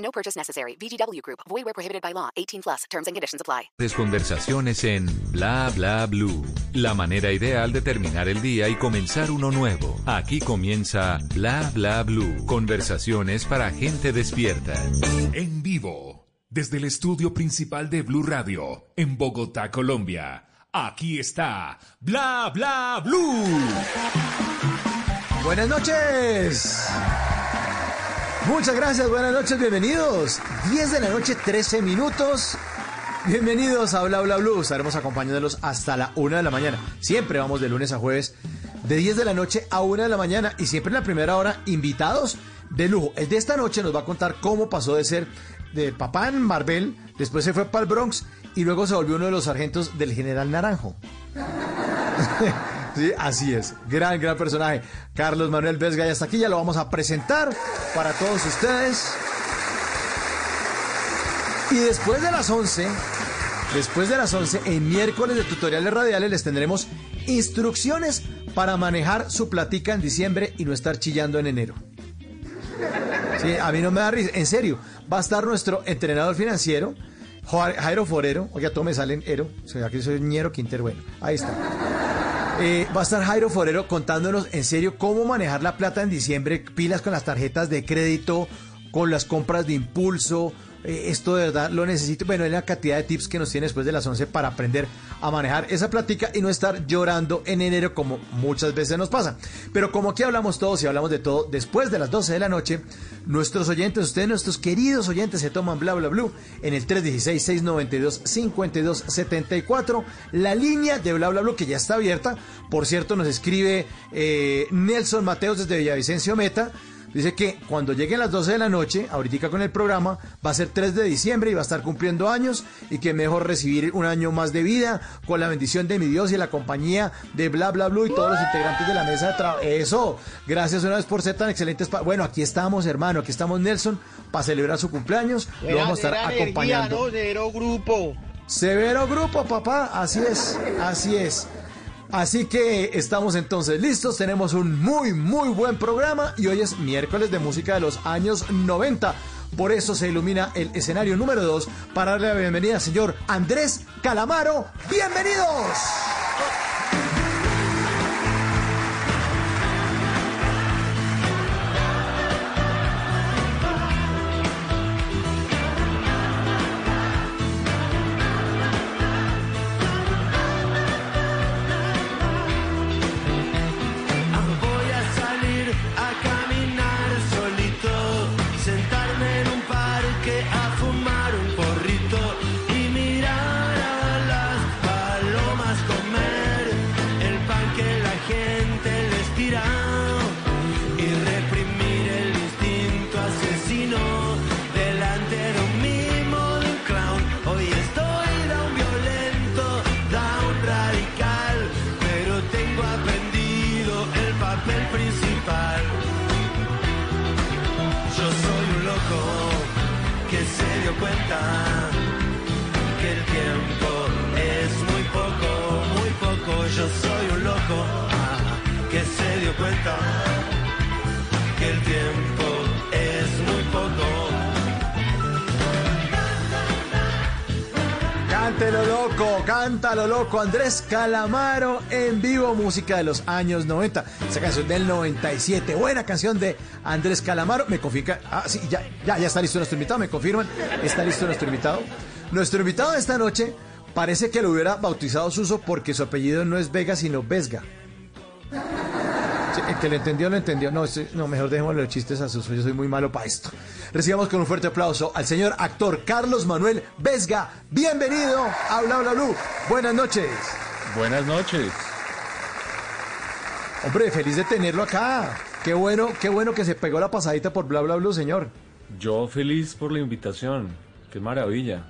No purchase necessary. VGW Group. Void where prohibited by law. 18 plus. Terms and conditions apply. Conversaciones en Bla Bla Blue. La manera ideal de terminar el día y comenzar uno nuevo. Aquí comienza Bla Bla Blue. Conversaciones para gente despierta. En vivo, desde el estudio principal de Blue Radio, en Bogotá, Colombia. Aquí está Bla Bla Blue. Buenas noches. Muchas gracias, buenas noches, bienvenidos. 10 de la noche, 13 minutos. Bienvenidos a Bla Bla Blue. Estaremos acompañándolos hasta la 1 de la mañana. Siempre vamos de lunes a jueves, de 10 de la noche a 1 de la mañana y siempre en la primera hora, invitados de lujo. El de esta noche nos va a contar cómo pasó de ser de papá en Marvel, después se fue para el Bronx y luego se volvió uno de los sargentos del General Naranjo. Sí, así es. Gran, gran personaje. Carlos Manuel Vesga y hasta aquí ya lo vamos a presentar para todos ustedes. Y después de las 11, después de las 11, en miércoles de tutoriales radiales les tendremos instrucciones para manejar su platica en diciembre y no estar chillando en enero. Sí, a mí no me da risa. En serio, va a estar nuestro entrenador financiero, Jairo Forero. Oiga, todo me sale en Ero. O sea, aquí soy Ñero Quinter. Bueno, ahí está. Eh, va a estar Jairo Forero contándonos en serio cómo manejar la plata en diciembre, pilas con las tarjetas de crédito, con las compras de impulso. Eh, esto de verdad lo necesito. Bueno, hay una cantidad de tips que nos tiene después de las 11 para aprender a manejar esa plática y no estar llorando en enero como muchas veces nos pasa. Pero como aquí hablamos todos y hablamos de todo, después de las 12 de la noche, nuestros oyentes, ustedes, nuestros queridos oyentes, se toman bla bla blue en el 316-692-5274. La línea de bla bla blue que ya está abierta. Por cierto, nos escribe eh, Nelson Mateos desde Villavicencio Meta. Dice que cuando lleguen las 12 de la noche, ahorita con el programa, va a ser 3 de diciembre y va a estar cumpliendo años y que mejor recibir un año más de vida con la bendición de mi Dios y la compañía de Bla Bla Blue y todos los integrantes de la mesa de trabajo. Eso, gracias una vez por ser tan excelentes. Bueno, aquí estamos, hermano, aquí estamos Nelson para celebrar su cumpleaños. Lo vamos a estar acompañando. Severo grupo. Severo grupo, papá, así es, así es. Así que estamos entonces listos, tenemos un muy muy buen programa y hoy es miércoles de música de los años 90. Por eso se ilumina el escenario número 2 para darle la bienvenida al señor Andrés Calamaro. ¡Bienvenidos! Loco, cántalo loco, Andrés Calamaro en vivo, música de los años 90. Esa canción del 97, buena canción de Andrés Calamaro. Me confirma, ah, sí, ya, ya, ya está listo nuestro invitado, me confirman, está listo nuestro invitado. Nuestro invitado de esta noche parece que lo hubiera bautizado Suso porque su apellido no es Vega, sino Vesga. Sí, el que lo entendió, lo entendió. No, no, mejor dejémosle los chistes a Suso, yo soy muy malo para esto. Recibamos con un fuerte aplauso al señor actor Carlos Manuel Vesga. Bienvenido a Bla Bla Blue. Buenas noches. Buenas noches. Hombre, feliz de tenerlo acá. Qué bueno, qué bueno que se pegó la pasadita por Bla Bla Blue, señor. Yo feliz por la invitación. Qué maravilla.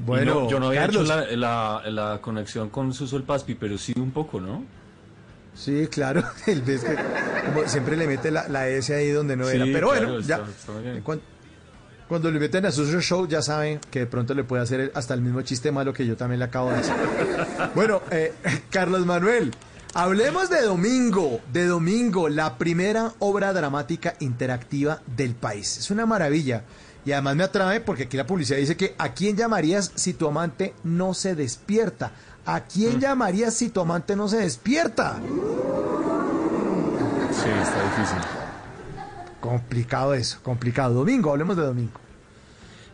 Bueno, no- yo no había Carlos. hecho la, la- la conexión con Suso el Paspi, pero sí un poco, ¿no? Sí, claro. El ves que como siempre le mete la, la S ahí donde no Sí, era. Pero claro, bueno, ya. está Cuando, le meten a su show, ya saben que de pronto le puede hacer hasta el mismo chiste malo que yo también le acabo de hacer. bueno, eh, Carlos Manuel, hablemos de Domingo. De Domingo, la primera obra dramática interactiva del país. Es una maravilla. Y además me atrae porque aquí la publicidad dice que ¿a quién llamarías si tu amante no se despierta? ¿A quién Mm. llamarías si tu amante no se despierta? Sí, está difícil. Complicado eso, complicado. Domingo, hablemos de Domingo.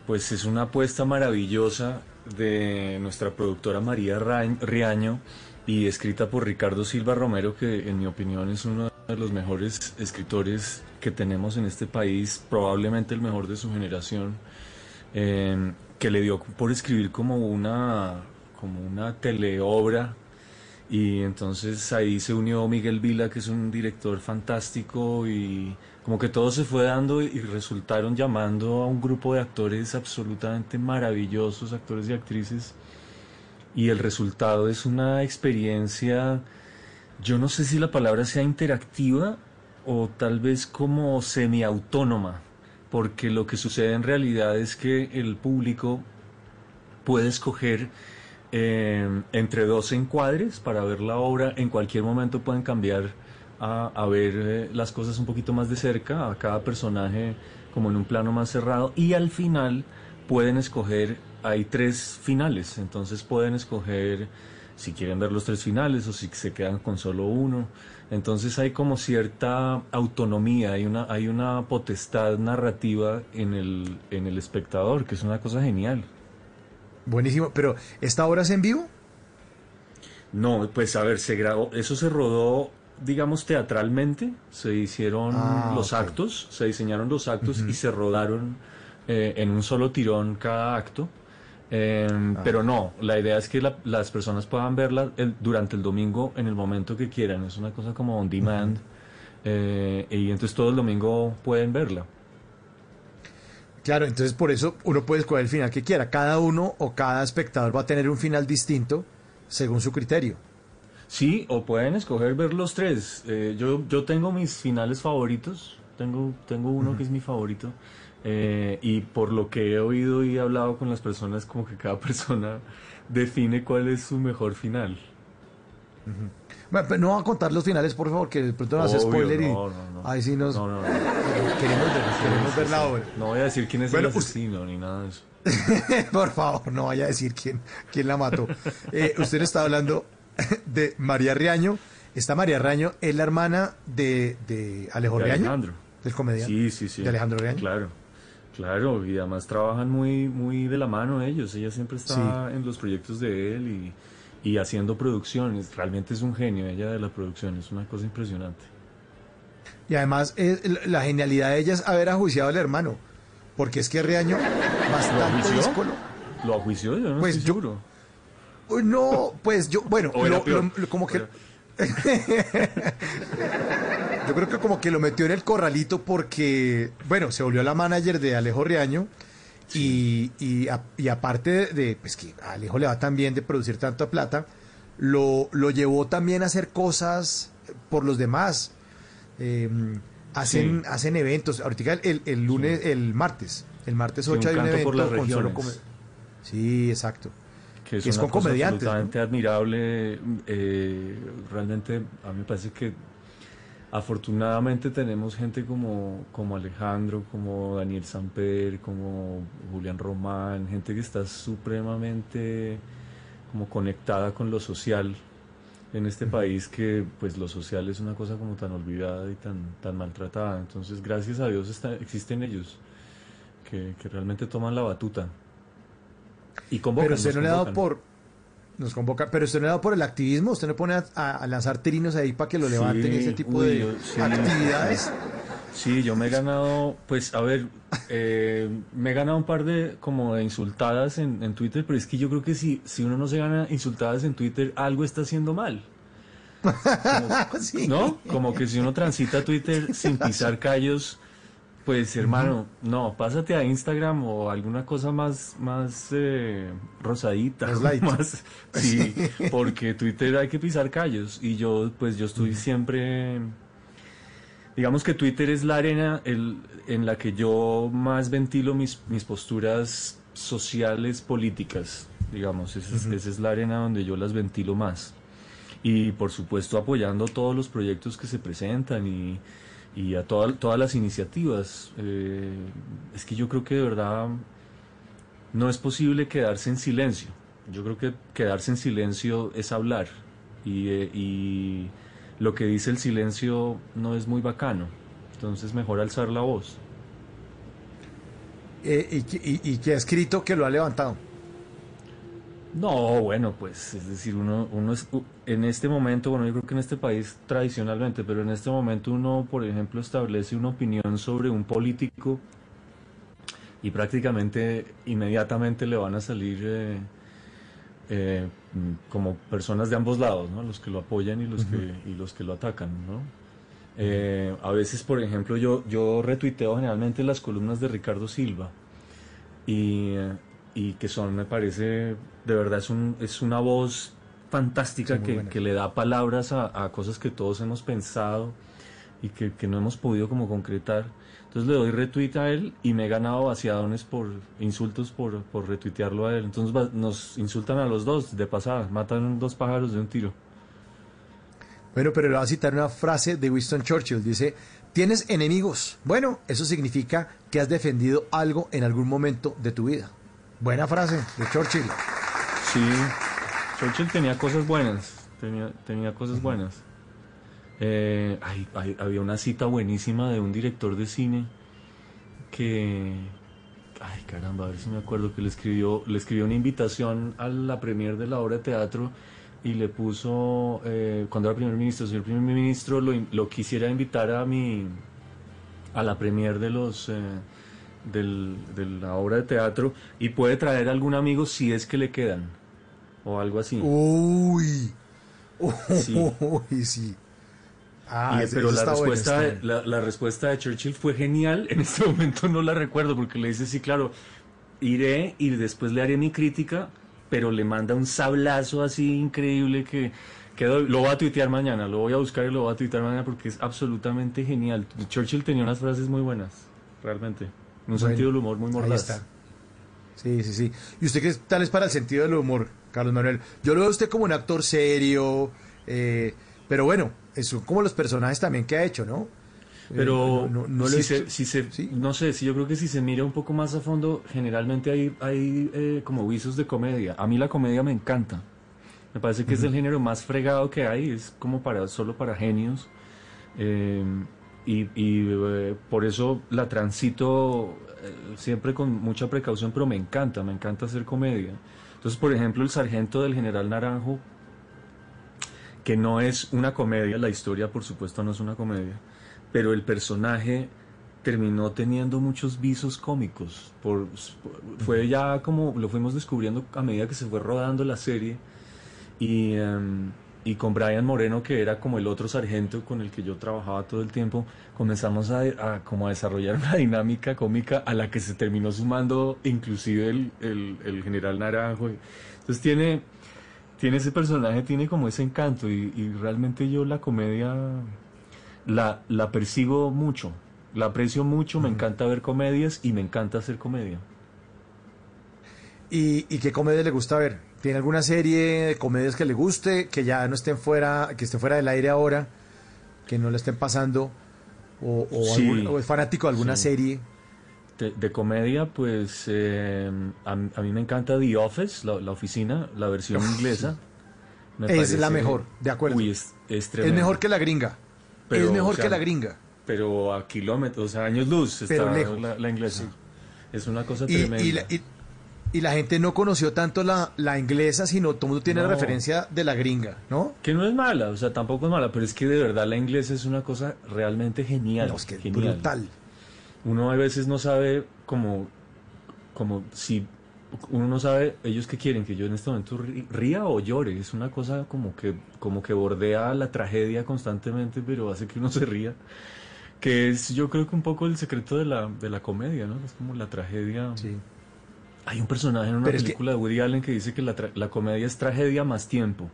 Pues es una apuesta maravillosa de nuestra productora María Riaño y escrita por Ricardo Silva Romero, que en mi opinión es uno de los mejores escritores que tenemos en este país, probablemente el mejor de su generación, eh, que le dio por escribir como una, como una teleobra y entonces ahí se unió Miguel Vila, que es un director fantástico, y como que todo se fue dando y resultaron llamando a un grupo de actores absolutamente maravillosos, actores y actrices. Y el resultado es una experiencia, yo no sé si la palabra sea interactiva o tal vez como semiautónoma, porque lo que sucede en realidad es que el público puede escoger eh, entre dos encuadres para ver la obra. En cualquier momento pueden cambiar a, ver eh, las cosas un poquito más de cerca, a cada personaje como en un plano más cerrado. Y al final pueden escoger, hay tres finales, entonces pueden escoger si quieren ver los tres finales o si se quedan con solo uno. Entonces hay como cierta autonomía, hay una, hay una potestad narrativa en el, en el espectador, que es una cosa genial. Buenísimo, pero ¿esta obra es en vivo? No, pues a ver, se grabó, eso se rodó, digamos, teatralmente, se hicieron Ah, los actos, se diseñaron los actos y se rodaron eh, en un solo tirón cada acto. Eh, Ah. Pero no, la idea es que la- las personas puedan verla el- durante el domingo en el momento que quieran, es una cosa como on demand. eh, y entonces todo el domingo pueden verla. Claro, entonces por eso uno puede escoger el final que quiera. Cada uno o cada espectador va a tener un final distinto según su criterio. Sí, o pueden escoger ver los tres. Eh, yo, yo tengo mis finales favoritos. Tengo, tengo uno que es mi favorito. Eh, y por lo que he oído y he hablado con las personas, como que cada persona define cuál es su mejor final. Bueno, no va a contar los finales, por favor, que de pronto nos hace spoiler y no, no, no. ahí sí nos No, no, no. queremos queremos ver la obra. No voy a decir quién es Bueno, el usted- asesino ni nada de eso. Por favor, no vaya a decir quién, quién la mató. Eh, usted está hablando de María Riaño. Esta María Riaño es la hermana de, de Alejo De Riaño, Alejandro. del comediante. Sí, sí, sí. De Alejandro Riaño. Claro, claro. Y además trabajan muy, muy de la mano ellos. Ella siempre está en los proyectos de él y, y haciendo producciones. Realmente es un genio ella de la producción. Es una cosa impresionante. Y además eh, la genialidad de ella es haber ajuiciado al hermano. Porque es que Riaño, ¿Lo bastante ajuició? díscolo. ¿Lo ajuició? Yo no Pues estoy yo- seguro. No, pues yo, bueno, lo- lo- lo- como que... Yo creo que como que lo metió en el corralito porque, bueno, se volvió la manager de Alejo Riaño y, y, a- y aparte de, pues que a Alejo le va tan bien de producir tanta plata, lo, lo llevó también a hacer cosas por los demás. Eh, hacen, Sí. hacen eventos. Ahorita el, el, lunes, el martes, el martes Sí, un 8 hay un evento por las con solo regiones. come- Sí, exacto. Que es, es una con cosa comediantes, ¿no? absolutamente admirable. eh, realmente a mí me parece que afortunadamente tenemos gente como, como Alejandro, como Daniel Samper, como Julián Román, gente que está supremamente como conectada con lo social en este país que pues lo social es una cosa como tan olvidada y tan, tan maltratada. Entonces gracias a Dios está- existen ellos que, que realmente toman la batuta. Y convocan, Pero usted no le ha dado por. Nos convoca, pero usted no le ha dado por el activismo, usted no pone a, lanzar trinos ahí para que lo levanten Sí, ese tipo uy, de yo- sí. actividades. Sí, yo me he ganado, pues a ver, eh, me he ganado un par de como de insultadas en, en Twitter, pero es que yo creo que si, si uno no se gana insultadas en Twitter, algo está haciendo mal. Sí. ¿No? Como que si uno transita Twitter sin pisar callos, Pues hermano, no, pásate a Instagram o alguna cosa más, más eh, rosadita, Más light. más- sí, porque Twitter hay que pisar callos y yo, pues yo estoy siempre, digamos que Twitter es la arena el- en la que yo más ventilo mis, mis posturas sociales, políticas, digamos, esa es, esa es la arena donde yo las ventilo más. Y por supuesto apoyando todos los proyectos que se presentan y, y a toda- todas las iniciativas. Eh, es que yo creo que de verdad no es posible quedarse en silencio. Yo creo que quedarse en silencio es hablar. Y, eh, y lo que dice el silencio no es muy bacano. Entonces mejor alzar la voz. Eh, y, y- y que ha escrito que lo ha levantado. No, bueno, pues es decir, uno, uno es, en este momento, bueno, yo creo que en este país tradicionalmente, pero en este momento uno, por ejemplo, establece una opinión sobre un político y prácticamente inmediatamente le van a salir eh, eh, como personas de ambos lados, ¿no? Los que lo apoyan y los que y los que lo atacan, ¿no? Eh, a veces, por ejemplo, yo yo retuiteo generalmente las columnas de Ricardo Silva y, y que son, me parece, de verdad es, un, es una voz fantástica Sí, que, que le da palabras a, a cosas que todos hemos pensado y que, que no hemos podido como concretar. Entonces le doy retweet a él y me he ganado vaciadones por insultos por, por retuitearlo a él. Entonces va- nos insultan a los dos de pasada, matan dos pájaros de un tiro. Bueno, pero le voy a citar una frase de Winston Churchill. Dice, ¿tienes enemigos? Bueno, eso significa que has defendido algo en algún momento de tu vida. Buena frase de Churchill. Sí, Churchill tenía cosas buenas, tenía, tenía cosas buenas. Eh, había una cita buenísima de un director de cine que, ay caramba, a ver si me acuerdo, que le escribió, le escribió una invitación a la premier de la obra de teatro y le puso, eh, cuando era primer ministro, señor primer ministro, lo, in- lo quisiera invitar a mi, a la premier de los... eh, del- de la obra de teatro y puede traer algún amigo si es que le quedan o algo así. Uy. Sí. Uy, sí. Ah, Y- pero la respuesta, bueno. la, la respuesta de Churchill fue genial. En este momento no la recuerdo porque le dice, sí, claro, iré y después le haré mi crítica, pero le manda un sablazo así increíble que, que lo voy a tuitear mañana, lo voy a buscar y lo voy a tuitear mañana porque es absolutamente genial. Churchill tenía unas frases muy buenas, realmente. Un Bueno, sentido del humor muy Ahí mordaz. está. Sí, sí, sí. ¿Y usted qué tal es para el sentido del humor, Carlos Manuel? Yo lo veo a usted como un actor serio, eh, pero bueno, son como los personajes también que ha hecho, ¿no? Eh, Pero no, no- no lo si he se, visto- si se- ¿Sí? no sé, si yo creo que si se mira un poco más a fondo, generalmente hay, hay eh, como visos de comedia. A mí la comedia me encanta. Me parece que es el género más fregado que hay, es como para solo para genios. Eh, y y, eh, por eso la transito eh, siempre con mucha precaución, pero me encanta, me encanta hacer comedia. Entonces, por ejemplo, el sargento del general Naranjo, que no es una comedia, la historia por supuesto no es una comedia, pero el personaje terminó teniendo muchos visos cómicos. Por, fue ya como lo fuimos descubriendo a medida que se fue rodando la serie y, em, y con Brian Moreno, que era como el otro sargento con el que yo trabajaba todo el tiempo, comenzamos a, a como a desarrollar una dinámica cómica a la que se terminó sumando inclusive el, el- el general Naranjo. Entonces tiene, tiene ese personaje, tiene como ese encanto y, y realmente yo la comedia la, la persigo mucho, la aprecio mucho, me encanta ver comedias y me encanta hacer comedia. ¿Y, y qué comedia le gusta ver? ¿Tiene alguna serie de comedias que le guste, que ya no estén fuera, que esté fuera del aire ahora, que no le estén pasando? ¿O, o Sí. algún- o es fanático de alguna Sí. serie? De, de comedia, pues eh, a, a mí me encanta The Office, la, la oficina, la versión inglesa. Me Es la mejor, de acuerdo. Uy, es, es Es tremenda. mejor que la gringa. Pero, es mejor o sea, que la gringa. Pero a kilómetros, o sea, años luz está Pero lejos. La, la inglesa. Es una cosa Y, tremenda. y la, y- y la gente no conoció tanto la, la inglesa, sino todo el mundo tiene No. la referencia de la gringa, ¿no? Que no es mala, o sea, tampoco es mala, pero es que de verdad la inglesa es una cosa realmente genial. No, es que es genial. brutal. Uno a veces no sabe como, como si uno no sabe ellos qué quieren, que yo en este momento ría o llore. Es una cosa como que, como que bordea la tragedia constantemente, pero hace que uno se ría. Que es, yo creo que un poco el secreto de la, de la comedia, ¿no? Es como la tragedia. Sí. Hay un personaje en una Pero es que- película de Woody Allen que dice que la, tra- la comedia es tragedia más tiempo.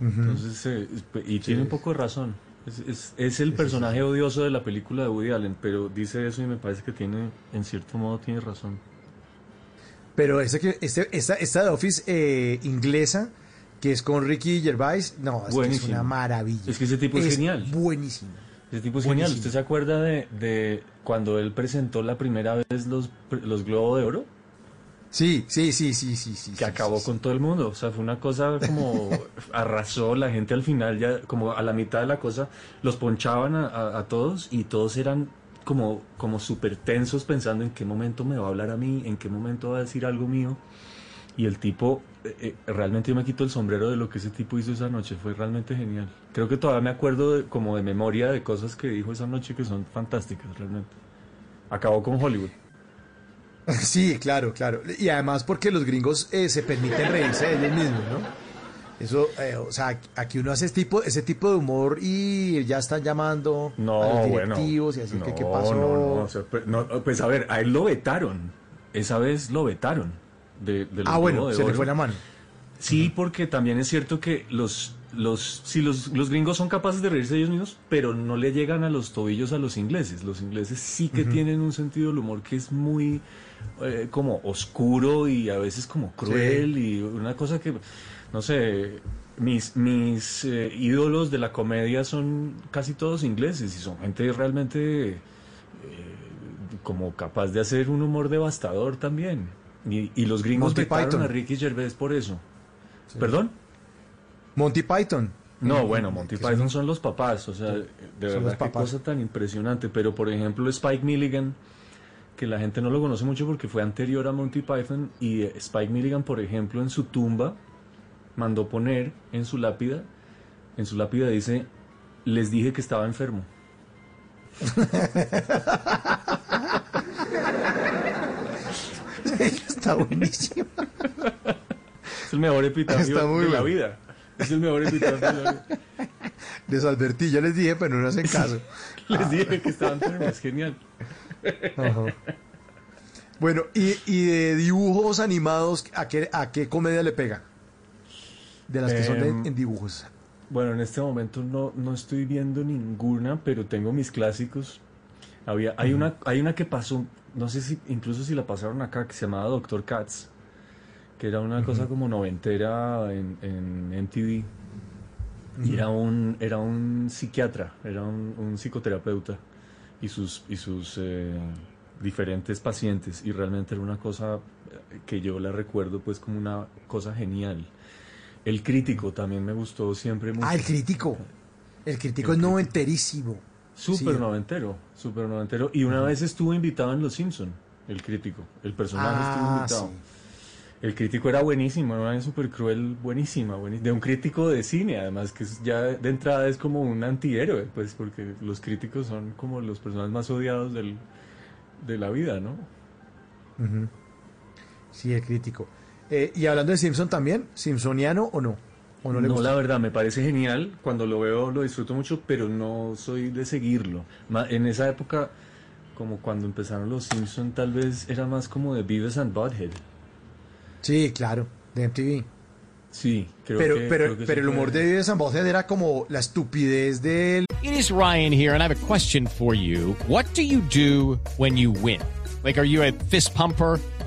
Entonces, eh, y tiene un poco de razón. Es, es- es el personaje odioso de la película de Woody Allen, pero dice eso y me parece que tiene, en cierto modo, tiene razón. Pero ese que, este, esta, esta de Office eh, inglesa, que es con Ricky Gervais, no, es, que es Buenísimo. una maravilla. Es que ese tipo es genial. Buenísimo. Ese tipo es Buenísimo. genial. ¿Usted se acuerda de, de cuando él presentó la primera vez los, los Globos de Oro? Sí, sí, sí, sí, sí, sí. que sí, acabó sí, con todo el mundo. O sea, fue una cosa como arrasó la gente al final, ya como a la mitad de la cosa, los ponchaban a, a- a todos y todos eran como, como súper tensos pensando en qué momento me va a hablar a mí, en qué momento va a decir algo mío. Y el tipo, eh, eh, realmente yo me quito el sombrero de lo que ese tipo hizo esa noche, fue realmente genial. Creo que todavía me acuerdo de- como de memoria de cosas que dijo esa noche que son fantásticas, realmente. Acabó con Hollywood. Sí, claro, claro. Y además porque los gringos eh, se permiten reírse de ellos mismos, ¿no? Eso, eh, o sea, aquí uno hace ese tipo, ese tipo de humor y ya están llamando No, a los bueno. directivos y así no, que qué pasó. No, pues, no, pues a ver, a él lo vetaron. Esa vez lo vetaron. De, de los ah, bueno, de se le fue la mano. Sí, porque también es cierto que los, los, sí, los, los gringos son capaces de reírse de ellos mismos, pero no le llegan a los tobillos a los ingleses. Los ingleses sí que tienen un sentido del humor que es muy eh, como oscuro y a veces como cruel y una cosa que, no sé, mis, mis eh, ídolos de la comedia son casi todos ingleses y son gente realmente eh, como capaz de hacer un humor devastador también. Y, y los gringos Monty vetaron Python. a Ricky Gervais por eso. ¿Perdón? Monty Python. No, bueno, Monty son- Python son los papás, o sea, de los verdad qué cosa tan impresionante. Pero por ejemplo, Spike Milligan, que la gente no lo conoce mucho porque fue anterior a Monty Python, y eh, Spike Milligan, por ejemplo, en su tumba mandó poner en su lápida, en su lápida dice, les dije que estaba enfermo. Está buenísimo. Es el mejor epitafio de la vida. Es el mejor epitafio de la vida. Les advertí, ya les dije, pero no hacen caso. Les dije que estaba enfermo, es genial. Ajá. Bueno, y, y de dibujos animados, ¿a qué, ¿a qué comedia le pega? De las que son Em, en dibujos. Bueno, en este momento no, no estoy viendo ninguna, pero tengo mis clásicos. Había, hay, una, hay una que pasó, no sé si incluso si la pasaron acá, que se llamaba Doctor Katz, que era una cosa como noventera en, en MTV. Y era un, era un psiquiatra, era un, un psicoterapeuta y sus, y sus eh, diferentes pacientes. Y realmente era una cosa eh, que yo la recuerdo pues como una cosa genial. El crítico también me gustó siempre mucho. Ah, el crítico. El crítico es noventerísimo. Súper Sí. noventero, súper noventero. Y una vez estuvo invitado en Los Simpson, el crítico. El personaje estuvo Ah, invitado. sí. El crítico era buenísimo, era una súper cruel, buenísima, buenísima. De un crítico de cine, además, que ya de entrada es como un antihéroe, pues, porque los críticos son como los personajes más odiados del, de la vida, ¿no? Sí, el crítico. Eh, y hablando de Simpson también, ¿Simpsoniano o no? ¿O no le gusta? la verdad, me parece genial. Cuando lo veo lo disfruto mucho, pero no soy de seguirlo. En esa época, como cuando empezaron los Simpson, tal vez era más como de Beavis and Butthead. Sí, claro, de MTV. Sí, creo Pero, que... pero, creo que pero el humor de Vives and Butthead era como la estupidez del... It is Ryan here, and I have a question for you. What do you do when you win? Like, are you a fist pumper?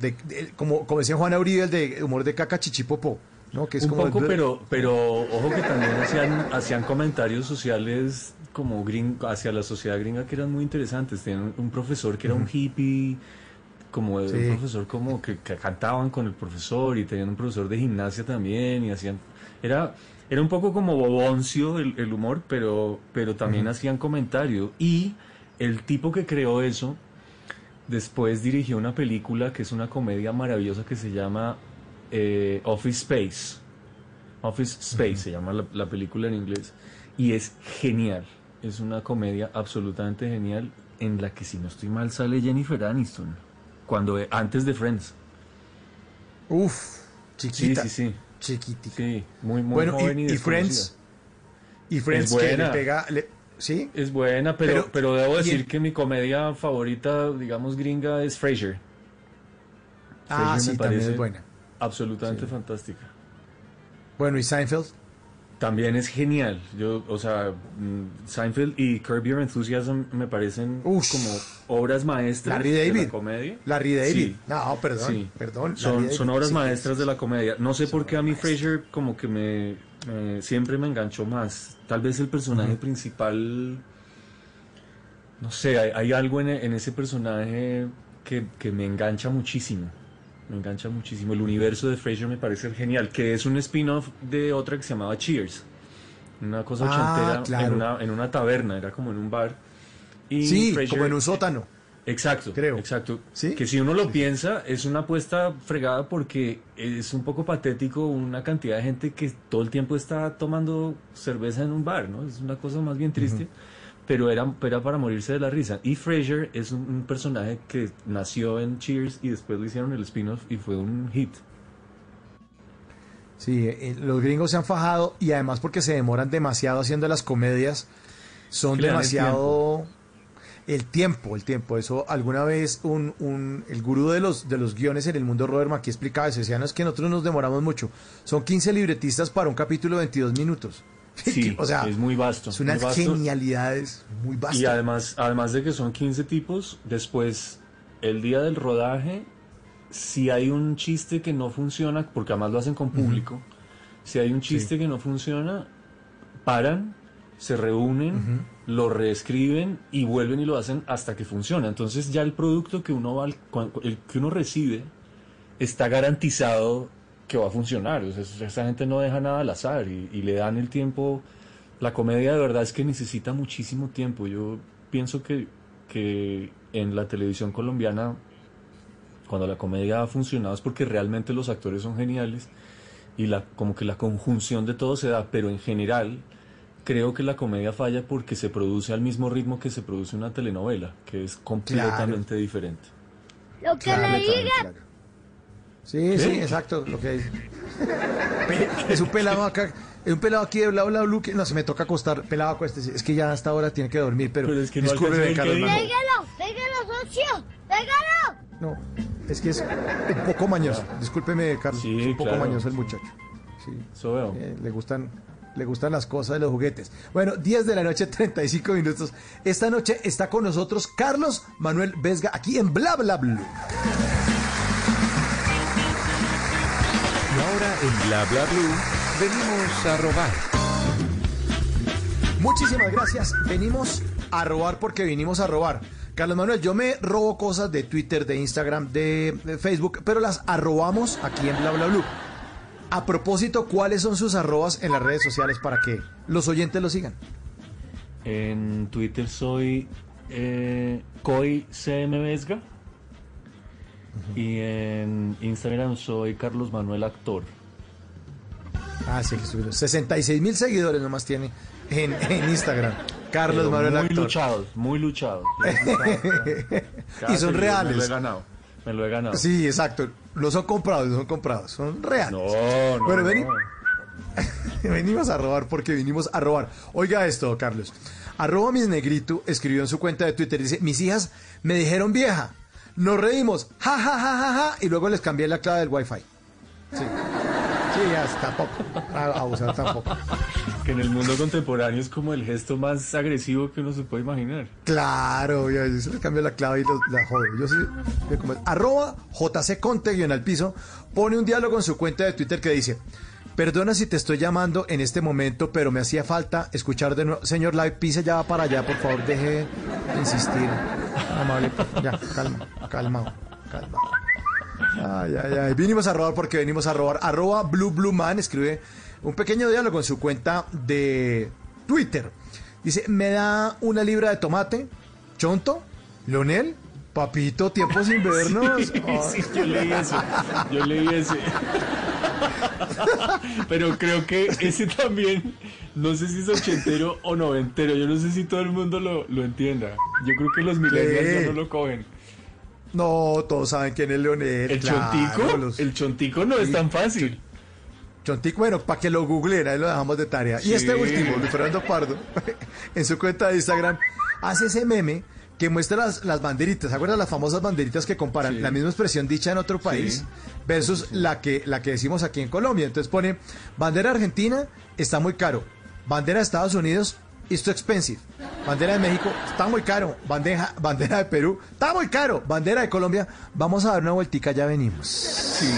de, de- como como decía Juan Uribe el de humor de caca chichipopo no que es Un como poco, el- pero, pero ojo que también hacían, hacían comentarios sociales como gring, hacia la sociedad gringa que eran muy interesantes. Tenían un profesor que era un hippie, como Sí. un profesor como que, que cantaban con el profesor y tenían un profesor de gimnasia también y hacían... Era, era un poco como boboncio el, el humor, pero, pero también hacían comentario y el tipo que creó eso después dirigió una película que es una comedia maravillosa que se llama eh, Office Space. Office Space se llama la, la película en inglés. Y es genial. Es una comedia absolutamente genial en la que, si no estoy mal, sale Jennifer Aniston. Cuando, antes de Friends. Uf, Sí, chiquita. sí, sí. Chiquitica. Sí, muy, muy bueno, joven y, y, y desconocida. Friends. Y Friends que le pega. le- ¿Sí? Es buena, pero, Pero- pero, debo decir el- que mi comedia favorita, digamos gringa, es Frasier. Ah, Frasier sí, me también es buena. Absolutamente fantástica. Bueno, y Seinfeld. También es genial. Yo, o sea, mm, Seinfeld y Curb Your Enthusiasm me parecen Uf. como obras maestras Larry de David. la comedia. Larry David. Sí. No, perdón. Sí. Perdón. Son, son obras sí. maestras de la comedia. No sé por qué a mí Frasier como que me, me- siempre me enganchó más. Tal vez el personaje principal, no sé, hay, hay algo en, en ese personaje que, que me engancha muchísimo. Me engancha muchísimo. El universo de Frasier me parece genial, que es un spin-off de otra que se llamaba Cheers. Una cosa Ah, ochentera claro. en, una, en una taberna, era como en un bar. Y Sí, Frasier- como en un sótano. Exacto, creo. Exacto. ¿Sí? Que si uno lo piensa, es una apuesta fregada porque es un poco patético una cantidad de gente que todo el tiempo está tomando cerveza en un bar, ¿no? Es una cosa más bien triste, pero era, era para morirse de la risa. Y Frasier es un, un personaje que nació en Cheers y después le hicieron el spin-off y fue un hit. Sí, eh, los gringos se han fajado y además porque se demoran demasiado haciendo las comedias, son demasiado el tiempo, el tiempo. Eso alguna vez un, un el gurú de los de los guiones en el mundo Robert McKee explicaba eso, decía, no es que nosotros nos demoramos mucho. Son 15 libretistas para un capítulo de 22 minutos. Sí, o sea, es muy vasto. es unas vasto. genialidades muy vastas. Y además, además de que son 15 tipos, después, el día del rodaje, si hay un chiste que no funciona, porque además lo hacen con público, si hay un chiste que no funciona, paran, se reúnen, lo reescriben y vuelven y lo hacen hasta que funciona. Entonces ya el producto que uno, va, el que uno recibe está garantizado que va a funcionar. Esa gente no deja nada al azar y, y le dan el tiempo. La comedia de verdad es que necesita muchísimo tiempo. Yo pienso que, que en la televisión colombiana, cuando la comedia ha funcionado es porque realmente los actores son geniales y la, como que la conjunción de todo se da, pero en general creo que la comedia falla porque se produce al mismo ritmo que se produce una telenovela, que es completamente diferente. Lo que Claro, le diga. claro. Sí, sí, exacto, lo que dice. Es un pelado acá, es un pelado aquí de bla bla bla que no se me toca acostar, pelado acuéstese. Es que ya hasta ahora tiene que dormir, pero, Pero es que no Manuel. Pégalo, pégalo, socio. Pégalo. No, es que es un poco mañoso. Discúlpeme, Carlos. Sí, es un poco claro. mañoso el muchacho. Sí. Eso veo. Eh, le gustan le gustan las cosas de los juguetes. Bueno, 10 de la noche, 35 minutos. Esta noche está con nosotros Carlos Manuel Vesga aquí en Bla Bla Blue. Y ahora en Bla Bla Blue venimos a robar. Muchísimas gracias. Venimos a robar porque vinimos a robar. Carlos Manuel, yo me robo cosas de Twitter, de Instagram, de, de Facebook, pero las arrobamos aquí en Bla Bla Blue. A propósito, ¿cuáles son sus arrobas en las redes sociales para que los oyentes lo sigan? En Twitter soy eh. Y en Instagram soy Carlos Manuel Actor. Ah, sí, que subieron. 66 mil seguidores nomás tiene en, en Instagram. Carlos Pero Manuel muy Actor. luchados, muy luchados. Yo he luchado cada- cada Y son seguidor Me lo reales. he ganado. Me lo he ganado. Sí, exacto. No son comprados, no son comprados, son reales. No, no. Bueno, no. vení. venimos a robar porque vinimos a robar. Oiga esto, Carlos. Arroba mis negrito escribió en su cuenta de Twitter, dice, mis hijas me dijeron vieja. Nos reímos, ja, ja, ja, ja, ja, y luego les cambié la clave del wifi. Sí. Sí, ya tampoco. A, a usar tampoco. Que en el mundo contemporáneo es como el gesto más agresivo que uno se puede imaginar. Claro, yo se les cambio la clave y los- la jodo. Yo sí, yo como- arroba JC Conte, guion al piso, pone un diálogo en su cuenta de Twitter que dice, perdona si te estoy llamando en este momento, pero me hacía falta escuchar de nuevo. Señor Live, pise ya va para allá, por favor, deje de insistir. Amable, ya, calma, calma, calma. Ay, ay, ay. Vinimos a robar porque venimos a robar. Arroba Blue Blue Man escribe un pequeño diálogo en su cuenta de Twitter. Dice, me da una libra de tomate ¿Chonto? ¿Leonel? Papito, tiempo sin vernos. Sí, sí, yo leí eso. Yo leí ese. Pero creo que ese también, no sé si es ochentero o noventero. Yo no sé si todo el mundo lo, lo entienda. Yo creo que los millennials ya no lo cogen. No, todos saben quién es Leonel. El claro, chontico, los- el chontico no es tan fácil. Chontico, bueno, para que lo googleen, ahí lo dejamos de tarea. Sí. Y este último, Luis Fernando Pardo, en su cuenta de Instagram, hace ese meme que muestra las, las banderitas. ¿Se acuerdan las famosas banderitas que comparan Sí. la misma expresión dicha en otro país versus la que, la que decimos aquí en Colombia? Entonces pone, bandera argentina está muy caro. Bandera de Estados Unidos, it's too expensive. Bandera de México, está muy caro. Bandeja, bandera de Perú, está muy caro. Bandera de Colombia, vamos a dar una vueltica, ya venimos. Sí.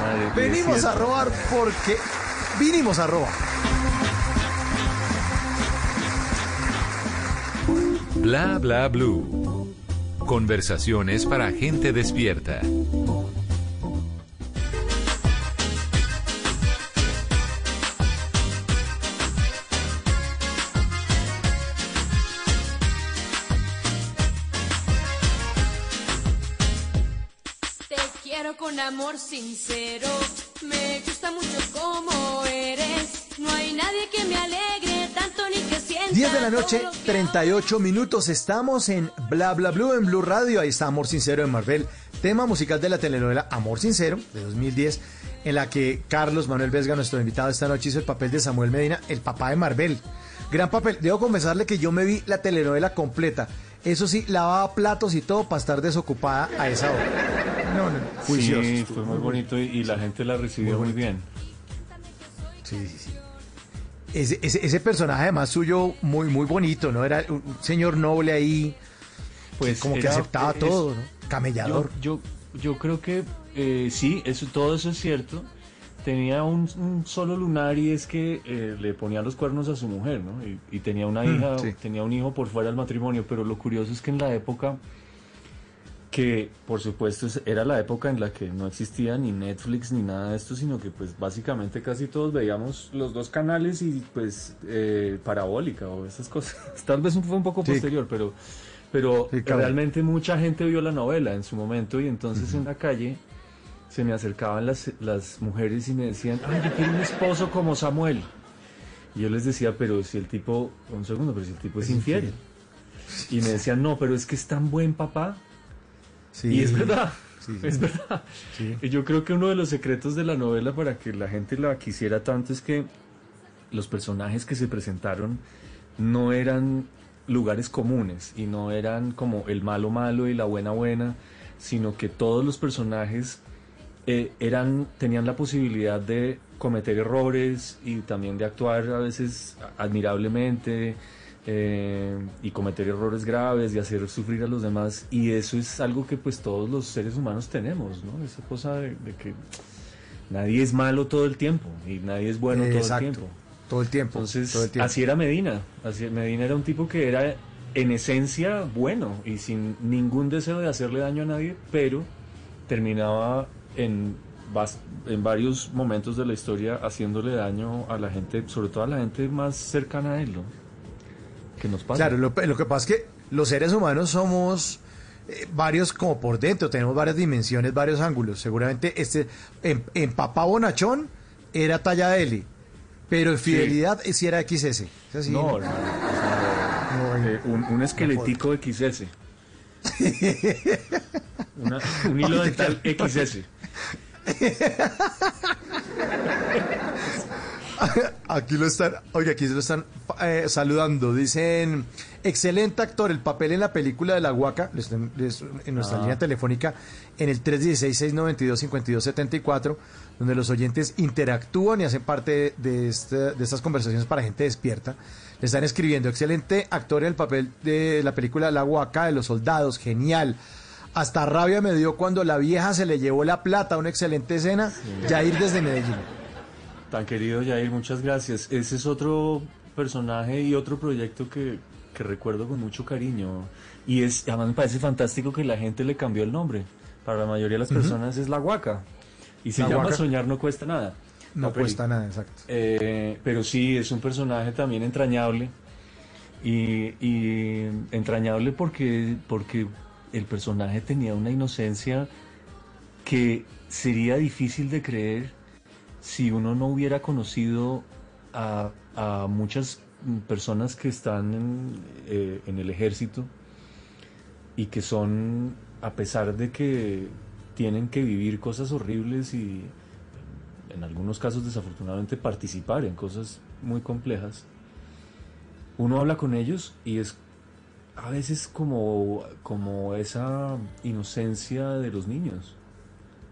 Madre, Venimos a robar porque vinimos a robar. Bla bla blue. Conversaciones para gente despierta. Amor sincero, me gusta mucho como eres. No hay nadie que me alegre tanto ni que sienta. 10 de la noche, todo lo que 38 minutos. Estamos en Bla Bla Blue en Blue Radio. Ahí está Amor Sincero de Marvel. Tema musical de la telenovela Amor Sincero de 2010, en la que Carlos Manuel Vesga, nuestro invitado esta noche, hizo el papel de Samuel Medina, el papá de Marvel. Gran papel. Debo confesarle que yo me vi la telenovela completa. Eso sí, lavaba platos y todo para estar desocupada a esa hora. No, no, no. Juicioso. Sí, fue muy bonito y, y la gente la recibió muy, bien. Sí, sí, sí. Ese, ese, ese personaje además suyo muy muy bonito, ¿no? Era un señor noble ahí, Pues como que aceptaba es- todo, ¿no? Yo, Camellador. yo, yo creo que eh, sí, eso, todo eso es cierto. Tenía un, un solo lunar y es que eh, le ponía los cuernos a su mujer, ¿no? Y, y tenía una Mm, hija, sí. tenía un hijo por fuera del matrimonio, pero lo curioso es que en la época que por supuesto es- era la época en la que no existía ni Netflix ni nada de esto, sino que pues básicamente casi todos veíamos los dos canales y pues eh, parabólica o esas cosas. Tal vez fue un poco Sí. posterior, pero, pero Sí, claro. realmente mucha gente vio la novela en su momento y entonces en la calle se me acercaban las, las mujeres y me decían, ay, yo quiero un esposo como Samuel. Y yo les decía, pero si el tipo, un segundo, pero si el tipo es, infiel. Y me decían, no, pero es que es tan buen papá. Sí. Y es verdad, Sí, sí. es verdad. Y yo creo que uno de los secretos de la novela para que la gente la quisiera tanto es que los personajes que se presentaron no eran lugares comunes y no eran como el malo malo y la buena buena, sino que todos los personajes eh, eran tenían la posibilidad de cometer errores y también de actuar a veces admirablemente eh, y cometer errores graves y hacer sufrir a los demás y eso es algo que pues todos los seres humanos tenemos, ¿no? Esa cosa de, de que nadie es malo todo el tiempo y nadie es bueno todo el tiempo. Todo el tiempo. Entonces, todo el tiempo. así era Medina. Así, Medina era un tipo que era en esencia bueno y sin ningún deseo de hacerle daño a nadie, pero terminaba en, en varios momentos de la historia haciéndole daño a la gente, sobre todo a la gente más cercana a él, ¿no? Que nos pasa. Claro, lo, lo que pasa es que los seres humanos somos eh, varios como por dentro, tenemos varias dimensiones, varios ángulos. Seguramente este en, en papá bonachón era talla L, pero en fidelidad sí era XS. Así, no, ¿no? eh, un, un esqueletico XS. Una- un hilo dental XS. Aquí lo están, oye, aquí se lo están eh, saludando. Dicen, excelente actor, el papel en la película de la Huaca, les- les- en nuestra Ah. línea telefónica, en el 316-692-5274, donde los oyentes interactúan y hacen parte de, este- de estas conversaciones para gente despierta. Le están escribiendo, excelente actor en el papel de la película La Huaca, de los soldados, genial. Hasta rabia me dio cuando la vieja se le llevó la plata, una excelente escena. Jair desde Medellín. Tan querido Jair, muchas gracias. Ese es otro personaje y otro proyecto que, que recuerdo con mucho cariño. Y es, además me parece fantástico que la gente le cambió el nombre. Para la mayoría de las personas es La Huaca. Y se La llama Huaca. Soñar no cuesta nada. No cuesta nada, exacto. Eh, pero sí, es un personaje también entrañable. Y, y entrañable porque, porque el personaje tenía una inocencia que sería difícil de creer si uno no hubiera conocido a, muchas personas que están eh, en el ejército y que son, a pesar de que tienen que vivir cosas horribles y en algunos casos desafortunadamente participar en cosas muy complejas, uno habla con ellos y es a veces como, como esa inocencia de los niños.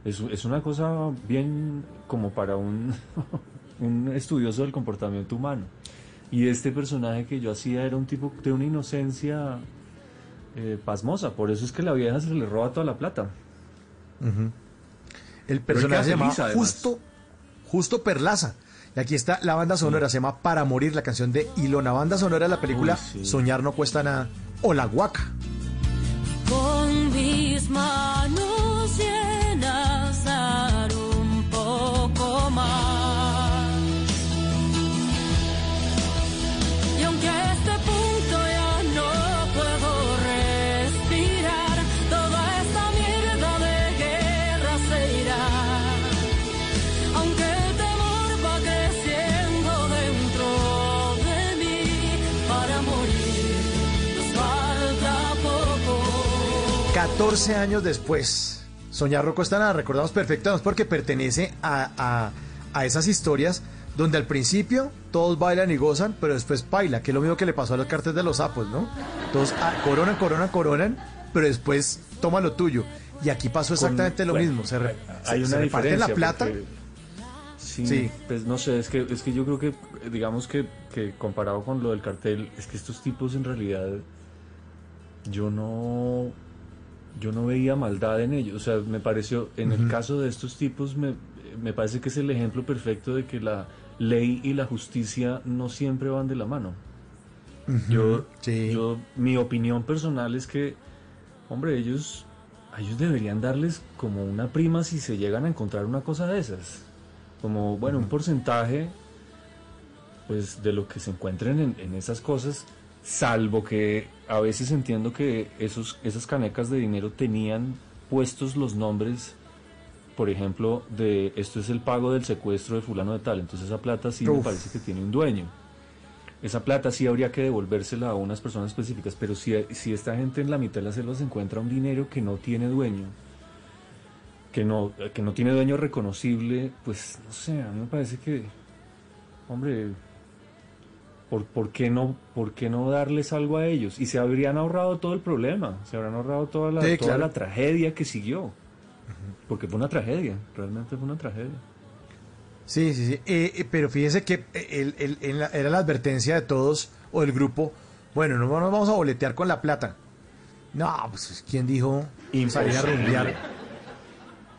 Es, es una cosa bien como para un, un estudioso del comportamiento humano. Y este personaje que yo hacía era un tipo de una inocencia eh, pasmosa, por eso es que la vieja se le roba toda la plata. El personaje se. Justo, Justo Perlaza. Y aquí está la banda sonora, se llama Para Morir, la canción de Ilona. Banda sonora de la película Uy, sí. Soñar no cuesta nada. O La Guaca. Con mis manos 14 años después, Soñar no cuesta nada. Recordamos perfectamente porque pertenece a, a- a esas historias donde al principio todos bailan y gozan, pero después baila, que es lo mismo que le pasó a los cartes de los sapos, ¿no? Todos ah, coronan, coronan, coronan, pero después toma lo tuyo. Y aquí pasó exactamente lo bueno, mismo. Se, re- Hay se- una se reparten la plata. porque- sí, Sí. pues no sé, es que, es que yo creo que, digamos que, que comparado con lo del cartel, es que estos tipos en realidad, yo no, yo no veía maldad en ellos. O sea, me pareció, en el caso de estos tipos, me, me parece que es el ejemplo perfecto de que la ley y la justicia no siempre van de la mano. Yo, yo, mi opinión personal es que, hombre, ellos, ellos deberían darles como una prima si se llegan a encontrar una cosa de esas. Como, bueno, un porcentaje, pues, de lo que se encuentren en, en esas cosas, salvo que a veces entiendo que esos, esas canecas de dinero tenían puestos los nombres, por ejemplo, de esto es el pago del secuestro de fulano de tal, entonces esa plata sí me parece que tiene un dueño. Esa plata sí habría que devolvérsela a unas personas específicas, pero si, si esta gente en la mitad de la selva se encuentra un dinero que no tiene dueño, que no, que no tiene dueño reconocible, pues no sé, a mí me parece que, hombre, ¿por, por, qué no, ¿por qué no darles algo a ellos? Y se habrían ahorrado todo el problema, se habrían ahorrado toda la, Sí, toda claro. la tragedia que siguió. Porque fue una tragedia, realmente fue una tragedia. Sí, sí, sí. Eh, eh, pero fíjese que el- el- era la advertencia de todos o del grupo. Bueno, no nos vamos a boletear con la plata. No, pues ¿quién dijo salir a Imposible. rumbear?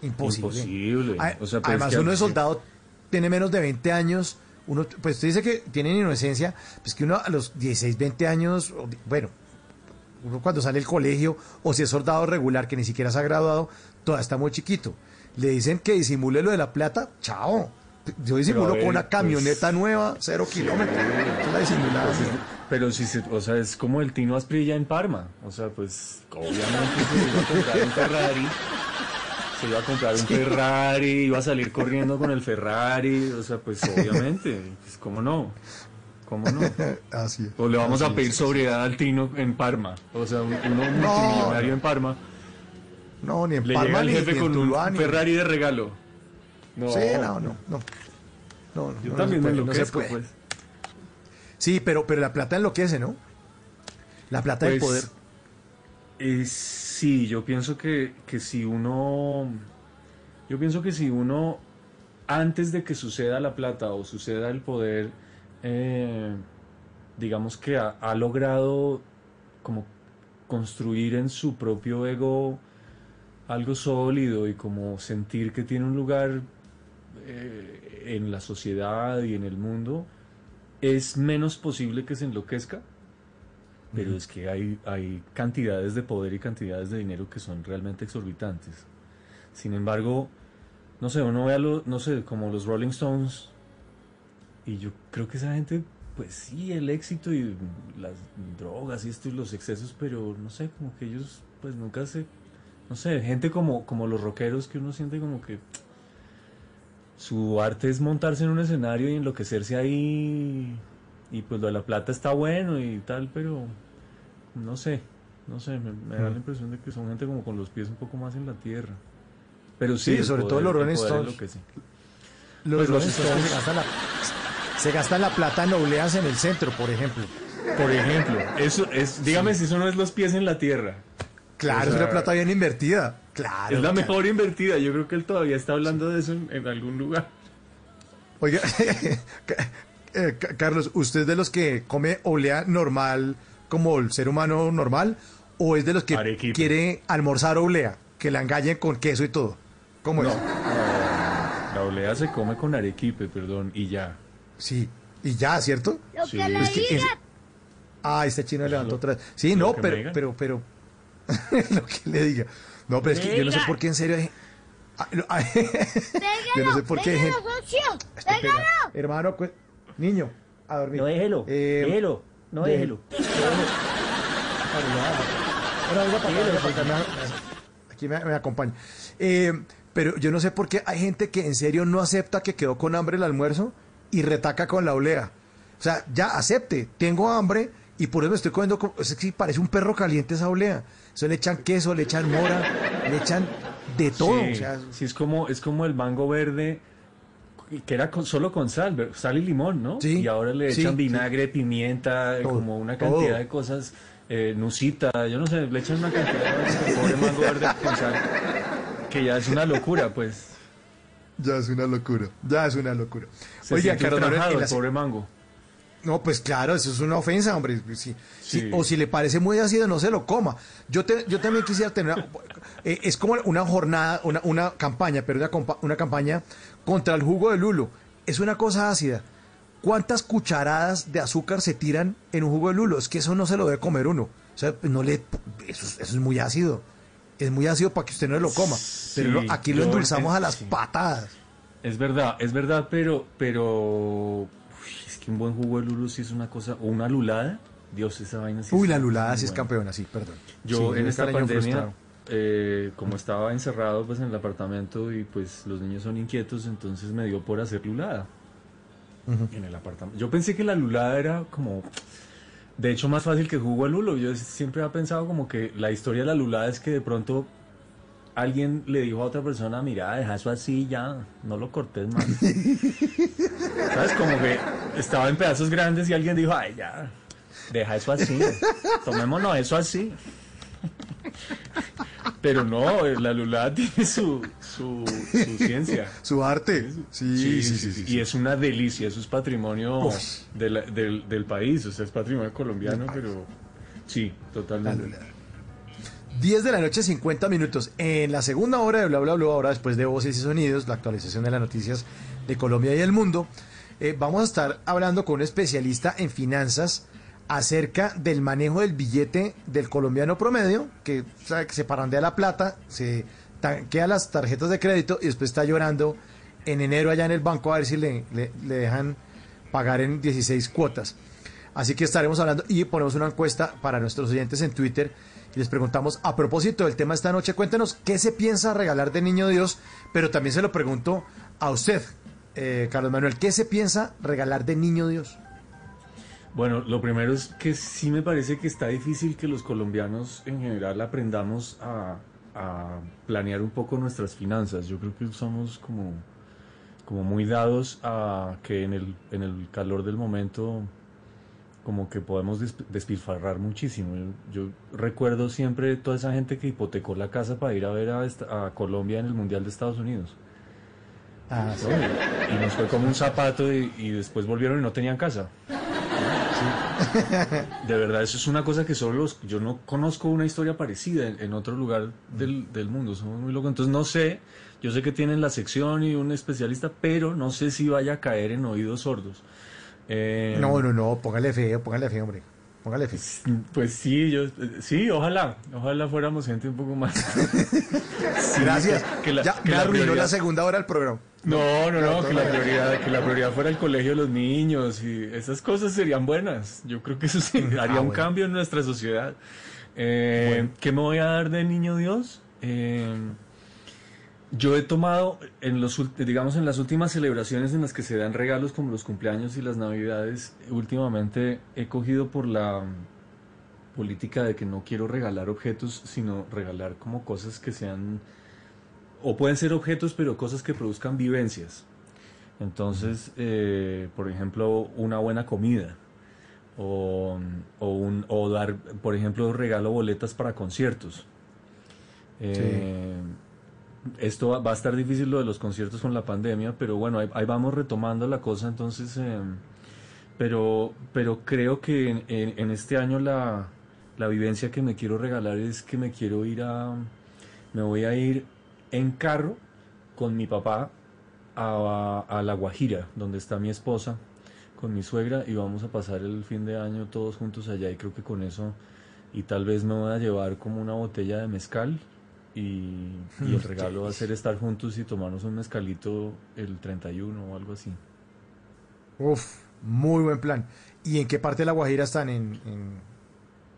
Imposible. Imposible. A- O sea, pues, Además, que- uno es soldado, tiene menos de 20 años. Uno, pues usted dice que tienen inocencia, pues que uno a los 16, 20 años, bueno, uno cuando sale del colegio, o si es soldado regular que ni siquiera se ha graduado, todavía está muy chiquito. Le dicen que disimule lo de la plata, chao. Yo disimulo ver, con una pues- camioneta nueva, cero kilómetros. Pues es- pero si se, o sea, es como el Tino Asprilla en Parma. O sea, pues obviamente se iba a comprar un Ferrari. Se iba a comprar un Ferrari, iba a salir corriendo con el Ferrari. O sea, pues obviamente, pues cómo no. ¿Cómo no? Así es. O le vamos Así a pedir es. sobriedad al Tino en Parma. O sea, un- uno multimillonario en Parma. No, ni en Le Parma llega el jefe ni con un Ferrari de regalo. No. Sí, no, no, no. No, Yo también me enloquezco, pues. Sí, pero, pero la plata enloquece, ¿no? La plata del Pues, poder. eh, sí, yo pienso que, que si uno. Yo pienso que si uno, antes de que suceda la plata o suceda el poder, eh, digamos que ha, logrado como construir en su propio ego algo sólido y como sentir que tiene un lugar eh, en la sociedad y en el mundo, es menos posible que se enloquezca. Pero es que hay, hay cantidades de poder y cantidades de dinero que son realmente exorbitantes. Sin embargo, no sé, uno ve a los, no sé, como los Rolling Stones, y yo creo que esa gente pues sí, el éxito y las drogas y esto y los excesos, pero no sé, como que ellos pues nunca se, no sé, gente como, como los rockeros que uno siente como que su arte es montarse en un escenario y enloquecerse ahí y pues lo de la plata está bueno y tal, pero no sé, no sé, me, me da la impresión de que son gente como con los pies un poco más en la tierra. Pero sí, Sí, sobre todo poder- los el Rolling Stones. Los Pues los Stones se gastan la, se gastan la plata en obleas en el centro, por ejemplo. Por ejemplo, eso es, dígame si eso no es los pies en la tierra. Claro, O es una plata bien invertida. Claro. Es la claro. mejor invertida. Yo creo que él todavía está hablando de eso en, en algún lugar. Oiga, eh, Ca- Carlos, ¿usted es de los que come oblea normal como el ser humano normal? ¿O es de los que Arequipe. quiere almorzar oblea? Que la engañen con queso y todo. ¿Cómo es? La olea se come con arequipe, perdón, y ya. Sí. Y ya, ¿cierto? Lo Sí. que le Es que es-. Ah, este chino levantó lo- otra vez. Sí, no, pero, pero, pero, lo que le diga. No, pero es que yo no sé por qué en serio hay- Ah, no, ay, Yo no sé por qué hay gente-. Hermano, cu- niño, a dormir. No, déjelo. Eh, déjelo. No, déjelo. Aquí me, me acompaña. Eh, pero yo no sé por qué hay gente que en serio no acepta que quedó con hambre el almuerzo y retaca con la olea. O sea, ya acepte, tengo hambre y por eso me estoy comiendo. como- Es que parece un perro caliente esa olea. Eso le echan queso, le echan mora, le echan de todo. Sí, o sea, sí, es como, es como el mango verde que era con- solo con sal, sal y limón, ¿no? Sí, Y ahora le echan sí. vinagre, pimienta, Todo, como una cantidad todo. de cosas, eh, nusita, yo no sé, le echan una cantidad de cosas pobre mango verde con sal, que ya es una locura, pues. ya es una locura. Ya es una locura. Se siente Carlos el pobre mango. No, pues claro, eso es una ofensa, hombre. Sí, sí, Sí. o si le parece muy ácido, no se lo coma. Yo, te- yo también quisiera tener... una- eh, es como una jornada, una, una campaña, pero una, una campaña contra el jugo de lulo. Es una cosa ácida. ¿Cuántas cucharadas de azúcar se tiran en un jugo de lulo? Es que eso no se lo debe comer uno. O sea, pues no le, eso, es- eso es muy ácido. Es muy ácido para que usted no lo coma. Pero Sí, aquí lo endulzamos a las sí. patadas. Es verdad, es verdad, pero, pero, uy, es que un buen jugo de lulo sí es una cosa, o una lulada, Dios, esa vaina sí Uy, la lulada sí es buena. campeona, sí, perdón. Yo Sí, en esta pandemia. Eh, como estaba encerrado pues en el apartamento y pues los niños son inquietos, entonces me dio por hacer lulada en el apartamento. Yo pensé que la lulada era como, de hecho, más fácil que jugo de lulo. Yo siempre había pensado como que la historia de la lulada es que de pronto alguien le dijo a otra persona, mira, deja eso así ya, no lo cortes más. ¿Sabes? Como que estaba en pedazos grandes y alguien dijo, ay, ya, deja eso así, tomémonos eso así. Pero no, la lulada tiene su, su, su ciencia. Su arte. Sí, sí, sí. sí, Y es una delicia, eso es patrimonio de la- del, del país, o sea, es patrimonio colombiano, pero sí, totalmente. 10 de la noche, 50 minutos. En la segunda hora de Bla Bla Bla, ahora después de Voces y Sonidos, la actualización de las noticias de Colombia y el mundo, eh, vamos a estar hablando con un especialista en finanzas acerca del manejo del billete del colombiano promedio, que, sabe que se parandea la plata, se tanquea las tarjetas de crédito y después está llorando en enero allá en el banco a ver si le, le- dejan pagar en 16 cuotas. Así que estaremos hablando y ponemos una encuesta para nuestros oyentes en Twitter y les preguntamos, a propósito del tema esta noche, cuéntenos qué se piensa regalar de Niño Dios, pero también se lo pregunto a usted, eh, Carlos Manuel, ¿qué se piensa regalar de Niño Dios? Bueno, lo primero es que sí me parece que está difícil que los colombianos en general aprendamos a, a planear un poco nuestras finanzas. Yo creo que somos como, como muy dados a que en el, en el calor del momento como que podemos des- despilfarrar muchísimo. Yo, yo recuerdo siempre toda esa gente que hipotecó la casa para ir a ver a, esta- a Colombia en el Mundial de Estados Unidos. Ah, sí. Y nos fue como un zapato y, y después volvieron y no tenían casa. De verdad, eso es una cosa que solo los- yo no conozco una historia parecida en, en otro lugar del, del mundo. Somos muy locos. Entonces no sé, yo sé que tienen la sección y un especialista, pero no sé si vaya a caer en oídos sordos. Eh, No, no, no, póngale fe, póngale fe, hombre. Póngale fe. Pues sí, yo, sí, ojalá, ojalá fuéramos gente un poco más. Sí, Gracias. que la- ya que me la arruinó la segunda hora del programa. No, no, no, que la prioridad, que la prioridad fuera el colegio de los niños y esas cosas serían buenas. Yo creo que eso sí, Ah, haría un bueno. cambio en nuestra sociedad. Eh, ¿Qué me voy a dar de niño Dios? Eh, yo he tomado, en los, digamos, en las últimas celebraciones en las que se dan regalos como los cumpleaños y las navidades, últimamente he cogido por la mm, política de que no quiero regalar objetos, sino regalar como cosas que sean, o pueden ser objetos, pero cosas que produzcan vivencias. Entonces, eh, por ejemplo, una buena comida. O, o, un, o dar, por ejemplo, regalo boletas para conciertos. Eh, Esto va, va a estar difícil lo de los conciertos con la pandemia, pero bueno, ahí, ahí vamos retomando la cosa, entonces, eh, pero, pero creo que en, en- en este año la, la vivencia que me quiero regalar es que me quiero ir a, me voy a ir en carro con mi papá a, a La Guajira, donde está mi esposa, con mi suegra, y vamos a pasar el fin de año todos juntos allá, y creo que con eso, y tal vez me voy a llevar como una botella de mezcal, y, y el regalo va a ser estar juntos y tomarnos un mezcalito el 31 o algo así. Uf, muy buen plan. ¿Y en qué parte de La Guajira están? En, en...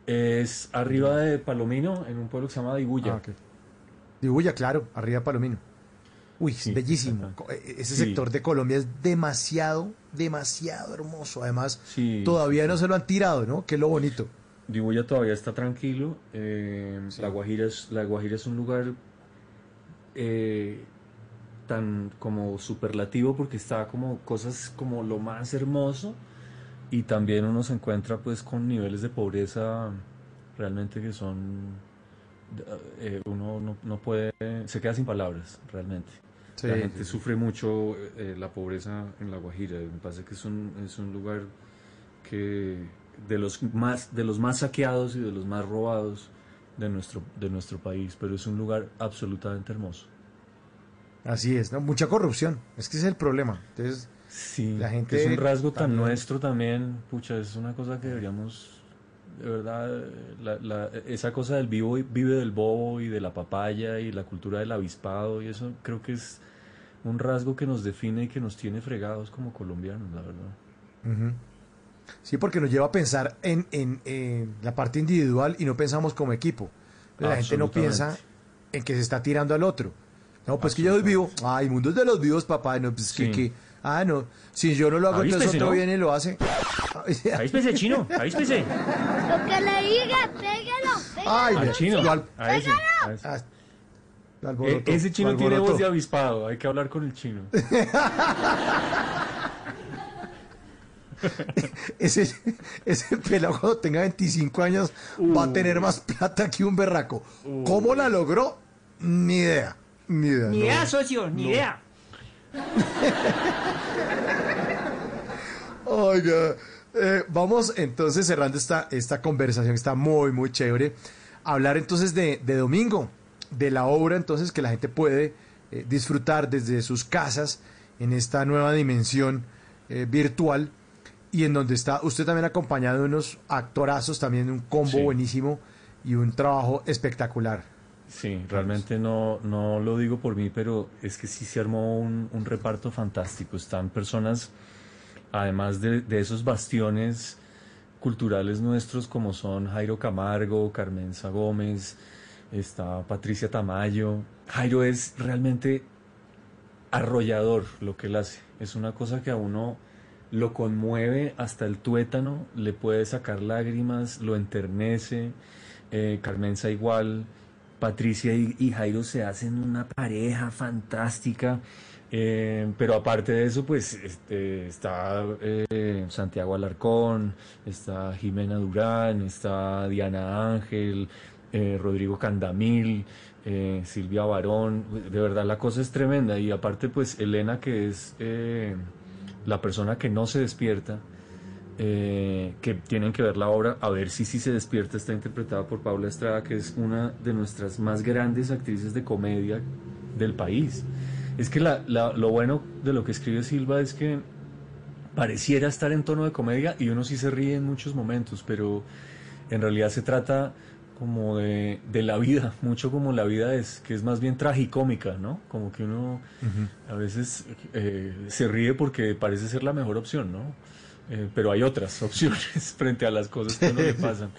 Es arriba de Palomino, en un pueblo que se llama. Ah, Dibuya, claro, arriba de Palomino. Uy, Sí, bellísimo. e- Ese Sí. sector de Colombia es demasiado, demasiado hermoso. Además, Sí, todavía no se lo han tirado, ¿no? Que es lo bonito. Dibuya todavía está tranquilo. eh, la, Guajira es, la Guajira es un lugar eh, tan como superlativo porque está como cosas como lo más hermoso y también uno se encuentra pues con niveles de pobreza realmente que son eh, uno no, no puede se queda sin palabras realmente Sí, la gente sí, sí. sufre mucho eh, la pobreza en la Guajira me parece que es un, es un lugar que de los más de los más saqueados y de los más robados de nuestro de nuestro país pero es un lugar absolutamente hermoso Así es, ¿no? Mucha corrupción. Es que ese es el problema. Entonces, Sí, La gente es un rasgo tan nuestro también, pucha, es una cosa que deberíamos, de verdad, la- la- esa cosa del vivo vive del bobo y de la papaya y la cultura del avispado y eso creo que es un rasgo que nos define y que nos tiene fregados como colombianos, la verdad. Sí, porque nos lleva a pensar en, en, en la parte individual y no pensamos como equipo. La gente no piensa en que se está tirando al otro. No, pues que yo soy vivo. Ay, mundo es de los vivos, papá. No, pues que, que- Ah, no. Si yo no lo hago, entonces otro ¿no? viene y lo hace. Avíspese, chino, avíspese. Lo que le diga, pégalo, pégalo. Ay, Al chino, lo al- a ese. a ese. ah, lo E- ese chino tiene voz de avispado, hay que hablar con el chino. Ese, ese pelado cuando tenga 25 años va a tener más plata que un berraco. ¿Cómo la logró? Ni idea. Ni idea. Ni no. idea, socio, ni no. idea. Oiga, eh, vamos entonces cerrando esta, esta conversación, está muy, muy chévere. Hablar entonces de, de domingo, de la obra entonces que la gente puede eh, disfrutar desde sus casas en esta nueva dimensión eh, virtual y en donde está usted también acompañado de unos actorazos, también un combo Sí. buenísimo y un trabajo espectacular. Sí, realmente no, no lo digo por mí, pero es que sí se armó un, un reparto fantástico. Están personas, además de, de esos bastiones culturales nuestros como son Jairo Camargo, Carmenza Gómez, está Patricia Tamayo. Jairo es realmente arrollador lo que él hace. Es una cosa que a uno lo conmueve hasta el tuétano, le puede sacar lágrimas, lo enternece. Eh, Carmenza igual. Patricia y, Jairo se hacen una pareja fantástica. Eh, pero aparte de eso, pues este, está eh, Santiago Alarcón, está Jimena Durán, está Diana Ángel, eh, Rodrigo Candamil, eh, Silvia Barón. De verdad la cosa es tremenda. Y aparte, pues Elena, que es la persona que no se despierta, eh, que tienen que ver la obra, a ver si sí se despierta, está interpretada por Paula Estrada, que es una de nuestras más grandes actrices de comedia del país. Es que la- la- lo bueno de lo que escribe Silva es que pareciera estar en tono de comedia y uno sí se ríe en muchos momentos, pero en realidad se trata como de, de la vida, mucho como la vida es, que es más bien tragicómica, ¿no? Como que uno a veces eh, se ríe porque parece ser la mejor opción, ¿no? Eh, pero hay otras opciones frente a las cosas que a uno le pasan.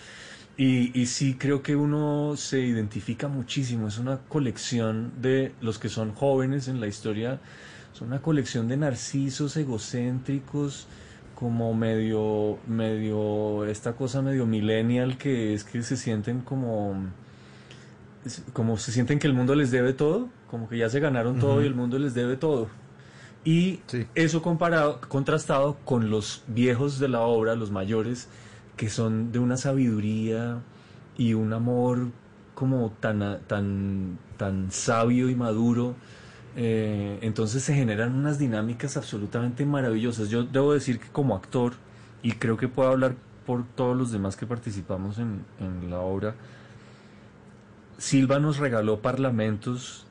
Y, y sí creo que uno se identifica muchísimo, es una colección de los que son jóvenes en la historia, son una colección de narcisos egocéntricos, como medio, medio, esta cosa medio millennial que es que se sienten como, es- como se sienten que el mundo les debe todo, como que ya se ganaron todo y el mundo les debe todo. Y eso comparado, contrastado con los viejos de la obra, los mayores, que son de una sabiduría y un amor como tan, tan, tan sabio y maduro. Eh, entonces se generan unas dinámicas absolutamente maravillosas. Yo debo decir que como actor, y creo que puedo hablar por todos los demás que participamos en, en la obra, Silva nos regaló parlamentos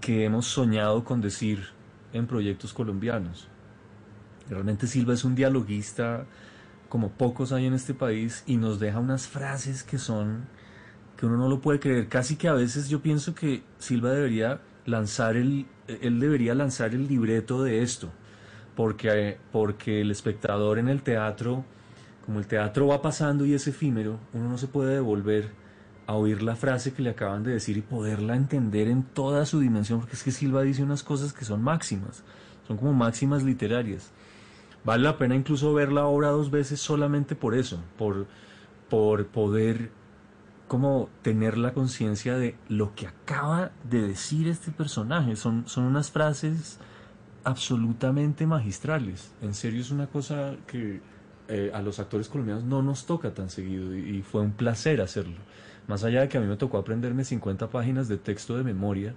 que hemos soñado con decir en proyectos colombianos. Realmente Silva es un dialoguista como pocos hay en este país y nos deja unas frases que son que uno no lo puede creer. Casi que a veces yo pienso que Silva debería lanzar el él debería lanzar el libreto de esto, porque porque el espectador en el teatro como el teatro va pasando y es efímero, uno no se puede devolver a oír la frase que le acaban de decir y poderla entender en toda su dimensión, porque es que Silva dice unas cosas que son máximas, son como máximas literarias. Vale la pena incluso ver la obra dos veces solamente por eso, por, por poder como tener la conciencia de lo que acaba de decir este personaje. Son, son unas frases absolutamente magistrales. En serio es una cosa que eh, a los actores colombianos no nos toca tan seguido y, y fue un placer hacerlo. Más allá de que a mí me tocó aprenderme 50 páginas de texto de memoria,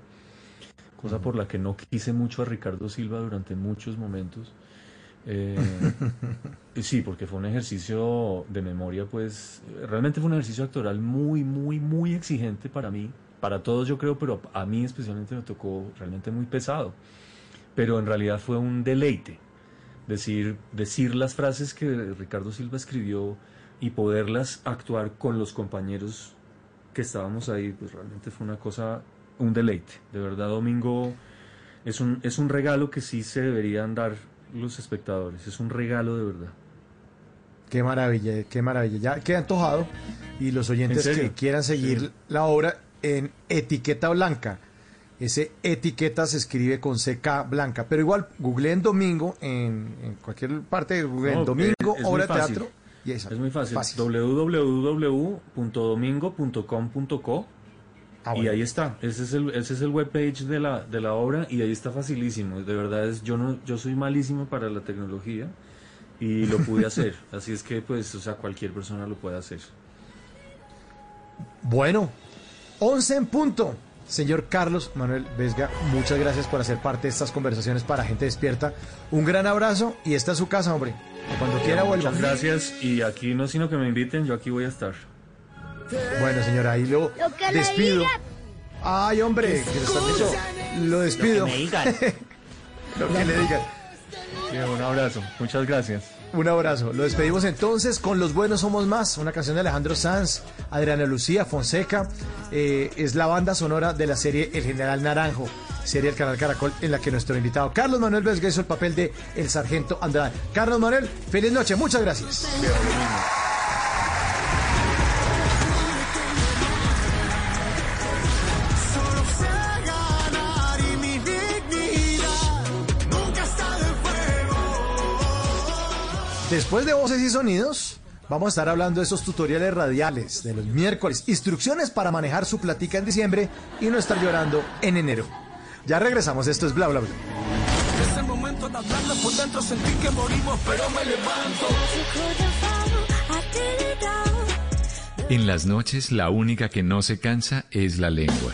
cosa por la que no quise mucho a Ricardo Silva durante muchos momentos. Eh, sí, porque fue un ejercicio de memoria, pues realmente fue un ejercicio actoral muy, muy, muy exigente para mí, para todos yo creo, pero a mí especialmente me tocó realmente muy pesado. Pero en realidad fue un deleite decir, decir las frases que Ricardo Silva escribió y poderlas actuar con los compañeros que estábamos ahí, pues realmente fue una cosa, un deleite. De verdad, Domingo es un, es un regalo que sí se deberían dar los espectadores, es un regalo de verdad. Qué maravilla, qué maravilla. Ya queda antojado y los oyentes que quieran seguir Sí. la obra en etiqueta blanca. Ese etiqueta se escribe con CK blanca, pero igual googleen domingo en, en cualquier parte, googleen No, domingo, obra teatro. Y. Es muy fácil. Fácil. www.domingo.com.co Ah, y bueno. ahí está. Ese es el, ese es el webpage de la, de la obra y ahí está facilísimo. De verdad es, yo no, yo soy malísimo para la tecnología y lo pude hacer. Así es que pues, o sea, cualquier persona lo puede hacer. Bueno, 11 en punto. Señor Carlos Manuel Vesga, muchas gracias por hacer parte de estas conversaciones para gente despierta. Un gran abrazo y esta es su casa, hombre. Cuando quiera vuelva. Muchas gracias y aquí no sino que me inviten, yo aquí voy a estar. Bueno, señora, ahí lo, Lo que le despido. diga. Ay, hombre, que lo, están dicho. lo despido. Lo que me digan. Lo que le digan. Sí, un abrazo. Muchas gracias. Un abrazo. Lo despedimos entonces con Los Buenos Somos Más, una canción de Alejandro Sanz, Adriana Lucía, Fonseca. Eh, es la banda sonora de la serie El General Naranjo, serie del canal Caracol, en la que nuestro invitado Carlos Manuel Vesga hizo el papel de El Sargento Andrade. Carlos Manuel, feliz noche, muchas gracias. Después de voces y sonidos, vamos a estar hablando de esos tutoriales radiales de los miércoles, instrucciones para manejar su platica en diciembre y no estar llorando en enero. Ya regresamos, esto es bla bla bla. Es el momento de hablarlo por dentro, sentí que morimos, pero me levanto. En las noches la única que no se cansa es la lengua.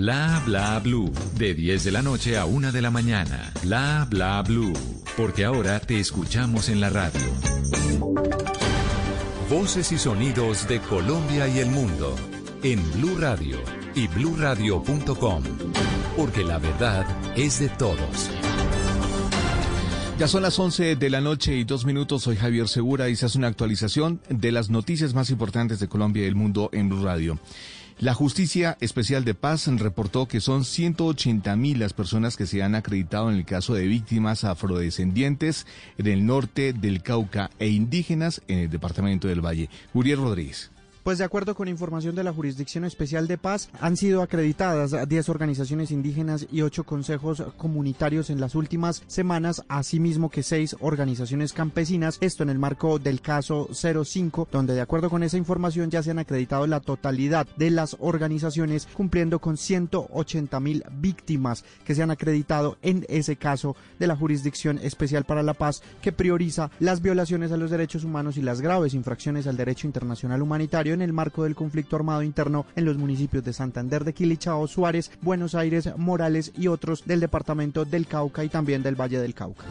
Bla bla blue. De 10 de la noche a 1 de la mañana. Bla bla blue. Porque ahora te escuchamos en la radio. Voces y sonidos de Colombia y el mundo. En Blue Radio y bluradio.com. Porque la verdad es de todos. Ya son las 11 de la noche y dos minutos. Soy Javier Segura y se hace una actualización de las noticias más importantes de Colombia y el mundo en Blue Radio. La Justicia Especial de Paz reportó que son 180 mil las personas que se han acreditado en el caso de víctimas afrodescendientes en el norte del Cauca e indígenas en el departamento del Valle. Uriel Rodríguez. Pues de acuerdo con información de la Jurisdicción Especial de Paz, han sido acreditadas 10 organizaciones indígenas y 8 consejos comunitarios en las últimas semanas, asimismo que 6 organizaciones campesinas, esto en el marco del caso 05, donde de acuerdo con esa información ya se han acreditado la totalidad de las organizaciones, cumpliendo con 180 mil víctimas que se han acreditado en ese caso de la Jurisdicción Especial para la Paz, que prioriza las violaciones a los derechos humanos y las graves infracciones al derecho internacional humanitario en el marco del conflicto armado interno en los municipios de Santander de Quilichao, Suárez, Buenos Aires, Morales y otros del departamento del Cauca y también del Valle del Cauca.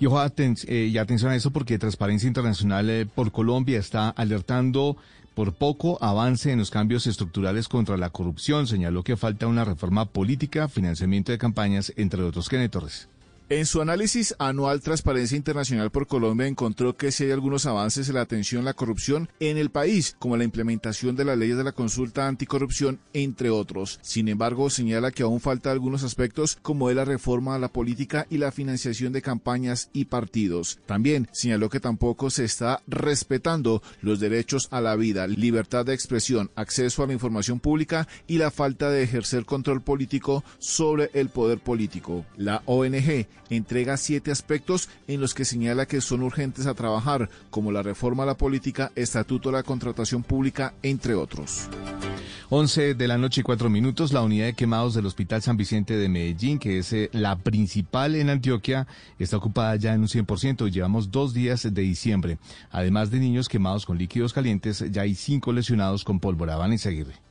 Y ojo, aten eh, atención a eso porque Transparencia Internacional eh, por Colombia está alertando por poco avance en los cambios estructurales contra la corrupción. Señaló que falta una reforma política, financiamiento de campañas, entre otros. Kenneth Torres. En su análisis anual, Transparencia Internacional por Colombia encontró que sí hay algunos avances en la atención a la corrupción en el país, como la implementación de las leyes de la consulta anticorrupción, entre otros. Sin embargo, señala que aún falta algunos aspectos, como de la reforma a la política y la financiación de campañas y partidos. También señaló que tampoco se está respetando los derechos a la vida, libertad de expresión, acceso a la información pública y la falta de ejercer control político sobre el poder político. La ONG entrega siete aspectos en los que señala que son urgentes a trabajar, como la reforma a la política, estatuto de la contratación pública, entre otros. 11 de la noche y cuatro minutos, la unidad de quemados del Hospital San Vicente de Medellín, que es eh, la principal en Antioquia, está ocupada ya en un 100%. Llevamos dos días de diciembre. Además de niños quemados con líquidos calientes, ya hay cinco lesionados con pólvora. Van a seguir.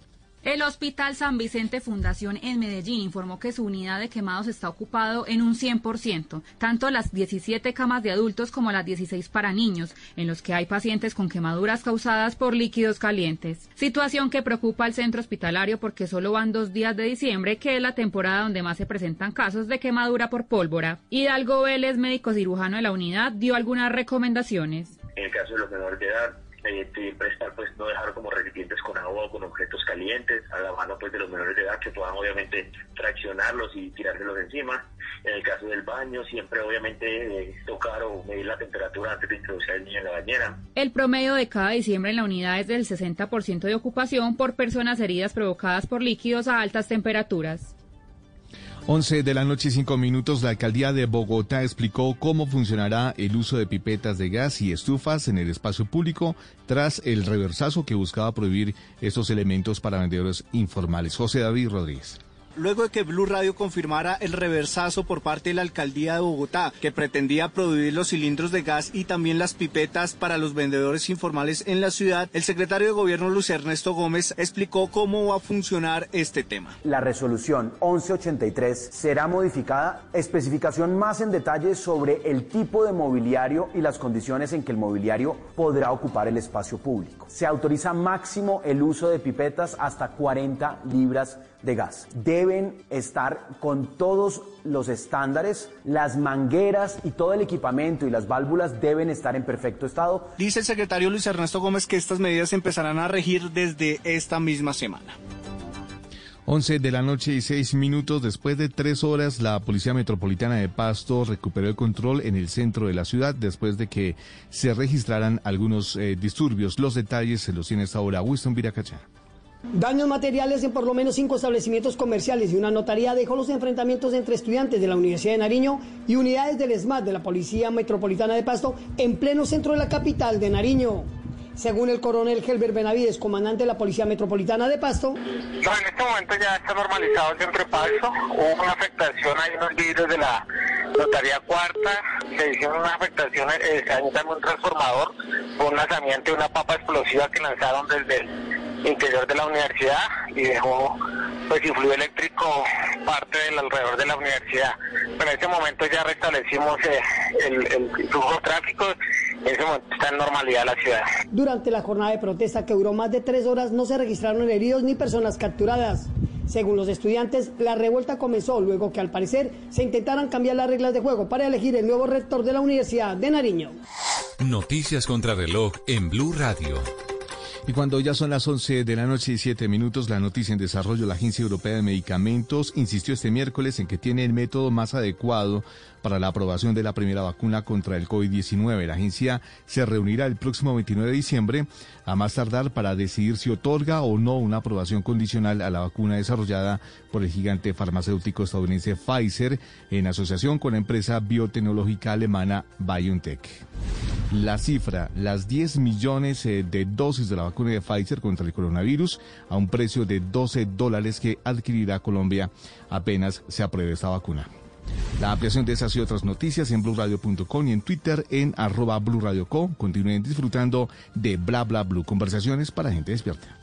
El Hospital San Vicente Fundación en Medellín informó que su unidad de quemados está ocupado en un 100%, tanto las 17 camas de adultos como las 16 para niños, en los que hay pacientes con quemaduras causadas por líquidos calientes. Situación que preocupa al centro hospitalario porque solo van dos días de diciembre, que es la temporada donde más se presentan casos de quemadura por pólvora. Hidalgo Vélez, médico cirujano de la unidad, dio algunas recomendaciones. En el caso de los menores de edad, eh, prestar pues no dejar como recipientes con agua o con objetos calientes a la mano pues de los menores de edad que puedan obviamente fraccionarlos y tirárselos encima. En el caso del baño siempre obviamente eh, tocar o medir la temperatura antes de introducir al niño en la bañera. El promedio de cada diciembre en la unidad es del 60% de ocupación por personas heridas provocadas por líquidos a altas temperaturas 11 de la noche y 5 minutos, la alcaldía de Bogotá explicó cómo funcionará el uso de pipetas de gas y estufas en el espacio público tras el reversazo que buscaba prohibir estos elementos para vendedores informales. José David Rodríguez luego de que Blue Radio confirmara el reversazo por parte de la alcaldía de Bogotá, que pretendía prohibir los cilindros de gas y también las pipetas para los vendedores informales en la ciudad, el secretario de gobierno Luis Ernesto Gómez explicó cómo va a funcionar este tema. La resolución 1183 será modificada, especificación más en detalle sobre el tipo de mobiliario y las condiciones en que el mobiliario podrá ocupar el espacio público. Se autoriza máximo el uso de pipetas hasta 40 libras de gas. Deben estar con todos los estándares, las mangueras y todo el equipamiento y las válvulas deben estar en perfecto estado. Dice el secretario Luis Ernesto Gómez que estas medidas empezarán a regir desde esta misma semana. 11 de la noche y 6 minutos después de tres horas, la Policía Metropolitana de Pasto recuperó el control en el centro de la ciudad después de que se registraran algunos eh, disturbios. Los detalles se los tiene esta hora Winston Viracacha. Daños materiales en por lo menos cinco establecimientos comerciales y una notaría dejó los enfrentamientos entre estudiantes de la Universidad de Nariño y unidades del SMAT de la Policía Metropolitana de Pasto en pleno centro de la capital de Nariño. Según el coronel Helber Benavides, comandante de la Policía Metropolitana de Pasto, No, en este momento ya está normalizado el centro Pasto. Hubo una afectación, hay unos vidrios de la notaría cuarta, se hicieron una afectación, eh, también un transformador, un lanzamiento de una papa explosiva que lanzaron desde el interior de la universidad y dejó pues influido eléctrico parte del alrededor de la universidad. Pero en este momento ya restablecimos eh, el, el flujo de tráfico, en ese momento está en normalidad la ciudad. durante la jornada de protesta que duró más de tres horas no se registraron heridos ni personas capturadas. Según los estudiantes, la revuelta comenzó luego que al parecer se intentaran cambiar las reglas de juego para elegir el nuevo rector de la Universidad de Nariño. Noticias contra reloj en Blue Radio. Y cuando ya son las 11 de la noche y 7 minutos, la noticia en desarrollo, la Agencia Europea de Medicamentos insistió este miércoles en que tiene el método más adecuado para la aprobación de la primera vacuna contra el COVID-19. La agencia se reunirá el próximo 29 de diciembre, a más tardar, para decidir si otorga o no una aprobación condicional a la vacuna desarrollada por el gigante farmacéutico estadounidense Pfizer en asociación con la empresa biotecnológica alemana BioNTech. La cifra, las 10 millones eh, de dosis de la vacuna de Pfizer contra el coronavirus a un precio de 12 dólares que adquirirá Colombia apenas se apruebe esta vacuna. La ampliación de esas y otras noticias en blurradio.com y en Twitter en arroba blurradioco. Continúen disfrutando de Bla Bla Blue, conversaciones para gente despierta.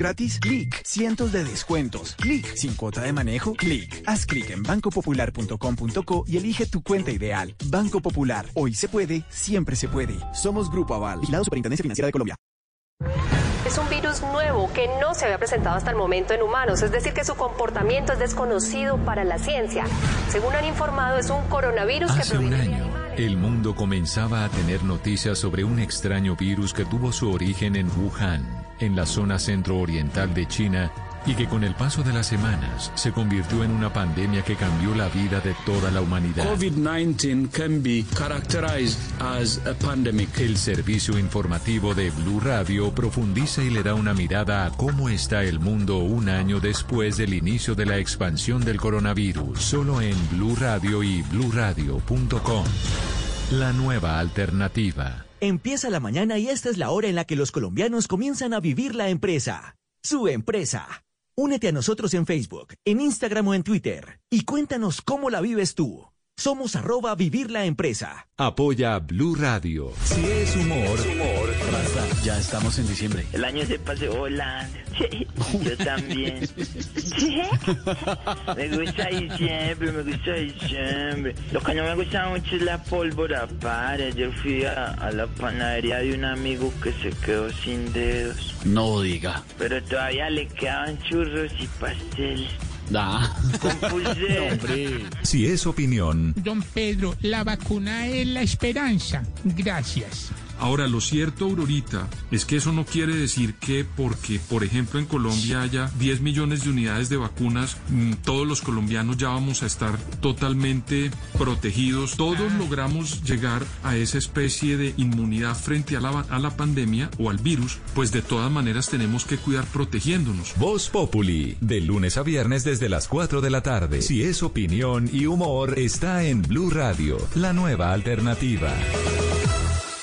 gratis? Clic. Cientos de descuentos. Clic. Sin cuota de manejo. Clic. Haz clic en bancopopular.com.co y elige tu cuenta ideal. Banco Popular. Hoy se puede. Siempre se puede. Somos Grupo Aval. Vigilado Superintendencia Financiera de Colombia. Es un virus nuevo que no se había presentado hasta el momento en humanos, es decir, que su comportamiento es desconocido para la ciencia. Según han informado, es un coronavirus que Hace un proviene de año, el mundo comenzaba a tener noticias sobre un extraño virus que tuvo su origen en Wuhan, en la zona centro-oriental de China, y que con el paso de las semanas se convirtió en una pandemia que cambió la vida de toda la humanidad. COVID-19 can be characterized as a pandemic. El servicio informativo de Blue Radio profundiza y le da una mirada a cómo está el mundo un año después del inicio de la expansión del coronavirus, solo en Blue Radio y bluradio.com. La nueva alternativa. Empieza la mañana y esta es la hora en la que los colombianos comienzan a vivir la empresa. Su empresa. Únete a nosotros en Facebook, en Instagram o en Twitter y cuéntanos cómo la vives tú. Somos arroba vivir la empresa. Apoya Blue Radio. Si es humor, Basta, ya estamos en diciembre. El año se pasó volando. Yo también. Me gusta diciembre, me gusta diciembre. Lo que no me gusta mucho es la pólvora para. Ayer fui a, a la panadería de un amigo que se quedó sin dedos. No diga. Pero todavía le quedaban churros y pasteles. Da. Compulsé. Si es opinión, Don Pedro, la vacuna es la esperanza. Gracias. Ahora, lo cierto, Aurorita, es que eso no quiere decir que porque, por ejemplo, en Colombia haya 10 millones de unidades de vacunas, mm, todos los colombianos ya vamos a estar totalmente protegidos. Todos logramos llegar a esa especie de inmunidad frente a la, a la pandemia o al virus, pues de todas maneras tenemos que cuidar protegiéndonos. Voz Populi, de lunes a viernes desde las 4 de la tarde. Si es opinión y humor, está en Blue Radio, la nueva alternativa.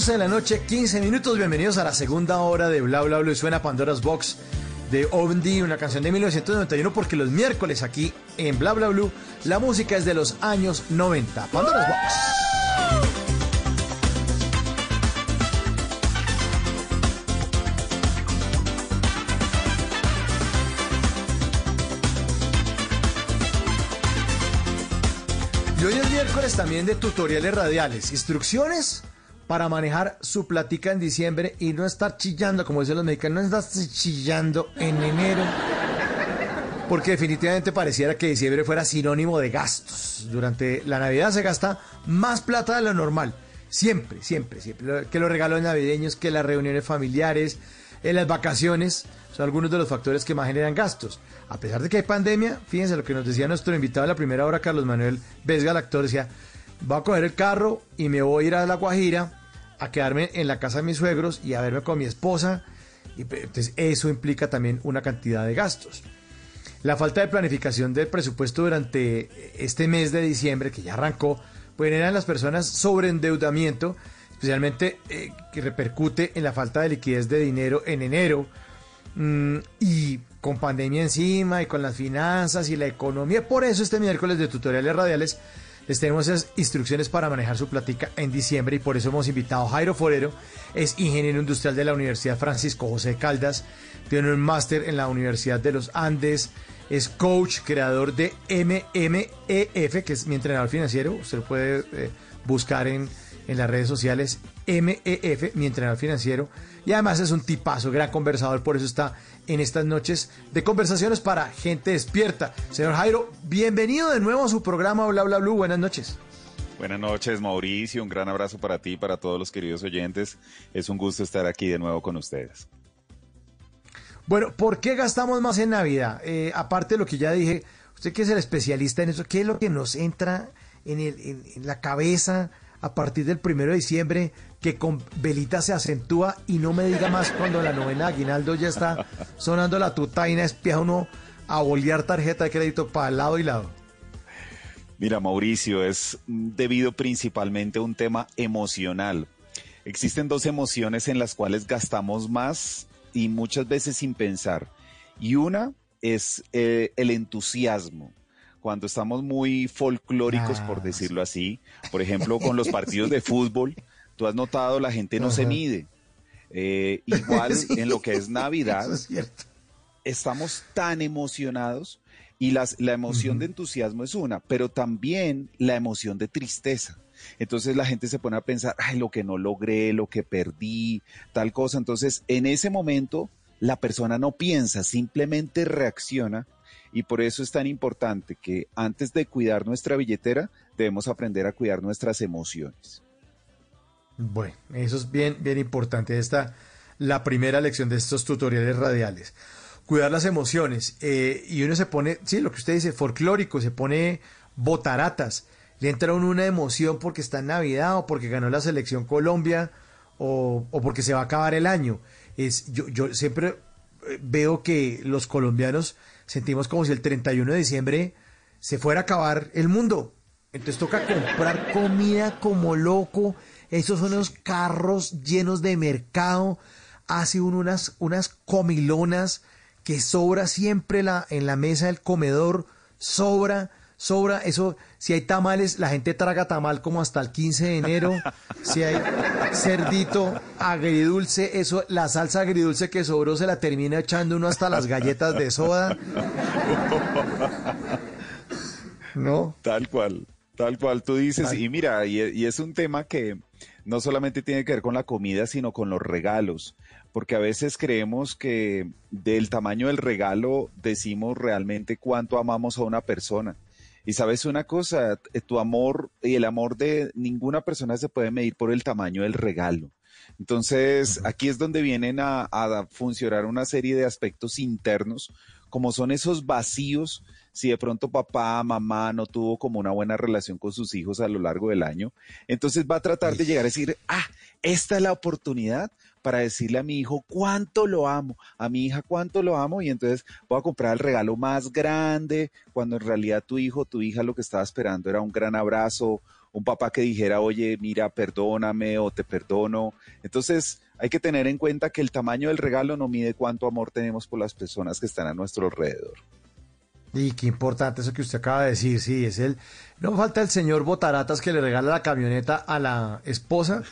11 de la noche, 15 minutos. Bienvenidos a la segunda hora de Bla Bla Bla. Y suena Pandora's Box de OMD, una canción de 1991, porque los miércoles aquí en Bla Bla Blue la música es de los años 90. Pandora's Box. Y hoy es miércoles también de tutoriales radiales, instrucciones para manejar su platica en diciembre y no estar chillando, como dicen los mexicanos, no estar chillando en enero. Porque definitivamente pareciera que diciembre fuera sinónimo de gastos. Durante la Navidad se gasta más plata de lo normal. Siempre, siempre, siempre. Que los regalos navideños, que las reuniones familiares, eh, las vacaciones, son algunos de los factores que más generan gastos. A pesar de que hay pandemia, fíjense lo que nos decía nuestro invitado a la primera hora, Carlos Manuel Vesga, el actor, decía, voy a coger el carro y me voy a ir a La Guajira a quedarme en la casa de mis suegros y a verme con mi esposa. Y entonces eso implica también una cantidad de gastos. La falta de planificación del presupuesto durante este mes de diciembre, que ya arrancó, pues generan en las personas sobreendeudamiento, especialmente eh, que repercute en la falta de liquidez de dinero en enero. Mm, y con pandemia encima y con las finanzas y la economía. Por eso este miércoles de tutoriales radiales les tenemos esas instrucciones para manejar su platica en diciembre y por eso hemos invitado a Jairo Forero, es ingeniero industrial de la Universidad Francisco José Caldas, tiene un máster en la Universidad de los Andes, es coach, creador de MMEF, que es mi entrenador financiero, usted lo puede eh, buscar en, en las redes sociales, MEF, mi entrenador financiero, y además es un tipazo, gran conversador, por eso está en estas noches de conversaciones para gente despierta. Señor Jairo, bienvenido de nuevo a su programa Bla Bla Blue, buenas noches. Buenas noches, Mauricio. Un gran abrazo para ti y para todos los queridos oyentes. Es un gusto estar aquí de nuevo con ustedes. Bueno, ¿por qué gastamos más en Navidad? Eh, aparte de lo que ya dije, usted que es el especialista en eso, ¿qué es lo que nos entra en, el- en- en la cabeza a partir del primero de diciembre que con velita se acentúa y no me diga más cuando la novena Aguinaldo ya está sonando la tutaina, espía uno a bolear tarjeta de crédito para lado y lado? Mira, Mauricio, es debido principalmente a un tema emocional. Existen dos emociones en las cuales gastamos más y muchas veces sin pensar. Y una es eh, el entusiasmo. Cuando estamos muy folclóricos, por decirlo así, por ejemplo, con los partidos de fútbol, tú has notado la gente no se mide. Eh, igual Sí, en lo que es Navidad, es cierto. estamos tan emocionados y las, la emoción de entusiasmo es una, pero también la emoción de tristeza. Entonces la gente se pone a pensar, ay, lo que no logré, lo que perdí, tal cosa. Entonces en ese momento la persona no piensa, simplemente reacciona y por eso es tan importante que antes de cuidar nuestra billetera debemos aprender a cuidar nuestras emociones. Bueno, eso es bien, bien importante. Esta la primera lección de estos tutoriales radiales. Cuidar las emociones. eh, y uno se pone, sí, lo que usted dice, folclórico, se pone botaratas. Le entra uno una emoción porque está en Navidad o porque ganó la selección Colombia o, o porque se va a acabar el año. Es, yo, yo siempre eh, veo que los colombianos sentimos como si el 31 de diciembre se fuera a acabar el mundo. Entonces toca comprar comida como loco. Esos son los carros llenos de mercado. Hace uno unas, unas comilonas que sobra siempre la, en la mesa del comedor. Sobra, sobra. Eso, si hay tamales, la gente traga tamal como hasta el 15 de enero. Si hay cerdito agridulce, eso, la salsa agridulce que sobró se la termina echando uno hasta las galletas de soda. ¿No? Tal cual, tal cual tú dices. Y mira, y, y es un tema que no solamente tiene que ver con la comida, sino con los regalos. Porque a veces creemos que del tamaño del regalo decimos realmente cuánto amamos a una persona. Y sabes una cosa, Eh, tu amor y el amor de ninguna persona se puede medir por el tamaño del regalo. Entonces, aquí es donde vienen a, a funcionar una serie de aspectos internos, como son esos vacíos, si de pronto papá, mamá no tuvo como una buena relación con sus hijos a lo largo del año, entonces va a tratar de llegar a decir, ah, esta es la oportunidad para decirle a mi hijo cuánto lo amo, a mi hija cuánto lo amo, y entonces voy a comprar el regalo más grande, cuando en realidad tu hijo, tu hija lo que estaba esperando era un gran abrazo, un papá que dijera, oye, mira, perdóname o te perdono. Entonces, hay que tener en cuenta que el tamaño del regalo no mide cuánto amor tenemos por las personas que están a nuestro alrededor. Y qué importante eso que usted acaba de decir, sí, es el... No falta el señor Botaratas que le regala la camioneta a la esposa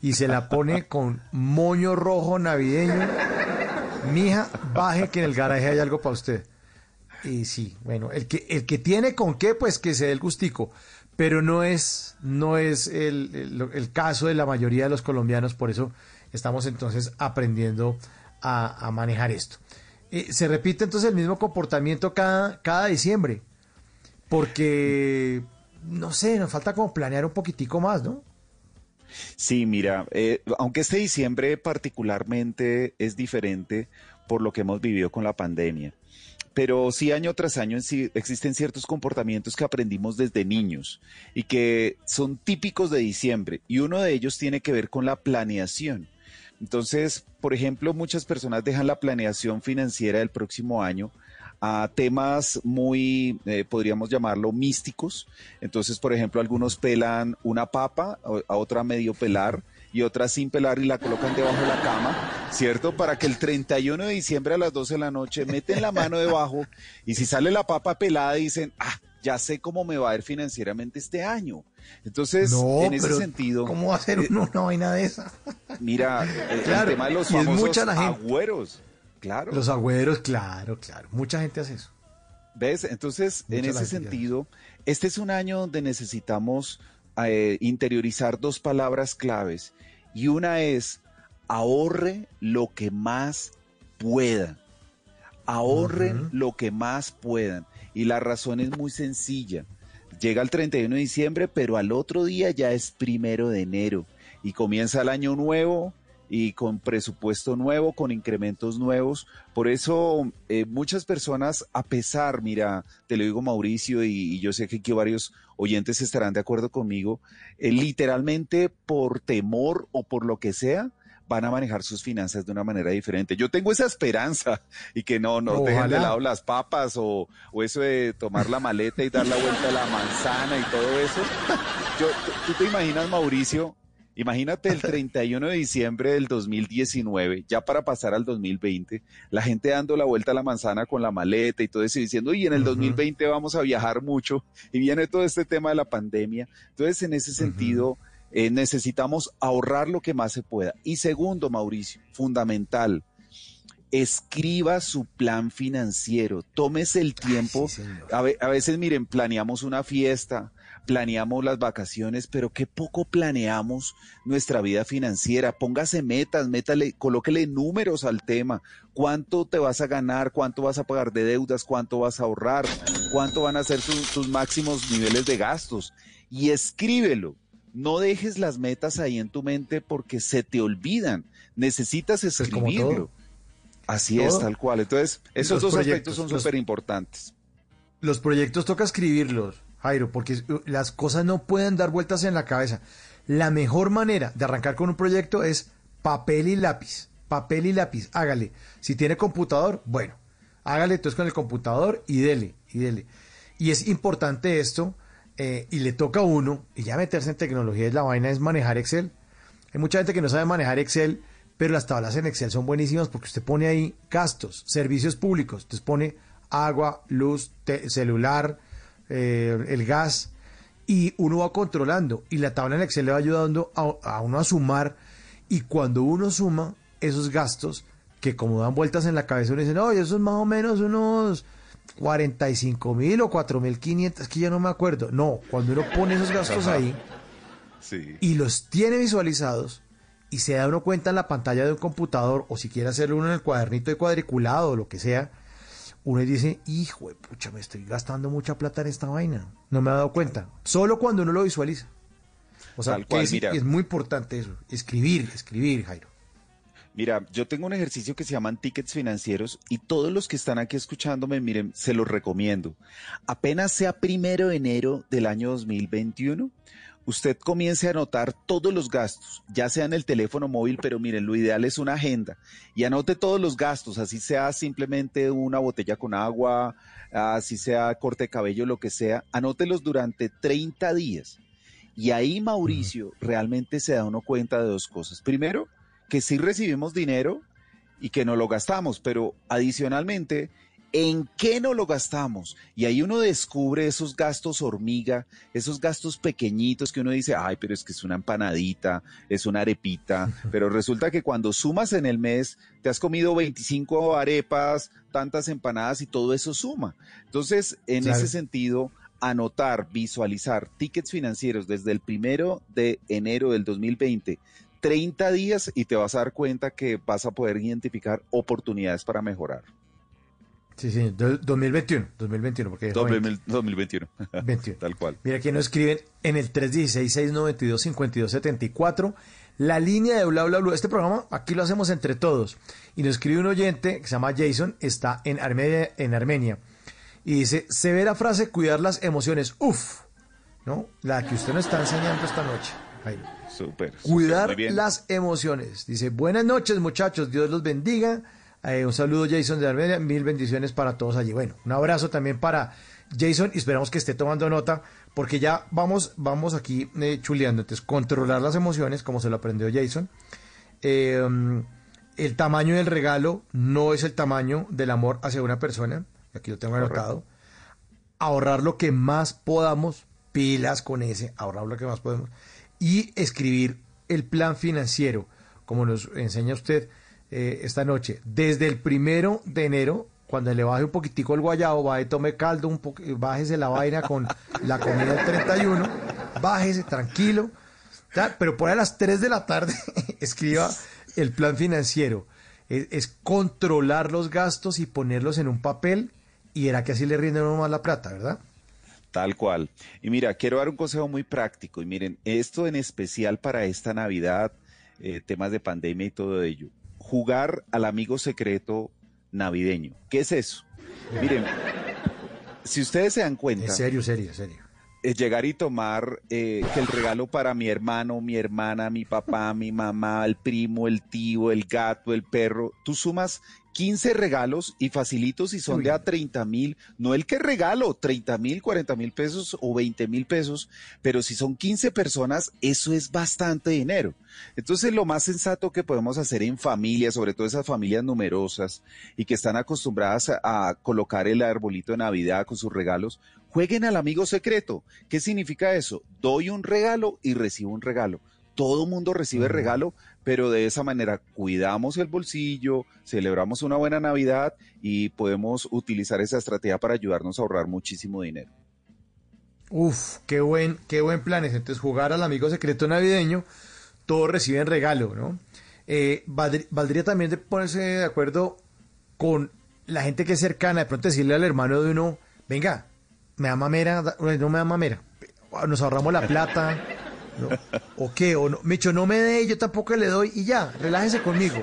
y se la pone con moño rojo navideño. Mija, baje que en el garaje hay algo para usted. Y sí, bueno, el que, el que tiene con qué, pues que se dé el gustico. Pero no es, no es el, el- el caso de la mayoría de los colombianos, por eso estamos entonces aprendiendo a, a manejar esto. Eh, se repite entonces el mismo comportamiento cada, cada diciembre, porque, no sé, nos falta como planear un poquitico más, ¿no? Sí, mira, eh, aunque este diciembre particularmente es diferente por lo que hemos vivido con la pandemia, pero sí año tras año existen ciertos comportamientos que aprendimos desde niños y que son típicos de diciembre y uno de ellos tiene que ver con la planeación. Entonces, por ejemplo, muchas personas dejan la planeación financiera del próximo año a temas muy, eh, podríamos llamarlo, místicos. Entonces, por ejemplo, algunos pelan una papa, a otra medio pelar y otra sin pelar y la colocan debajo de la cama, ¿cierto? Para que el 31 de diciembre a las 12 de la noche meten la mano debajo y si sale la papa pelada dicen, ah, ya sé cómo me va a ir financieramente este año. Entonces, en ese sentido... ¿Cómo va a hacer uno una vaina de esa? Mira, el, tema de los famosos agüeros. Claro. Los agüeros, claro, claro. Mucha gente hace eso. ¿Ves? Entonces, en ese sentido, este es un año donde necesitamos eh, interiorizar dos palabras claves. Y una es, ahorre lo que más pueda. Ahorren lo que más puedan. Y la razón es muy sencilla. Llega el 31 de diciembre, pero al otro día ya es primero de enero y comienza el año nuevo y con presupuesto nuevo, con incrementos nuevos. Por eso eh, muchas personas, a pesar, mira, te lo digo Mauricio y, yo sé que aquí varios oyentes estarán de acuerdo conmigo, eh, literalmente por temor o por lo que sea, van a manejar sus finanzas de una manera diferente. Yo tengo esa esperanza y que no, no dejen de lado las papas o, o, eso de tomar la maleta y dar la vuelta a la manzana y todo eso. Yo, ¿Tú te imaginas, Mauricio, Imagínate el 31 de diciembre del 2019, ya para pasar al 2020, la gente dando la vuelta a la manzana con la maleta y todo eso, diciendo, y en el 2020 vamos a viajar mucho, y viene todo este tema de la pandemia. Entonces, en ese sentido, eh, necesitamos ahorrar lo que más se pueda. Y segundo, Mauricio, fundamental, escriba su plan financiero, tómese el tiempo. a, a, veces, miren, planeamos una fiesta, planeamos las vacaciones, pero qué poco planeamos nuestra vida financiera. Póngase metas, métale, colóquele números al tema. ¿Cuánto te vas a ganar? ¿Cuánto vas a pagar de deudas? ¿Cuánto vas a ahorrar? ¿Cuánto van a ser tus máximos niveles de gastos? Y escríbelo. No dejes las metas ahí en tu mente porque se te olvidan. Necesitas escribirlo. Así es, tal cual. Entonces, esos dos aspectos son súper importantes. Los proyectos toca escribirlos Jairo, porque las cosas no pueden dar vueltas en la cabeza. La mejor manera de arrancar con un proyecto es papel y lápiz. Papel y lápiz, hágale. Si tiene computador, bueno, hágale entonces con el computador y dele, y dele. Y es importante esto, eh, y le toca a uno, y ya meterse en tecnología es la vaina, es manejar Excel. Hay mucha gente que no sabe manejar Excel, pero las tablas en Excel son buenísimas porque usted pone ahí gastos, servicios públicos, usted pone agua, luz, celular, eh, el gas, y uno va controlando. Y la tabla en Excel le va ayudando a, uno a sumar. Y cuando uno suma esos gastos, que como dan vueltas en la cabeza, uno dice, no, eso es más o menos unos 45 mil o 4 mil 500, que ya no me acuerdo. No, cuando uno pone esos gastos ahí y los tiene visualizados y se da uno cuenta en la pantalla de un computador o si quiere hacerlo uno en el cuadernito de cuadriculado o lo que sea, uno dice, hijo de pucha, me estoy gastando mucha plata en esta vaina. No me he dado cuenta. Solo cuando uno lo visualiza. O sea, es, es muy importante eso. Escribir, escribir, Jairo. Mira, yo tengo un ejercicio que se llaman tickets financieros y todos los que están aquí escuchándome, miren, se los recomiendo. Apenas sea primero de enero del año 2021, usted comience a anotar todos los gastos, ya sea en el teléfono móvil, pero miren, lo ideal es una agenda y anote todos los gastos, así sea simplemente una botella con agua, así sea corte de cabello, lo que sea, anótelos durante 30 días. Y ahí, Mauricio, realmente se da uno cuenta de dos cosas. Primero, que sí recibimos dinero y que no lo gastamos, pero adicionalmente ¿En qué no lo gastamos? Y ahí uno descubre esos gastos hormiga, esos gastos pequeñitos que uno dice, ay, pero es que es una empanadita, es una arepita, pero resulta que cuando sumas en el mes, te has comido 25 arepas, tantas empanadas y todo eso suma. Entonces, en ese sentido, anotar, visualizar tickets financieros desde el primero de enero del 2020 30 días y te vas a dar cuenta que vas a poder identificar oportunidades para mejorar. Sí, sí, do- 2021, 2021, porque... joven. 2021. 21. Tal cual. Mira, aquí nos escriben en el 316-692-5274, la línea de bla bla bla. Este programa aquí lo hacemos entre todos. Y nos escribe un oyente que se llama Jason, está en Armenia, en Armenia. Y dice, severa frase, cuidar las emociones. Uf, ¿no? La que usted nos está enseñando esta noche. Súper. Cuidar las emociones. Dice, buenas noches muchachos, Dios los bendiga. Eh, un saludo Jason de Armenia, mil bendiciones para todos allí. Bueno, un abrazo también para Jason y esperamos que esté tomando nota porque ya vamos, vamos aquí eh, chuleando. Entonces, controlar las emociones como se lo aprendió Jason. Eh, el tamaño del regalo no es el tamaño del amor hacia una persona. Aquí lo tengo anotado. Ahorrar lo que más podamos, pilas con ese, ahorrar lo que más podemos. Y escribir el plan financiero, como nos enseña usted eh, esta noche. Desde el primero de enero, cuando le baje un poquitico el guayabo, va y tome caldo, un bájese la vaina con la comida del 31, bájese tranquilo. Pero por ahí a las 3 de la tarde escriba el plan financiero. Es, es controlar los gastos y ponerlos en un papel y era que así le rinde a uno más la plata, ¿verdad? Tal cual. Y mira, quiero dar un consejo muy práctico. Y miren, esto en especial para esta Navidad, eh, temas de pandemia y todo ello. Jugar al amigo secreto navideño. ¿Qué es eso? Miren, si ustedes se dan cuenta. En serio, serio, serio. Es llegar y tomar eh, que el regalo para mi hermano, mi hermana, mi papá, mi mamá, el primo, el tío, el gato, el perro, tú sumas 15 regalos y facilitos y son de a 30 mil, no el que regalo, 30 mil, 40 mil pesos o 20 mil pesos, pero si son 15 personas, eso es bastante dinero. Entonces lo más sensato que podemos hacer en familia, sobre todo esas familias numerosas y que están acostumbradas a, a colocar el arbolito de Navidad con sus regalos, jueguen al amigo secreto. ¿Qué significa eso? Doy un regalo y recibo un regalo. Todo mundo recibe regalo, pero de esa manera cuidamos el bolsillo, celebramos una buena Navidad y podemos utilizar esa estrategia para ayudarnos a ahorrar muchísimo dinero. Uf, qué buen, qué buen plan es. Entonces, jugar al amigo secreto navideño, todos reciben regalo, ¿no? Eh, valdr- valdría también de ponerse de acuerdo con la gente que es cercana, de pronto decirle al hermano de uno, venga, me da mamera, no me da mamera, nos ahorramos la plata, ¿no? ¿O qué? O no, Micho, no me dé, yo tampoco le doy, y ya, relájese conmigo.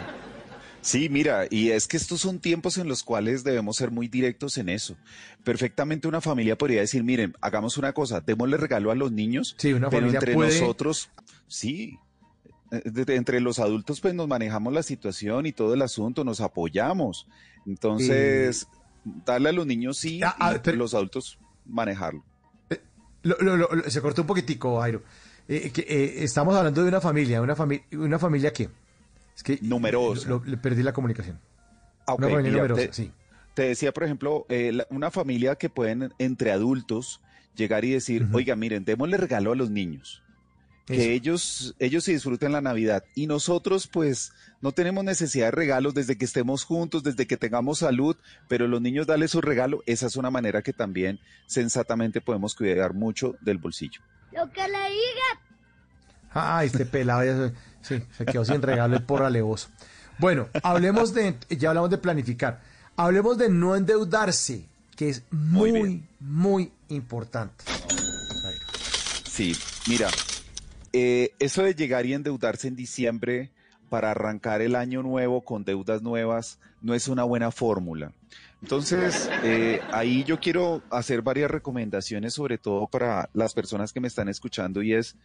Sí, mira, y es que estos son tiempos en los cuales debemos ser muy directos en eso. Perfectamente una familia podría decir, miren, hagamos una cosa, démosle regalo a los niños, Sí, una pero entre puede- nosotros, sí, eh, entre los adultos pues nos manejamos la situación y todo el asunto, nos apoyamos. Entonces, darle a los niños sí Ah, ah, y pero- los adultos manejarlo. Lo- lo- lo- lo- se cortó un poquitico, Jairo. Eh, que, eh, estamos hablando de una familia, una, familia una familia que... Es que Numerosa. le perdí la comunicación. Ah, ok, una familia numerosa, te- sí. Te decía, por ejemplo, eh, la- una familia que pueden entre adultos llegar y decir, oiga, miren, démosle regalo a los niños. Que Eso. ellos, ellos se disfruten la Navidad. Y nosotros, pues, no tenemos necesidad de regalos desde que estemos juntos, desde que tengamos salud, pero los niños darles su regalo, esa es una manera que también sensatamente podemos cuidar mucho del bolsillo. Lo que le diga. Ah, este pelado ya se, sí, se quedó sin regalo el porra alevoso. Bueno, hablemos de, ya hablamos de planificar. Hablemos de no endeudarse, que es muy, muy, importante. Sí, mira, eh, eso de llegar y endeudarse en diciembre para arrancar el año nuevo con deudas nuevas no es una buena fórmula. Entonces, eh, ahí yo quiero hacer varias recomendaciones, sobre todo para las personas que me están escuchando, y es,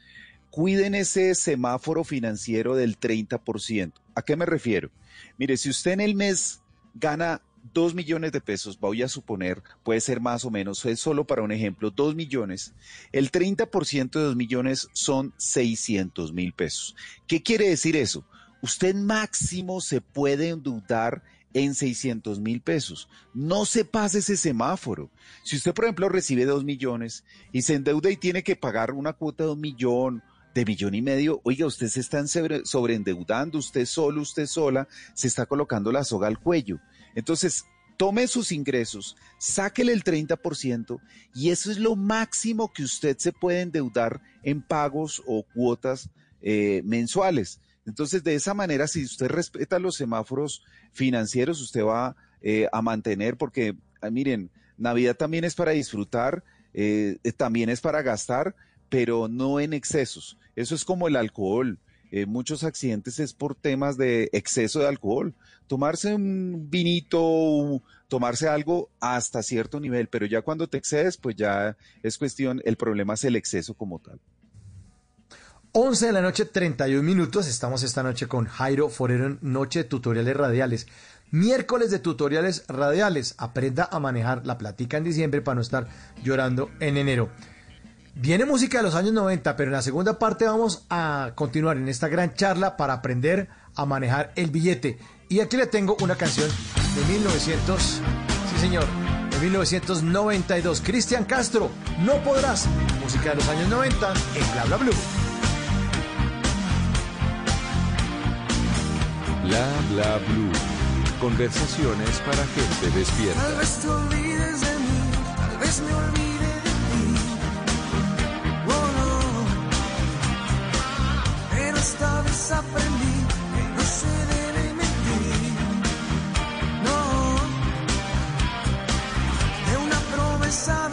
cuiden ese semáforo financiero del 30%. ¿A qué me refiero? Mire, si usted en el mes gana 2 millones de pesos, voy a suponer, puede ser más o menos, es solo para un ejemplo, 2 millones, el 30% de 2 millones son 600 mil pesos. ¿Qué quiere decir eso? Usted máximo se puede endeudar en 600 mil pesos. No se pase ese semáforo. Si usted, por ejemplo, recibe 2 millones y se endeuda y tiene que pagar una cuota de un millón, de millón y medio, oiga, usted se está sobre, sobreendeudando, usted solo, usted sola, se está colocando la soga al cuello. Entonces, tome sus ingresos, sáquele el 30% y eso es lo máximo que usted se puede endeudar en pagos o cuotas eh, mensuales. Entonces, de esa manera, si usted respeta los semáforos financieros, usted va eh, a mantener, porque miren, Navidad también es para disfrutar, eh, también es para gastar, pero no en excesos. Eso es como el alcohol. Eh, muchos accidentes es por temas de exceso de alcohol. Tomarse un vinito, tomarse algo hasta cierto nivel, pero ya cuando te excedes, pues ya es cuestión, el problema es el exceso como tal. 11 de la noche, 31 minutos. Estamos esta noche con Jairo Forero, noche de tutoriales radiales. Miércoles de tutoriales radiales. Aprenda a manejar la platica en diciembre para no estar llorando en enero. Viene música de los años 90, pero en la segunda parte vamos a continuar en esta gran charla para aprender a manejar el billete. Y aquí le tengo una canción de 1900, sí señor, de 1992. Cristian Castro, No Podrás. Música de los años 90 en Bla Bla Blue. Bla bla blue. Conversaciones para gente despierta. Tal vez te olvides de mí, tal vez me olvide esta vez aprendí que no se debe mentir. No. De una promesa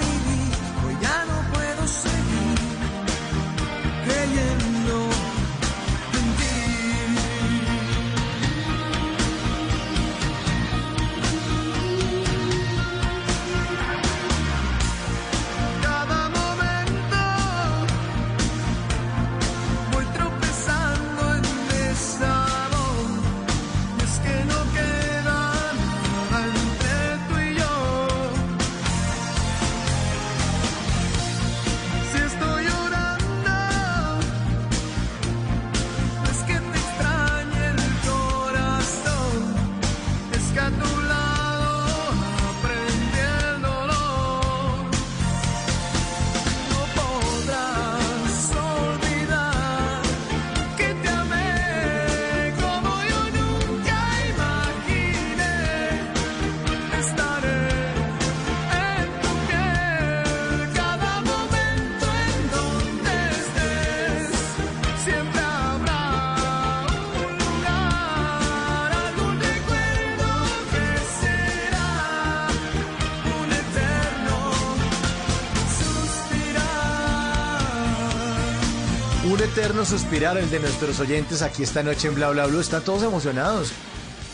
suspirar, el de nuestros oyentes aquí esta noche en Bla Bla Blue. Están todos emocionados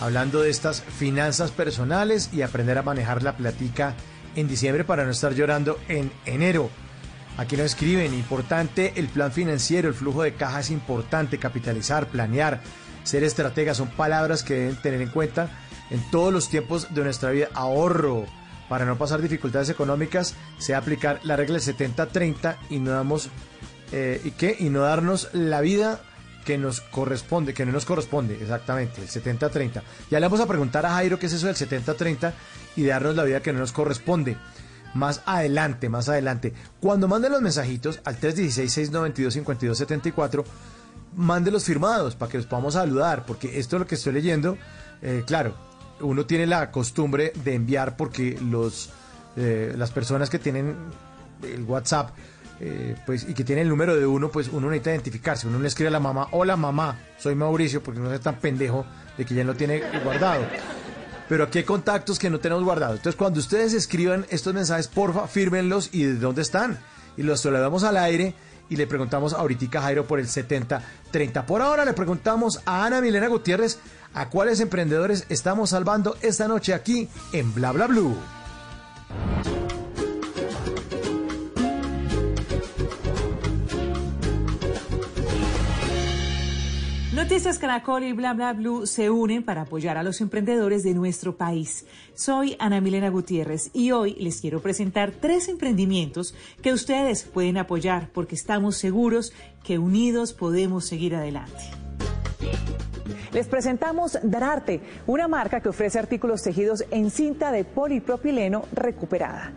hablando de estas finanzas personales y aprender a manejar la platica en diciembre para no estar llorando en enero. Aquí nos escriben, importante el plan financiero, el flujo de caja es importante, capitalizar, planear, ser estratega, son palabras que deben tener en cuenta en todos los tiempos de nuestra vida. Ahorro, para no pasar dificultades económicas, se aplicar la regla del 70-30 y no damos eh, ¿y qué? Y no darnos la vida que nos corresponde, que no nos corresponde, exactamente, el 70-30. Ya le vamos a preguntar a Jairo qué es eso del 70-30 y darnos la vida que no nos corresponde. Más adelante, más adelante. Cuando manden los mensajitos al 316-692-5274, mándelos firmados para que los podamos saludar, porque esto es lo que estoy leyendo. eh, claro, uno tiene la costumbre de enviar porque los, eh, las personas que tienen el WhatsApp eh, pues, y que tiene el número de uno, pues uno necesita identificarse. Uno le escribe a la mamá, hola mamá, soy Mauricio, porque no es tan pendejo de que ya lo tiene guardado. Pero aquí hay contactos que no tenemos guardados. Entonces, cuando ustedes escriban estos mensajes, porfa, fírmenlos y de dónde están. Y los saludamos al aire y le preguntamos ahorita Jairo por el 70-30. Por ahora le preguntamos a Ana Milena Gutiérrez a cuáles emprendedores estamos salvando esta noche aquí en Bla Bla Blue. Noticias Caracol y Bla Bla Blue se unen para apoyar a los emprendedores de nuestro país. Soy Ana Milena Gutiérrez y hoy les quiero presentar tres emprendimientos que ustedes pueden apoyar porque estamos seguros que unidos podemos seguir adelante. Les presentamos Dararte, una marca que ofrece artículos tejidos en cinta de polipropileno recuperada.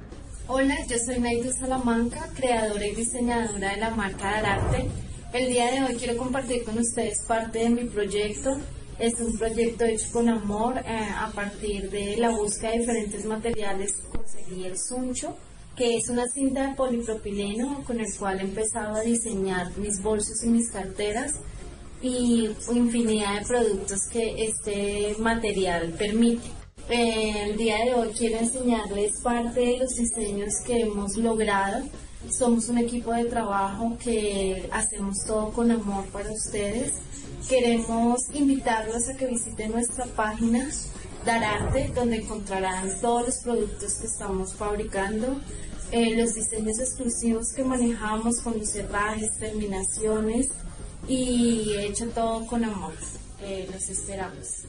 Hola, yo soy Naito Salamanca, creadora y diseñadora de la marca Dararte. El día de hoy quiero compartir con ustedes parte de mi proyecto. Es un proyecto hecho con amor eh, a partir de la búsqueda de diferentes materiales. Conseguí el suncho, que es una cinta de polipropileno con el cual he empezado a diseñar mis bolsos y mis carteras y infinidad de productos que este material permite. Eh, el día de hoy quiero enseñarles parte de los diseños que hemos logrado. Somos un equipo de trabajo que hacemos todo con amor para ustedes. Queremos invitarlos a que visiten nuestra página Dararte, donde encontrarán todos los productos que estamos fabricando, eh, los diseños exclusivos que manejamos con los cerrajes, terminaciones y hecho todo con amor. Eh, los esperamos.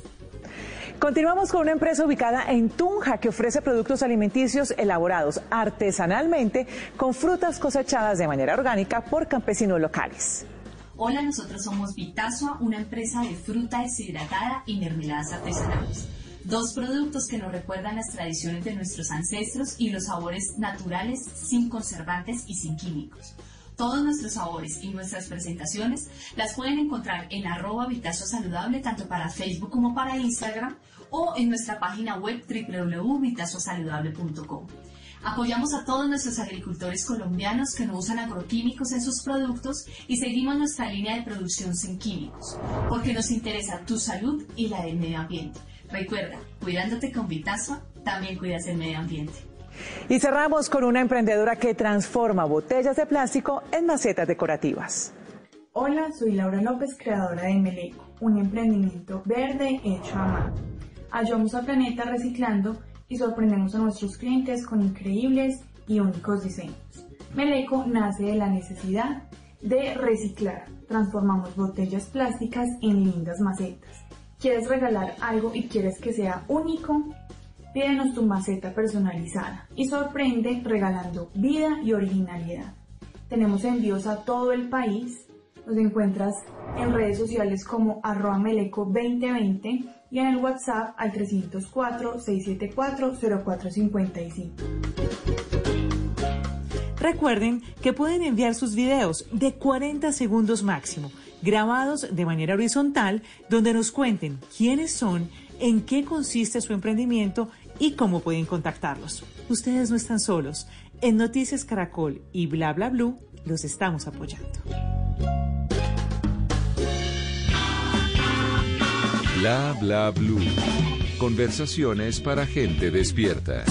Continuamos con una empresa ubicada en Tunja que ofrece productos alimenticios elaborados artesanalmente con frutas cosechadas de manera orgánica por campesinos locales. Hola, nosotros somos Vitasua, una empresa de fruta deshidratada y mermeladas artesanales. Dos productos que nos recuerdan las tradiciones de nuestros ancestros y los sabores naturales sin conservantes y sin químicos. Todos nuestros sabores y nuestras presentaciones las pueden encontrar en arroba Vitazo Saludable tanto para Facebook como para Instagram o en nuestra página web www.vitazosaludable.com. Apoyamos a todos nuestros agricultores colombianos que no usan agroquímicos en sus productos y seguimos nuestra línea de producción sin químicos, porque nos interesa tu salud y la del medio ambiente. Recuerda, cuidándote con Vitazo, también cuidas el medio ambiente. Y cerramos con una emprendedora que transforma botellas de plástico en macetas decorativas. Hola, soy Laura López, creadora de Meleco, un emprendimiento verde hecho a mano. Ayudamos al planeta reciclando y sorprendemos a nuestros clientes con increíbles y únicos diseños. Meleco nace de la necesidad de reciclar. Transformamos botellas plásticas en lindas macetas. ¿Quieres regalar algo y quieres que sea único? Pídenos tu maceta personalizada y sorprende regalando vida y originalidad. Tenemos envíos a todo el país. Nos encuentras en redes sociales como arroba meleco 2020 y en el WhatsApp al 304-674-0455. Recuerden que pueden enviar sus videos de 40 segundos máximo, grabados de manera horizontal, donde nos cuenten quiénes son, en qué consiste su emprendimiento y cómo pueden contactarlos. Ustedes no están solos. En Noticias Caracol y Bla Bla Blue los estamos apoyando. Bla bla blue. Conversaciones para gente despierta.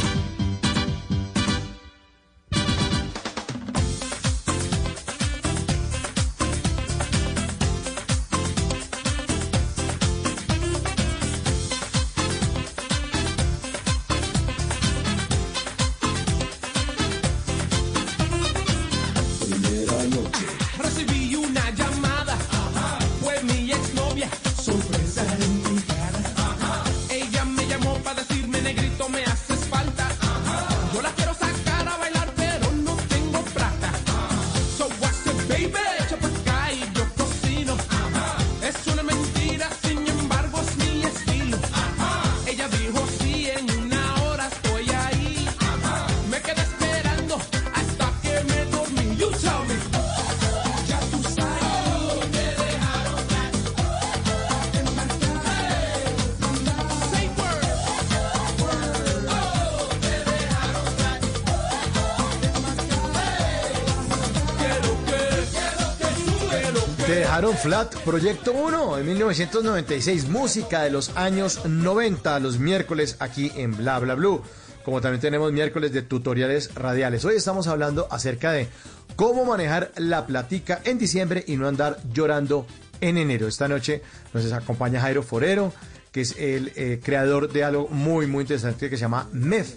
Flat, Proyecto 1 en 1996, música de los años 90, los miércoles aquí en Bla Bla Blue. Como también tenemos miércoles de tutoriales radiales. Hoy estamos hablando acerca de cómo manejar la platica en diciembre y no andar llorando en enero. Esta noche nos acompaña Jairo Forero, que es el eh, creador de algo muy, muy interesante que se llama MEF.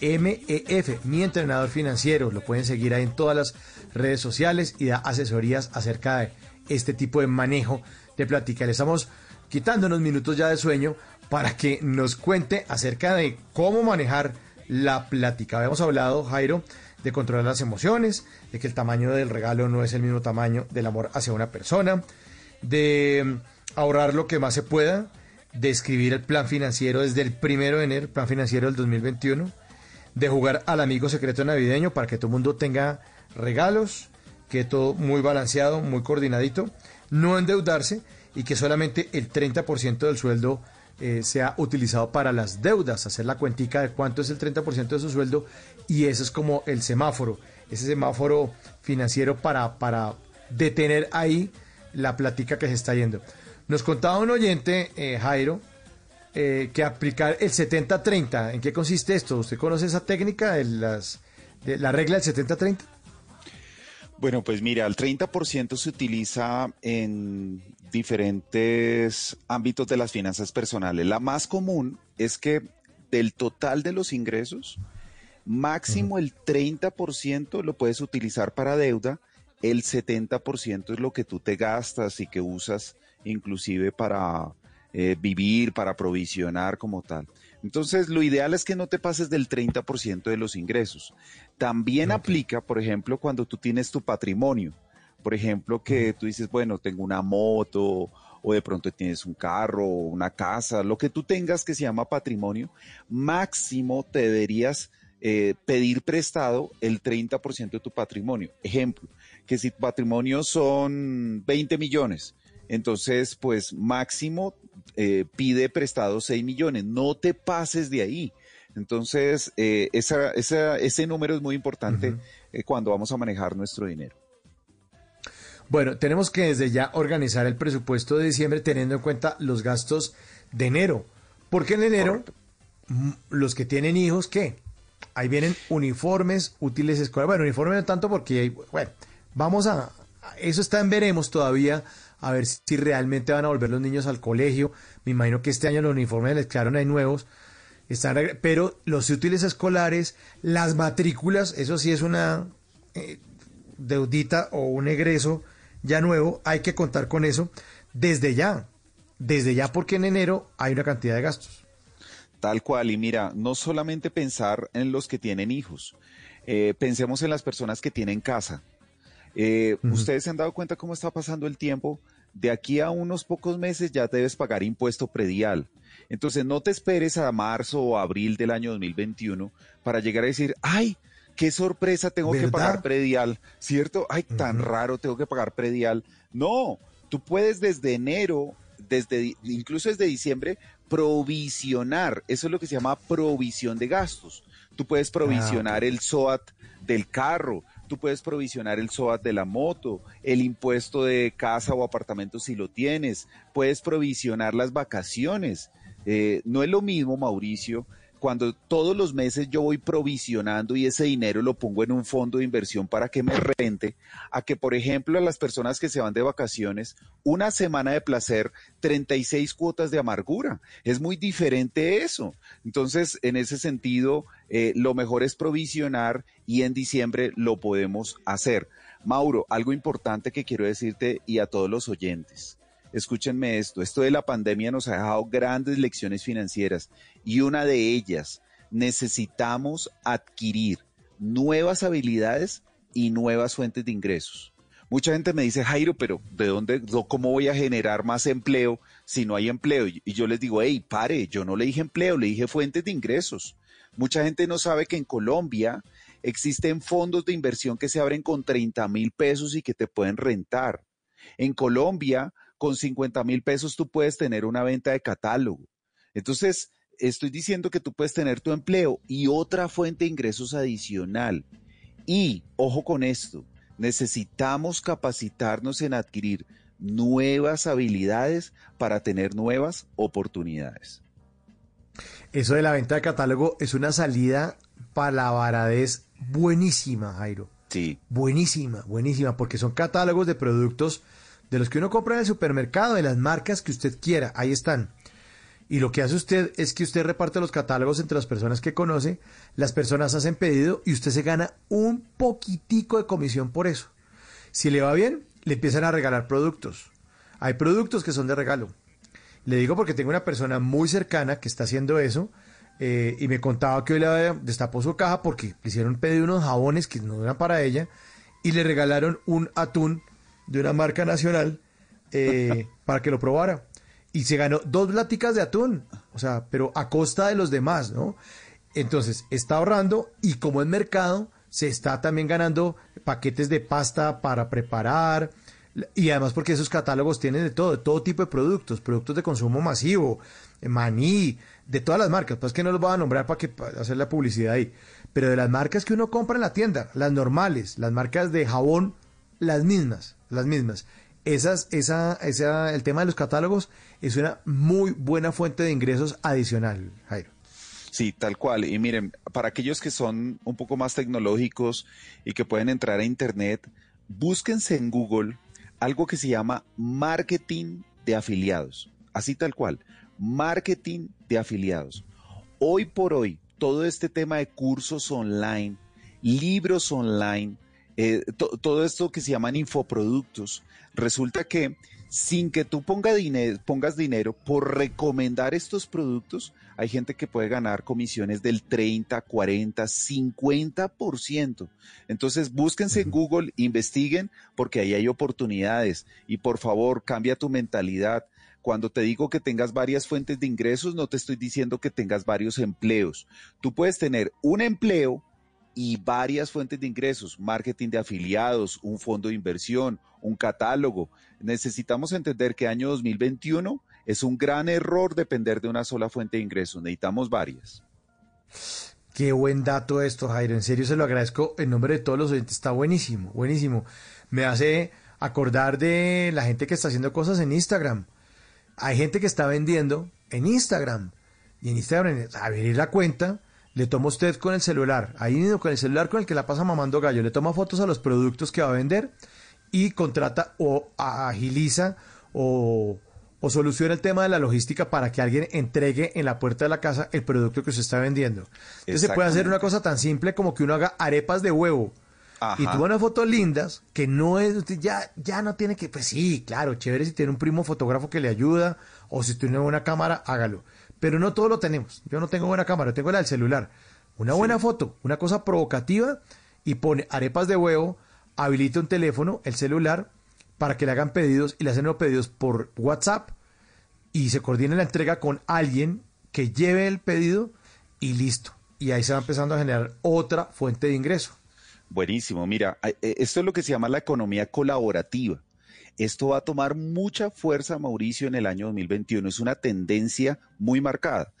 MEF, mi entrenador financiero. Lo pueden seguir ahí en todas las redes sociales y da asesorías acerca de este tipo de manejo de plática. Le estamos quitando unos minutos ya de sueño para que nos cuente acerca de cómo manejar la plática. Habíamos hablado, Jairo, de controlar las emociones, de que el tamaño del regalo no es el mismo tamaño del amor hacia una persona, de ahorrar lo que más se pueda, de escribir el plan financiero desde el primero de enero, plan financiero del 2021, de jugar al amigo secreto navideño para que todo el mundo tenga regalos, que todo muy balanceado, muy coordinadito, no endeudarse y que solamente el 30% del sueldo eh, sea utilizado para las deudas, hacer la cuentica de cuánto es el 30% de su sueldo y eso es como el semáforo, ese semáforo financiero para, para detener ahí la plática que se está yendo. Nos contaba un oyente, eh, Jairo, eh, que aplicar el 70-30. ¿En qué consiste esto? ¿Usted conoce esa técnica de, las, de la regla del 70-30? Bueno, pues mira, el 30% se utiliza en diferentes ámbitos de las finanzas personales. La más común es que del total de los ingresos, máximo el 30% lo puedes utilizar para deuda, el 70% es lo que tú te gastas y que usas inclusive para eh, vivir, para provisionar como tal. Entonces, lo ideal es que no te pases del 30% de los ingresos. También aplica, por ejemplo, cuando tú tienes tu patrimonio. Por ejemplo, que tú dices, bueno, tengo una moto o de pronto tienes un carro o una casa, lo que tú tengas que se llama patrimonio, máximo te deberías eh, pedir prestado el 30% de tu patrimonio. Ejemplo, que si tu patrimonio son 20 millones, entonces pues máximo eh, pide prestado 6 millones, no te pases de ahí. Entonces, eh, ese número es muy importante eh, cuando vamos a manejar nuestro dinero. Bueno, tenemos que desde ya organizar el presupuesto de diciembre teniendo en cuenta los gastos de enero. Porque en enero, los que tienen hijos, ¿qué? Ahí vienen uniformes, útiles escolares. Bueno, uniformes no tanto porque, bueno, vamos a... Eso está en veremos todavía a ver si realmente van a volver los niños al colegio. Me imagino que este año los uniformes les quedaron ahí nuevos. Están, pero los útiles escolares, las matrículas, eso sí es una eh, deudita o un egreso ya nuevo, hay que contar con eso desde ya, desde ya porque en enero hay una cantidad de gastos. Tal cual, y mira, no solamente pensar en los que tienen hijos, eh, pensemos en las personas que tienen casa. Eh, Ustedes se han dado cuenta cómo está pasando el tiempo de aquí a unos pocos meses ya debes pagar impuesto predial. Entonces no te esperes a marzo o abril del año 2021 para llegar a decir, ay, qué sorpresa, tengo que pagar predial, ¿cierto? Ay, tan raro, tengo que pagar predial. No, tú puedes desde enero, desde incluso desde diciembre, provisionar. Eso es lo que se llama provisión de gastos. Tú puedes ah, provisionar el SOAT del carro, tú puedes provisionar el SOAT de la moto, el impuesto de casa o apartamento si lo tienes, puedes provisionar las vacaciones. Eh, no es lo mismo, Mauricio, cuando todos los meses yo voy provisionando y ese dinero lo pongo en un fondo de inversión para que me rente, a que, por ejemplo, a las personas que se van de vacaciones, una semana de placer, 36 cuotas de amargura. Es muy diferente eso. Entonces, en ese sentido, eh, lo mejor es provisionar y en diciembre lo podemos hacer. Mauro, algo importante que quiero decirte y a todos los oyentes escúchenme esto, esto de la pandemia nos ha dejado grandes lecciones financieras y una de ellas, necesitamos adquirir nuevas habilidades y nuevas fuentes de ingresos. Mucha gente me dice, Jairo, pero ¿de dónde, cómo voy a generar más empleo si no hay empleo? Y yo les digo, hey, pare, yo no le dije empleo, le dije fuentes de ingresos. Mucha gente no sabe que en Colombia existen fondos de inversión que se abren con 30 mil pesos y que te pueden rentar. En Colombia con 50 mil pesos tú puedes tener una venta de catálogo. Entonces, estoy diciendo que tú puedes tener tu empleo y otra fuente de ingresos adicional. Y, ojo con esto, necesitamos capacitarnos en adquirir nuevas habilidades para tener nuevas oportunidades. Eso de la venta de catálogo es una salida para la varadez buenísima, Jairo. Sí. Buenísima, buenísima, porque son catálogos de productos de los que uno compra en el supermercado, de las marcas que usted quiera, ahí están. Y lo que hace usted es que usted reparte los catálogos entre las personas que conoce, las personas hacen pedido y usted se gana un poquitico de comisión por eso. Si le va bien, le empiezan a regalar productos. Hay productos que son de regalo. Le digo porque tengo una persona muy cercana que está haciendo eso eh, y me contaba que hoy le destapó su caja porque le hicieron pedido unos jabones que no eran para ella y le regalaron un atún de una marca nacional eh, para que lo probara. Y se ganó dos láticas de atún, o sea, pero a costa de los demás, ¿no? Entonces, está ahorrando y como es mercado, se está también ganando paquetes de pasta para preparar. Y además porque esos catálogos tienen de todo, de todo tipo de productos, productos de consumo masivo, maní, de todas las marcas. Pues que no los voy a nombrar para, que, para hacer la publicidad ahí. Pero de las marcas que uno compra en la tienda, las normales, las marcas de jabón, las mismas las mismas. esas, esa, esa, el tema de los catálogos es una muy buena fuente de ingresos adicional, Jairo. Sí, tal cual. Y miren, para aquellos que son un poco más tecnológicos y que pueden entrar a Internet, búsquense en Google algo que se llama marketing de afiliados. Así tal cual, marketing de afiliados. Hoy por hoy, todo este tema de cursos online, libros online, eh, todo esto que se llaman infoproductos, resulta que sin que tú dinero, pongas dinero por recomendar estos productos, hay gente que puede ganar comisiones del 30, 40, 50%. Entonces, búsquense en Google, investiguen, porque ahí hay oportunidades. Y por favor, cambia tu mentalidad. Cuando te digo que tengas varias fuentes de ingresos, no te estoy diciendo que tengas varios empleos. Tú puedes tener un empleo y varias fuentes de ingresos, marketing de afiliados, un fondo de inversión, un catálogo. Necesitamos entender que año 2021 es un gran error depender de una sola fuente de ingresos, necesitamos varias. Qué buen dato esto, Jairo. En serio se lo agradezco en nombre de todos los oyentes. Está buenísimo, buenísimo. Me hace acordar de la gente que está haciendo cosas en Instagram. Hay gente que está vendiendo en Instagram. Y en Instagram, abrir la cuenta, le toma usted con el celular, ahí mismo con el celular con el que la pasa mamando gallo, le toma fotos a los productos que va a vender y contrata o agiliza o, soluciona el tema de la logística para que alguien entregue en la puerta de la casa el producto que usted está vendiendo. Entonces se puede hacer una cosa tan simple como que uno haga arepas de huevo. Y toma unas fotos lindas que no es, ya, ya no tiene que, pues sí, claro, chévere si tiene un primo fotógrafo que le ayuda o si tiene una cámara, hágalo pero no todo lo tenemos. Yo no tengo buena cámara, tengo la del celular. Una buena foto, una cosa provocativa y pone arepas de huevo, habilita un teléfono, el celular, para que le hagan pedidos y le hacen los pedidos por WhatsApp y se coordine la entrega con alguien que lleve el pedido y listo. Y ahí se va empezando a generar otra fuente de ingreso. Buenísimo. Mira, eh, esto es lo que se llama la economía colaborativa. Esto va a tomar mucha fuerza, Mauricio, en el año 2021. Es una tendencia muy marcada.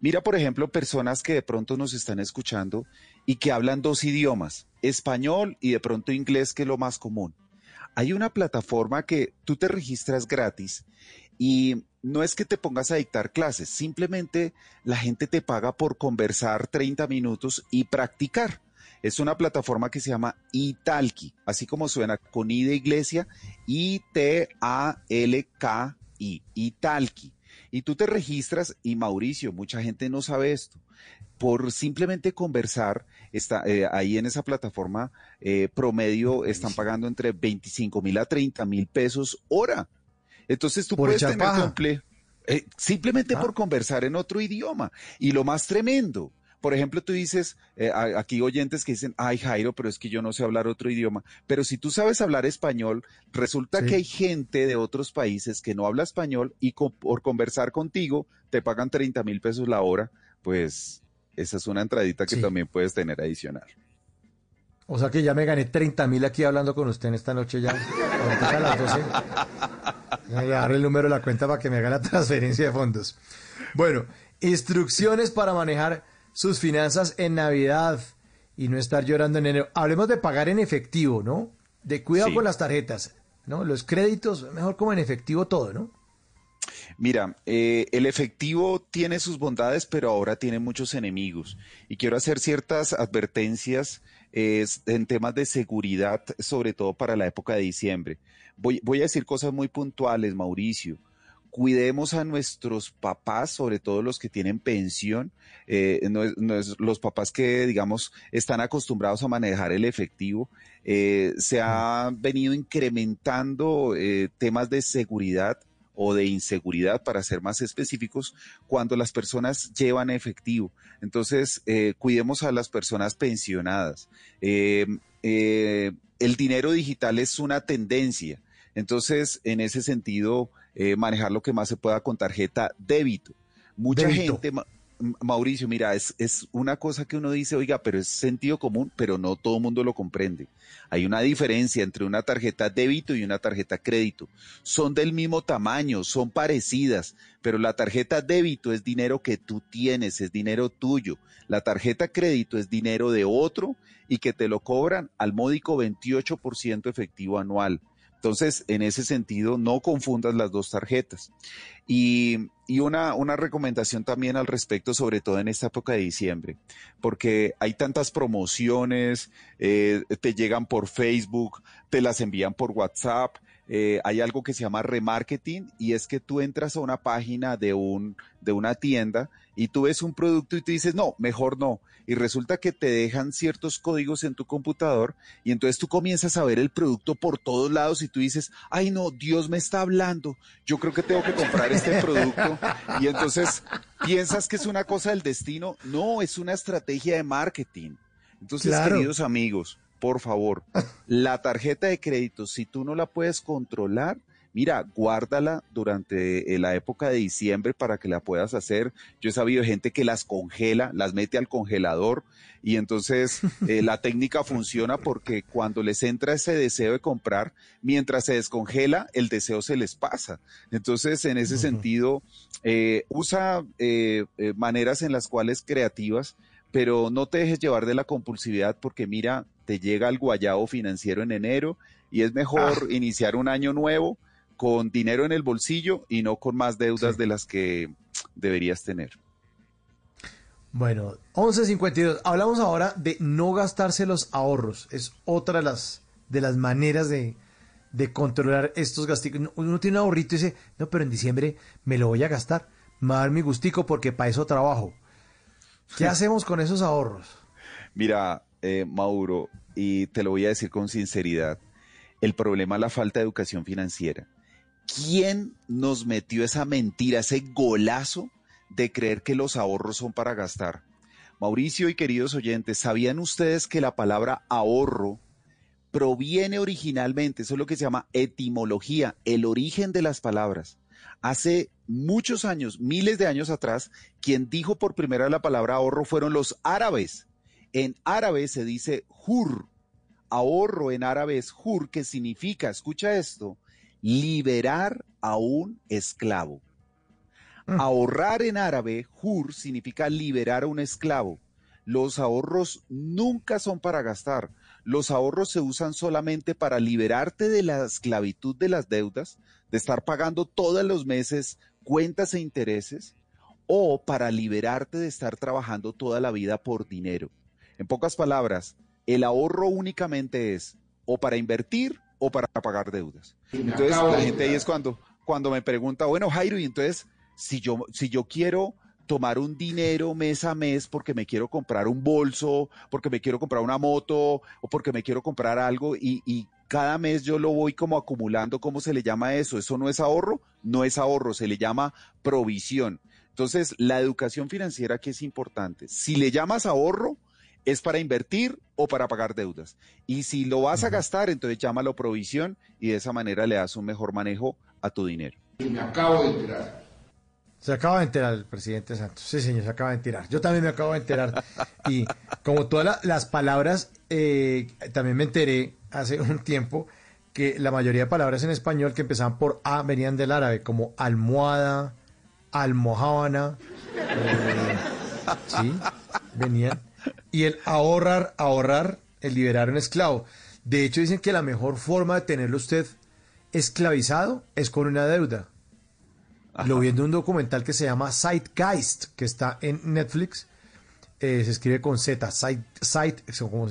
Mira, por ejemplo, personas que de pronto nos están escuchando y que hablan dos idiomas, español y de pronto inglés, que es lo más común. Hay una plataforma que tú te registras gratis y no es que te pongas a dictar clases, simplemente la gente te paga por conversar 30 minutos y practicar. Es una plataforma que se llama Italki, así como suena con I de iglesia, I-T-A-L-K-I, Italki. Y tú te registras y Mauricio, mucha gente no sabe esto. Por simplemente conversar, está, eh, ahí en esa plataforma eh, promedio están pagando entre 25 mil a 30 mil pesos hora. Entonces tú puedes tener eh, simplemente por ah. conversar en otro idioma. Y lo más tremendo, por ejemplo, tú dices, eh, aquí oyentes que dicen, ay Jairo, pero es que yo no sé hablar otro idioma. Pero si tú sabes hablar español, resulta que hay gente de otros países que no habla español y por conversar contigo te pagan 30 mil pesos la hora. Pues esa es una entradita que también puedes tener adicional. O sea que ya me gané 30 mil aquí hablando con usted en esta noche ya. A las 12. Voy a darle el número de la cuenta para que me haga la transferencia de fondos. Bueno, instrucciones para manejar sus finanzas en Navidad y no estar llorando en enero. Hablemos de pagar en efectivo, ¿no? De cuidado con las tarjetas, ¿no? Los créditos, mejor como en efectivo todo, ¿no? Mira, eh, el efectivo tiene sus bondades, pero ahora tiene muchos enemigos. Y quiero hacer ciertas advertencias en temas de seguridad, sobre todo para la época de diciembre. Voy, voy a decir cosas muy puntuales, Mauricio cuidemos a nuestros papás, sobre todo los que tienen pensión, eh, los papás que, digamos, están acostumbrados a manejar el efectivo. Eh, se ha venido incrementando eh, temas de seguridad o de inseguridad, para ser más específicos, cuando las personas llevan efectivo. Entonces, cuidemos a las personas pensionadas. el dinero digital es una tendencia. Entonces, en ese sentido, eh, manejar lo que más se pueda con tarjeta débito. Mucha gente, Mauricio, mira, es, es una cosa que uno dice, oiga, pero es sentido común, pero no todo el mundo lo comprende. Hay una diferencia entre una tarjeta débito y una tarjeta crédito. Son del mismo tamaño, son parecidas, pero la tarjeta débito es dinero que tú tienes, es dinero tuyo. La tarjeta crédito es dinero de otro y que te lo cobran al módico 28% efectivo anual. Entonces, en ese sentido, no confundas las dos tarjetas. Y, y una, una, recomendación también al respecto, sobre todo en esta época de diciembre, porque hay tantas promociones, eh, te llegan por Facebook, te las envían por WhatsApp, eh, hay algo que se llama remarketing y es que tú entras a una página de, un, de una tienda y tú ves un producto y te dices, no, mejor no. Y resulta que te dejan ciertos códigos en tu computador y entonces tú comienzas a ver el producto por todos lados y tú dices, ay no, Dios me está hablando, yo creo que tengo que comprar este producto. Y entonces piensas que es una cosa del destino. No, es una estrategia de marketing. Entonces, Claro. queridos amigos, por favor, la tarjeta de crédito, si tú no la puedes controlar, mira, guárdala durante eh, la época de diciembre para que la puedas hacer. Yo he sabido gente que las congela, las mete al congelador y entonces eh, la técnica funciona porque cuando les entra ese deseo de comprar, mientras se descongela, el deseo se les pasa. Entonces, en ese sentido, eh, usa eh, eh, maneras en las cuales creativas pero no te dejes llevar de la compulsividad porque mira, te llega el guayabo financiero en enero y es mejor iniciar un año nuevo con dinero en el bolsillo y no con más deudas de las que deberías tener. Bueno, 11.52. Hablamos ahora de no gastarse los ahorros. Es otra de las, de las maneras de, de controlar estos gastos. Uno tiene un ahorrito y dice, no, pero en diciembre me lo voy a gastar. Me va a dar mi gustico porque para eso trabajo. ¿Qué hacemos con esos ahorros? Mira, eh, Mauro, y te lo voy a decir con sinceridad, el problema es la falta de educación financiera. ¿Quién nos metió esa mentira, ese golazo de creer que los ahorros son para gastar? Mauricio y queridos oyentes, ¿sabían ustedes que la palabra ahorro proviene originalmente, eso es lo que se llama etimología, el origen de las palabras? Hace muchos años, miles de años atrás, quien dijo por primera la palabra ahorro fueron los árabes. En árabe se dice hur. Ahorro en árabe es hur, que significa, escucha esto, liberar a un esclavo. Ahorrar en árabe, hur, significa liberar a un esclavo. Los ahorros nunca son para gastar. Los ahorros se usan solamente para liberarte de la esclavitud de las deudas, de estar pagando todos los meses cuentas e intereses, o para liberarte de estar trabajando toda la vida por dinero. En pocas palabras, el ahorro únicamente es o para invertir o para pagar deudas. Entonces la gente ahí es cuando, cuando me pregunta, bueno, Jairo, y entonces si yo, si yo quiero tomar un dinero mes a mes porque me quiero comprar un bolso, porque me quiero comprar una moto o porque me quiero comprar algo y, y cada mes yo lo voy como acumulando, ¿cómo se le llama eso? ¿Eso no es ahorro? No es ahorro, se le llama provisión. Entonces, la educación financiera aquí es importante. Si le llamas ahorro, es para invertir o para pagar deudas. Y si lo vas a gastar, entonces llámalo provisión y de esa manera le das un mejor manejo a tu dinero. Me acabo de enterar. Se acaba de enterar el presidente Santos. Sí, señor, se acaba de enterar. Yo también me acabo de enterar. Y como todas la- las palabras, eh, también me enteré hace un tiempo que la mayoría de palabras en español que empezaban por A venían del árabe, como almohada, almohábana. eh, sí, venían. Y el ahorrar, ahorrar, el liberar a un esclavo. De hecho, dicen que la mejor forma de tenerlo usted esclavizado es con una deuda. Lo vi en un documental que se llama Zeitgeist, que está en Netflix. Eh, se escribe con Z, Zeit, Zeit- eso como-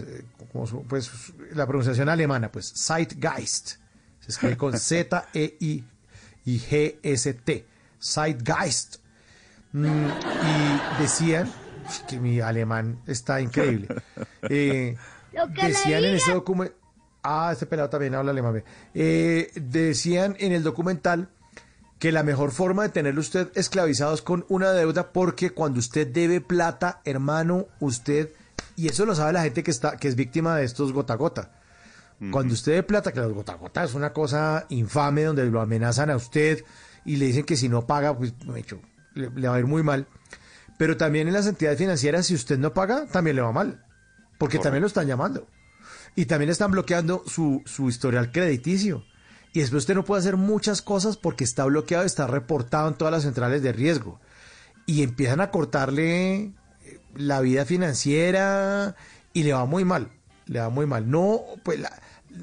como su- pues, la pronunciación alemana, pues Zeitgeist. Se escribe con Z, E, I y G, S, T. Zeitgeist. Mm, y decían que mi alemán está increíble. Eh, Lo que le decían en ese documental. Ah, este pelado también habla alemán. Eh, decían en el documental que la mejor forma de tenerlo usted esclavizado es con una deuda porque cuando usted debe plata, hermano, usted, y eso lo sabe la gente que está, que es víctima de estos gota a gota. Cuando usted debe plata, que los gota a gota es una cosa infame donde lo amenazan a usted y le dicen que si no paga, pues de hecho, le, le va a ir muy mal. Pero también en las entidades financieras, si usted no paga, también le va mal. Porque también lo están llamando. Y también le están bloqueando su, su historial crediticio. Y después usted no puede hacer muchas cosas porque está bloqueado, está reportado en todas las centrales de riesgo. Y empiezan a cortarle eh, la vida financiera y le va muy mal. Le va muy mal. No, pues la,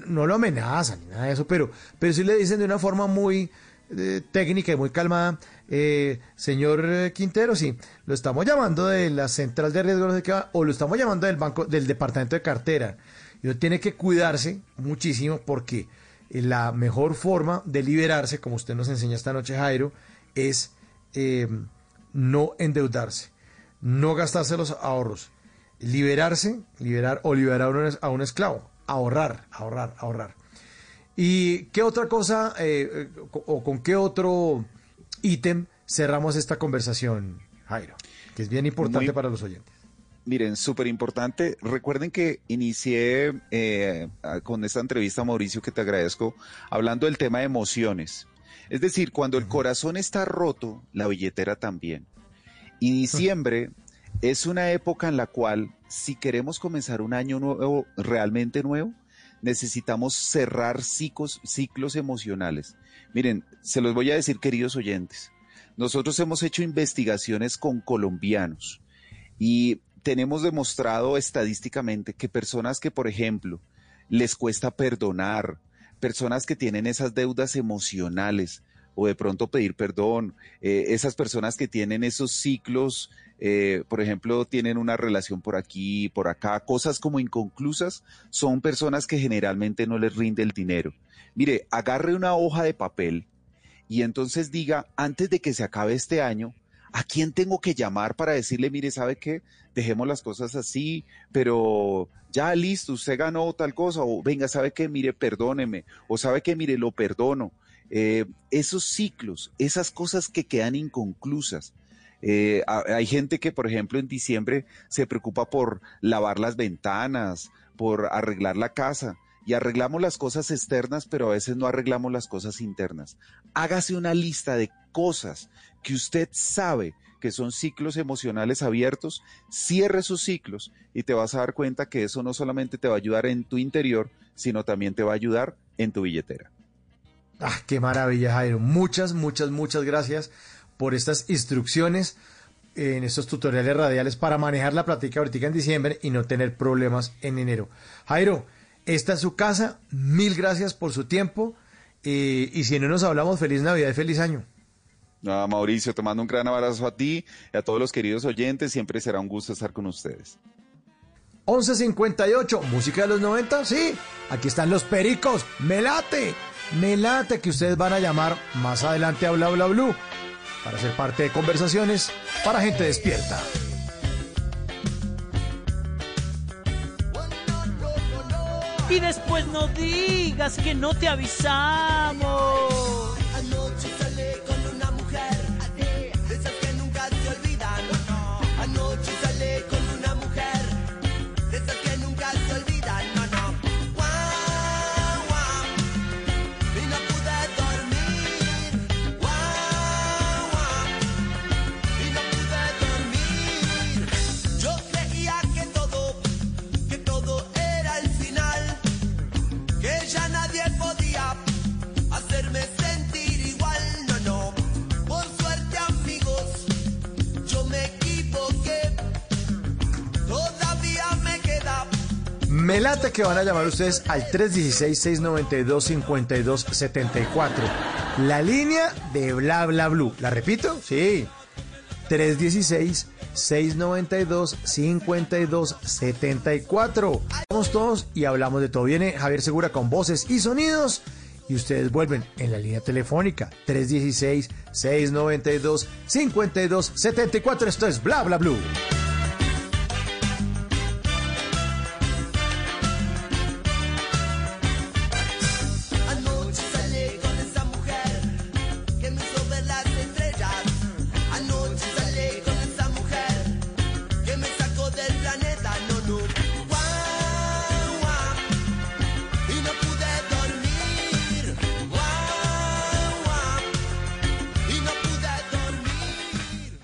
no lo amenazan ni nada de eso, pero, pero sí le dicen de una forma muy eh, técnica y muy calmada, eh, señor eh, Quintero, sí, lo estamos llamando de la central de riesgo, no sé qué, o lo estamos llamando del banco, del departamento de cartera. Y uno tiene que cuidarse muchísimo porque la mejor forma de liberarse, como usted nos enseña esta noche, Jairo, es eh, no endeudarse, no gastarse los ahorros, liberarse, liberar o liberar a un, esclavo, ahorrar, ahorrar, ahorrar. ¿Y qué otra cosa eh, o con qué otro ítem cerramos esta conversación, Jairo? Que es bien importante Muy- para los oyentes. Miren, súper importante. Recuerden que inicié eh, con esta entrevista, Mauricio, que te agradezco, hablando del tema de emociones. Es decir, cuando el corazón está roto, la billetera también. Y diciembre es una época en la cual, si queremos comenzar un año nuevo, realmente nuevo, necesitamos cerrar ciclos, ciclos emocionales. Miren, se los voy a decir, queridos oyentes. Nosotros hemos hecho investigaciones con colombianos y tenemos demostrado estadísticamente que personas que, por ejemplo, les cuesta perdonar, personas que tienen esas deudas emocionales o de pronto pedir perdón, eh, esas personas que tienen esos ciclos, eh, por ejemplo, tienen una relación por aquí, por acá, cosas como inconclusas, son personas que generalmente no les rinde el dinero. Mire, agarre una hoja de papel y entonces diga, antes de que se acabe este año, ¿a quién tengo que llamar para decirle, mire, ¿sabe qué? Dejemos las cosas así, pero ya listo, usted ganó tal cosa, o venga, ¿sabe qué? Mire, perdóneme, o ¿sabe qué? Mire, lo perdono. Eh, esos ciclos, esas cosas que quedan inconclusas. Eh, hay gente que, por ejemplo, en diciembre se preocupa por lavar las ventanas, por arreglar la casa. Y arreglamos las cosas externas, pero a veces no arreglamos las cosas internas. Hágase una lista de cosas que usted sabe que son ciclos emocionales abiertos, cierre esos ciclos y te vas a dar cuenta que eso no solamente te va a ayudar en tu interior, sino también te va a ayudar en tu billetera. Ah, qué maravilla, Jairo. Muchas, muchas, muchas gracias por estas instrucciones en estos tutoriales radiales para manejar la plática ahorita en diciembre y no tener problemas en enero. Jairo, esta es su casa. Mil gracias por su tiempo. eh, y si no nos hablamos, feliz Navidad y feliz año. Nada, Mauricio, te mando un gran abrazo a ti y a todos los queridos oyentes. Siempre será un gusto estar con ustedes. 1158, música de los 90, sí. Aquí están los pericos. Me late, me late que ustedes van a llamar más adelante a Bla Bla Blue para ser parte de conversaciones para gente despierta. Y después no digas que no te avisamos. Me late que van a llamar ustedes al 316-692-5274. La línea de Bla Bla Blue. ¿La repito? Sí. 316-692-5274. Vamos todos y hablamos de todo. Viene Javier Segura con voces y sonidos. Y ustedes vuelven en la línea telefónica 316-692-5274. Esto es Bla Bla Blue.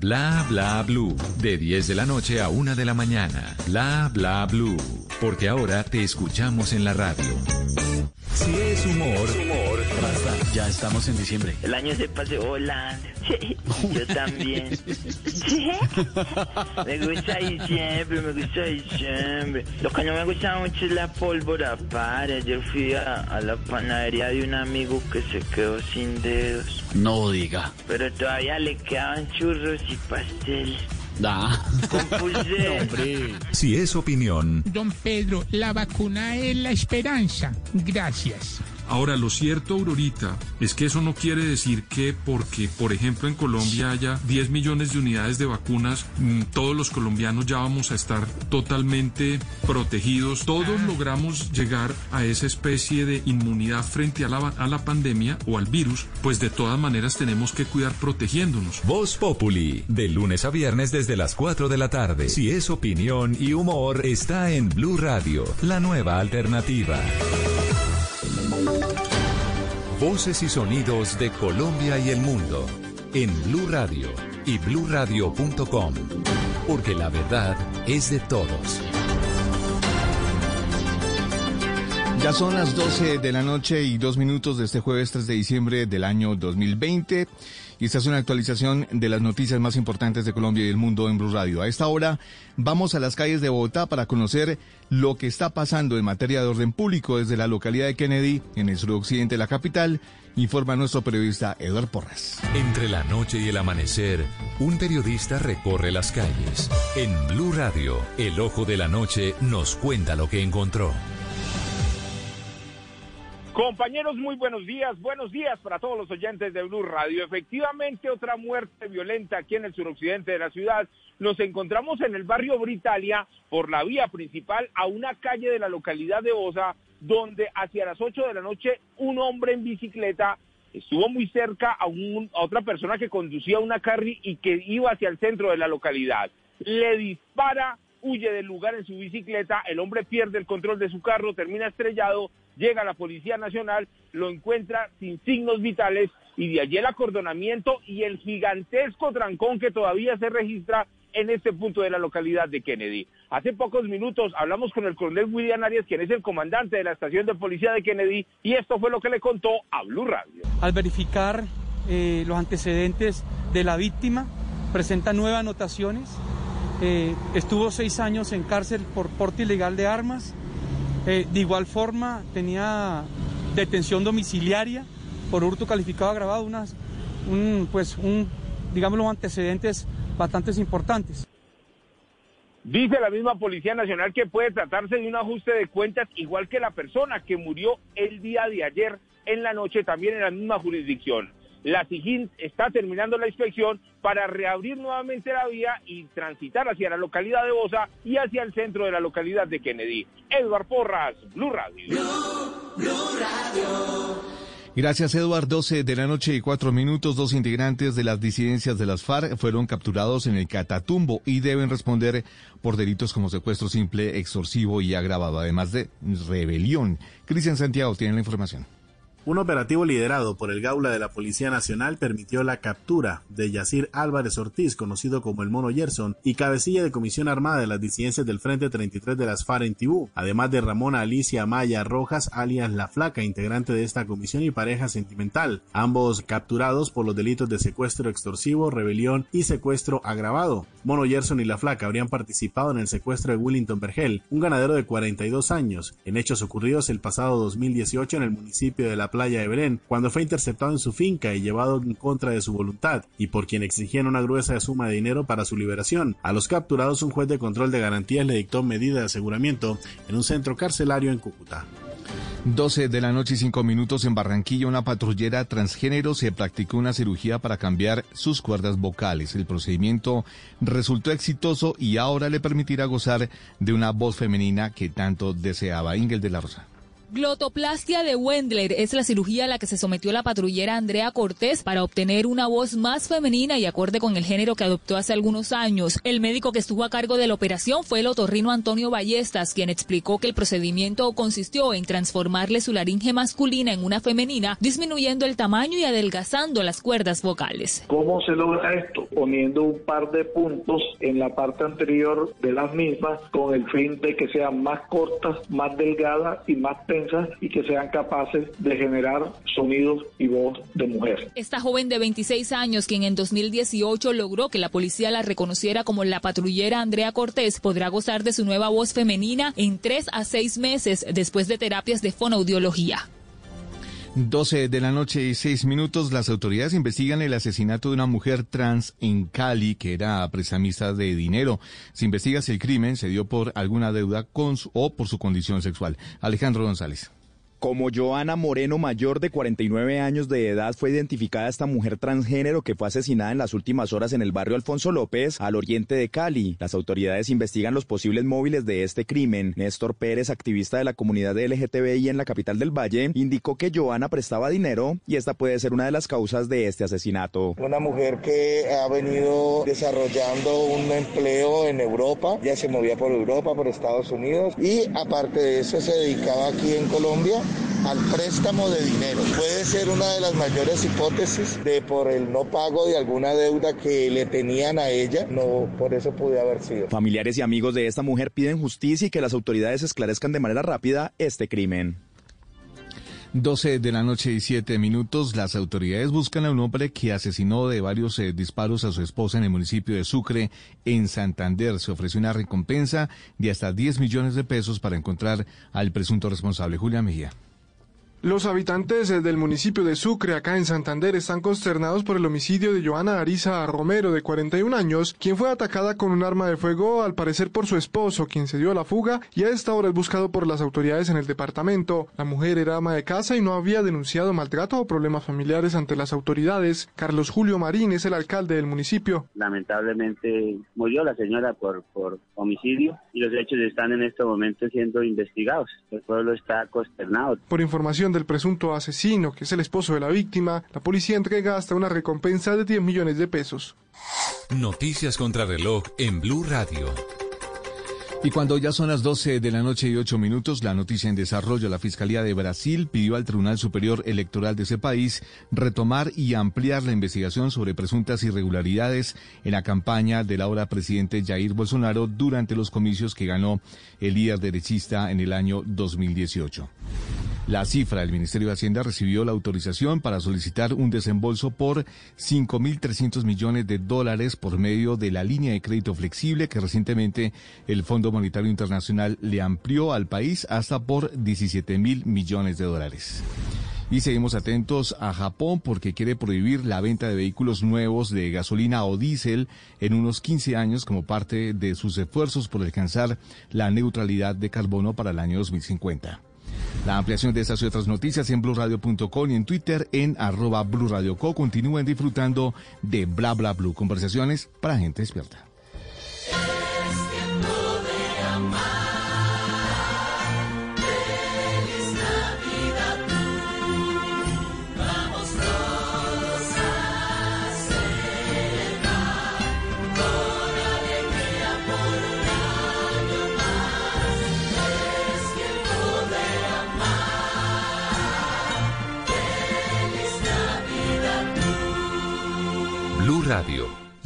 Bla bla blue. De 10 de la noche a 1 de la mañana. Bla bla blue. Porque ahora te escuchamos en la radio. Si es humor, humor. Ya estamos en diciembre. El año se pasó volando. Yo también. Me gusta diciembre, me gusta diciembre. Lo que no me gusta mucho es la pólvora para. Ayer fui a, a la panadería de un amigo que se quedó sin dedos. No diga. Pero todavía le quedaban churros y pastel. Hombre. si es opinión, Don Pedro, la vacuna es la esperanza. Gracias. Ahora, lo cierto, Aurorita, es que eso no quiere decir que porque, por ejemplo, en Colombia haya 10 millones de unidades de vacunas, mm, todos los colombianos ya vamos a estar totalmente protegidos. Todos logramos llegar a esa especie de inmunidad frente a la, a la pandemia o al virus, pues de todas maneras tenemos que cuidar protegiéndonos. Voz Populi, de lunes a viernes desde las 4 de la tarde. Si es opinión y humor, está en Blue Radio, la nueva alternativa. Voces y sonidos de Colombia y el mundo en Blue Radio y bluradio.com, porque la verdad es de todos. Ya son las 12 de la noche y dos minutos de este jueves 3 de diciembre del año 2020. Y esta es una actualización de las noticias más importantes de Colombia y el mundo en Blue Radio. A esta hora vamos a las calles de Bogotá para conocer lo que está pasando en materia de orden público desde la localidad de Kennedy, en el suroccidente de la capital, informa nuestro periodista Eduardo Porras. Entre la noche y el amanecer, un periodista recorre las calles. En Blue Radio, el ojo de la noche nos cuenta lo que encontró. Compañeros, muy buenos días. Buenos días para todos los oyentes de Blue Radio. Efectivamente, otra muerte violenta aquí en el suroccidente de la ciudad. Nos encontramos en el barrio Britalia por la vía principal a una calle de la localidad de Osa, donde hacia las 8 de la noche un hombre en bicicleta estuvo muy cerca a, un- a otra persona que conducía una carry y que iba hacia el centro de la localidad. Le dispara, huye del lugar en su bicicleta, el hombre pierde el control de su carro, termina estrellado, llega la Policía Nacional, lo encuentra sin signos vitales y de allí el acordonamiento y el gigantesco trancón que todavía se registra en este punto de la localidad de Kennedy. Hace pocos minutos hablamos con el coronel William Arias, quien es el comandante de la estación de policía de Kennedy, y esto fue lo que le contó a Blue Radio. Al verificar eh, los antecedentes de la víctima, presenta nueve anotaciones. Eh, estuvo seis años en cárcel por porte ilegal de armas. Eh, de igual forma, tenía detención domiciliaria por hurto calificado agravado, unas, un, pues, un, digamos, antecedentes bastante importantes. Dice la misma Policía Nacional que puede tratarse de un ajuste de cuentas igual que la persona que murió el día de ayer en la noche también en la misma jurisdicción. La SIGIN está terminando la inspección para reabrir nuevamente la vía y transitar hacia la localidad de Bosa y hacia el centro de la localidad de Kennedy. Edward Porras, Blue Radio. Gracias, Eduard. 12 de la noche y cuatro minutos. Dos integrantes de las disidencias de las FARC fueron capturados en el Catatumbo y deben responder por delitos como secuestro simple, extorsivo y agravado, además de rebelión. Cristian Santiago tiene la información. Un operativo liderado por el Gaula de la Policía Nacional permitió la captura de Yacir Álvarez Ortiz, conocido como el Mono Gerson, y cabecilla de comisión armada de las disidencias del Frente 33 de las FARC en Tibú, además de Ramona Alicia Maya Rojas, alias La Flaca, integrante de esta comisión y pareja sentimental, ambos capturados por los delitos de secuestro extorsivo, rebelión y secuestro agravado. Mono Gerson y La Flaca habrían participado en el secuestro de Willington Vergel, un ganadero de 42 años, en hechos ocurridos el pasado 2018 en el municipio de La Playa de Belén, cuando fue interceptado en su finca y llevado en contra de su voluntad, y por quien exigían una gruesa suma de dinero para su liberación. A los capturados, un juez de control de garantías le dictó medida de aseguramiento en un centro carcelario en Cúcuta. 12 de la noche y 5 minutos en Barranquilla, una patrullera transgénero se practicó una cirugía para cambiar sus cuerdas vocales. El procedimiento resultó exitoso y ahora le permitirá gozar de una voz femenina que tanto deseaba. Ingel de la Rosa. Glotoplastia de Wendler es la cirugía a la que se sometió la patrullera Andrea Cortés para obtener una voz más femenina y acorde con el género que adoptó hace algunos años. El médico que estuvo a cargo de la operación fue el otorrino Antonio Ballestas, quien explicó que el procedimiento consistió en transformarle su laringe masculina en una femenina, disminuyendo el tamaño y adelgazando las cuerdas vocales. ¿Cómo se logra esto? Poniendo un par de puntos en la parte anterior de las mismas con el fin de que sean más cortas, más delgadas y más y que sean capaces de generar sonidos y voz de mujer. Esta joven de 26 años, quien en 2018 logró que la policía la reconociera como la patrullera Andrea Cortés, podrá gozar de su nueva voz femenina en tres a seis meses después de terapias de fonoaudiología. 12 de la noche y 6 minutos, las autoridades investigan el asesinato de una mujer trans en Cali que era prestamista de dinero. Se investiga si el crimen se dio por alguna deuda con su, o por su condición sexual. Alejandro González. Como Joana Moreno, mayor de 49 años de edad, fue identificada esta mujer transgénero que fue asesinada en las últimas horas en el barrio Alfonso López, al oriente de Cali. Las autoridades investigan los posibles móviles de este crimen. Néstor Pérez, activista de la comunidad LGTBI en la capital del Valle, indicó que Joana prestaba dinero y esta puede ser una de las causas de este asesinato. Una mujer que ha venido desarrollando un empleo en Europa, ya se movía por Europa, por Estados Unidos y aparte de eso se dedicaba aquí en Colombia al préstamo de dinero. Puede ser una de las mayores hipótesis de por el no pago de alguna deuda que le tenían a ella, no por eso pude haber sido. Familiares y amigos de esta mujer piden justicia y que las autoridades esclarezcan de manera rápida este crimen. 12 de la noche y 7 minutos, las autoridades buscan a un hombre que asesinó de varios eh, disparos a su esposa en el municipio de Sucre, en Santander. Se ofreció una recompensa de hasta 10 millones de pesos para encontrar al presunto responsable, Julia Mejía. Los habitantes del municipio de Sucre, acá en Santander, están consternados por el homicidio de Joana Ariza Romero, de 41 años, quien fue atacada con un arma de fuego, al parecer por su esposo, quien se dio a la fuga y a esta hora es buscado por las autoridades en el departamento. La mujer era ama de casa y no había denunciado maltrato o problemas familiares ante las autoridades. Carlos Julio Marín es el alcalde del municipio. Lamentablemente murió la señora por, por homicidio y los hechos están en este momento siendo investigados. El pueblo está consternado. Por información del presunto asesino, que es el esposo de la víctima, la policía entrega hasta una recompensa de 10 millones de pesos. Noticias contra reloj en Blue Radio. Y cuando ya son las 12 de la noche y 8 minutos, la noticia en desarrollo, la Fiscalía de Brasil pidió al Tribunal Superior Electoral de ese país retomar y ampliar la investigación sobre presuntas irregularidades en la campaña del ahora presidente Jair Bolsonaro durante los comicios que ganó el líder derechista en el año 2018. La cifra del Ministerio de Hacienda recibió la autorización para solicitar un desembolso por 5.300 millones de dólares por medio de la línea de crédito flexible que recientemente el Fondo Monetario Internacional le amplió al país hasta por 17 mil millones de dólares. Y seguimos atentos a Japón porque quiere prohibir la venta de vehículos nuevos de gasolina o diésel en unos 15 años como parte de sus esfuerzos por alcanzar la neutralidad de carbono para el año 2050. La ampliación de estas y otras noticias en blurradio.com y en Twitter en arroba blurradioco. Continúen disfrutando de Bla Bla Blue. Conversaciones para gente despierta.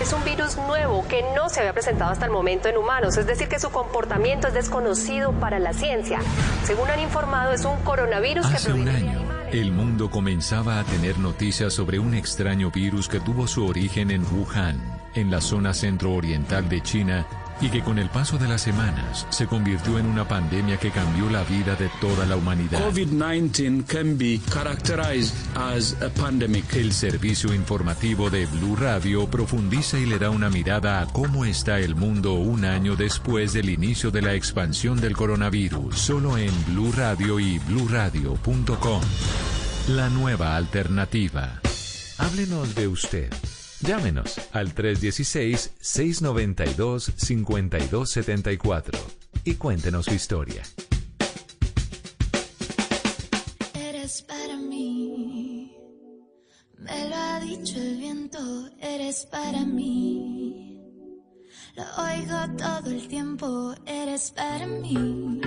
Es un virus nuevo que no se había presentado hasta el momento en humanos, es decir, que su comportamiento es desconocido para la ciencia. Según han informado, es un coronavirus que Hace un año, el mundo comenzaba a tener noticias sobre un extraño virus que tuvo su origen en Wuhan, en la zona centro-oriental de China, y que con el paso de las semanas se convirtió en una pandemia que cambió la vida de toda la humanidad. COVID-19 can be characterized as a pandemic. El servicio informativo de Blue Radio profundiza y le da una mirada a cómo está el mundo un año después del inicio de la expansión del coronavirus, solo en Blue Radio y bluradio.com. La nueva alternativa. Háblenos de usted. Llámenos al 316-692-5274 y cuéntenos su historia. Eres para mí, me lo ha dicho el viento, eres para mí. Lo oigo todo el tiempo, eres para mí.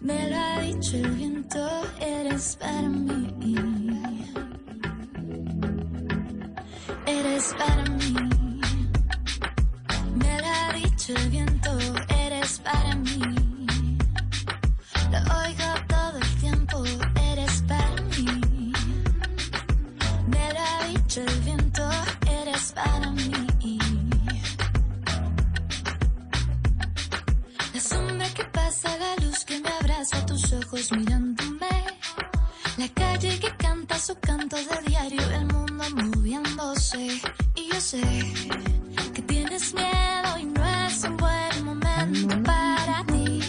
Me lo ha dicho el viento, eres para mí. Eres para mí. Me lo ha dicho el viento, eres para mí. Lo oigo todo el tiempo, eres para mí. Me lo ha dicho el viento, eres para mí. La sombra que pasa, la luz que me abraza, tus ojos mirándome. La calle que canta su canto de diario, el mundo moviéndose. Y yo sé que tienes miedo y no es un buen momento para ti.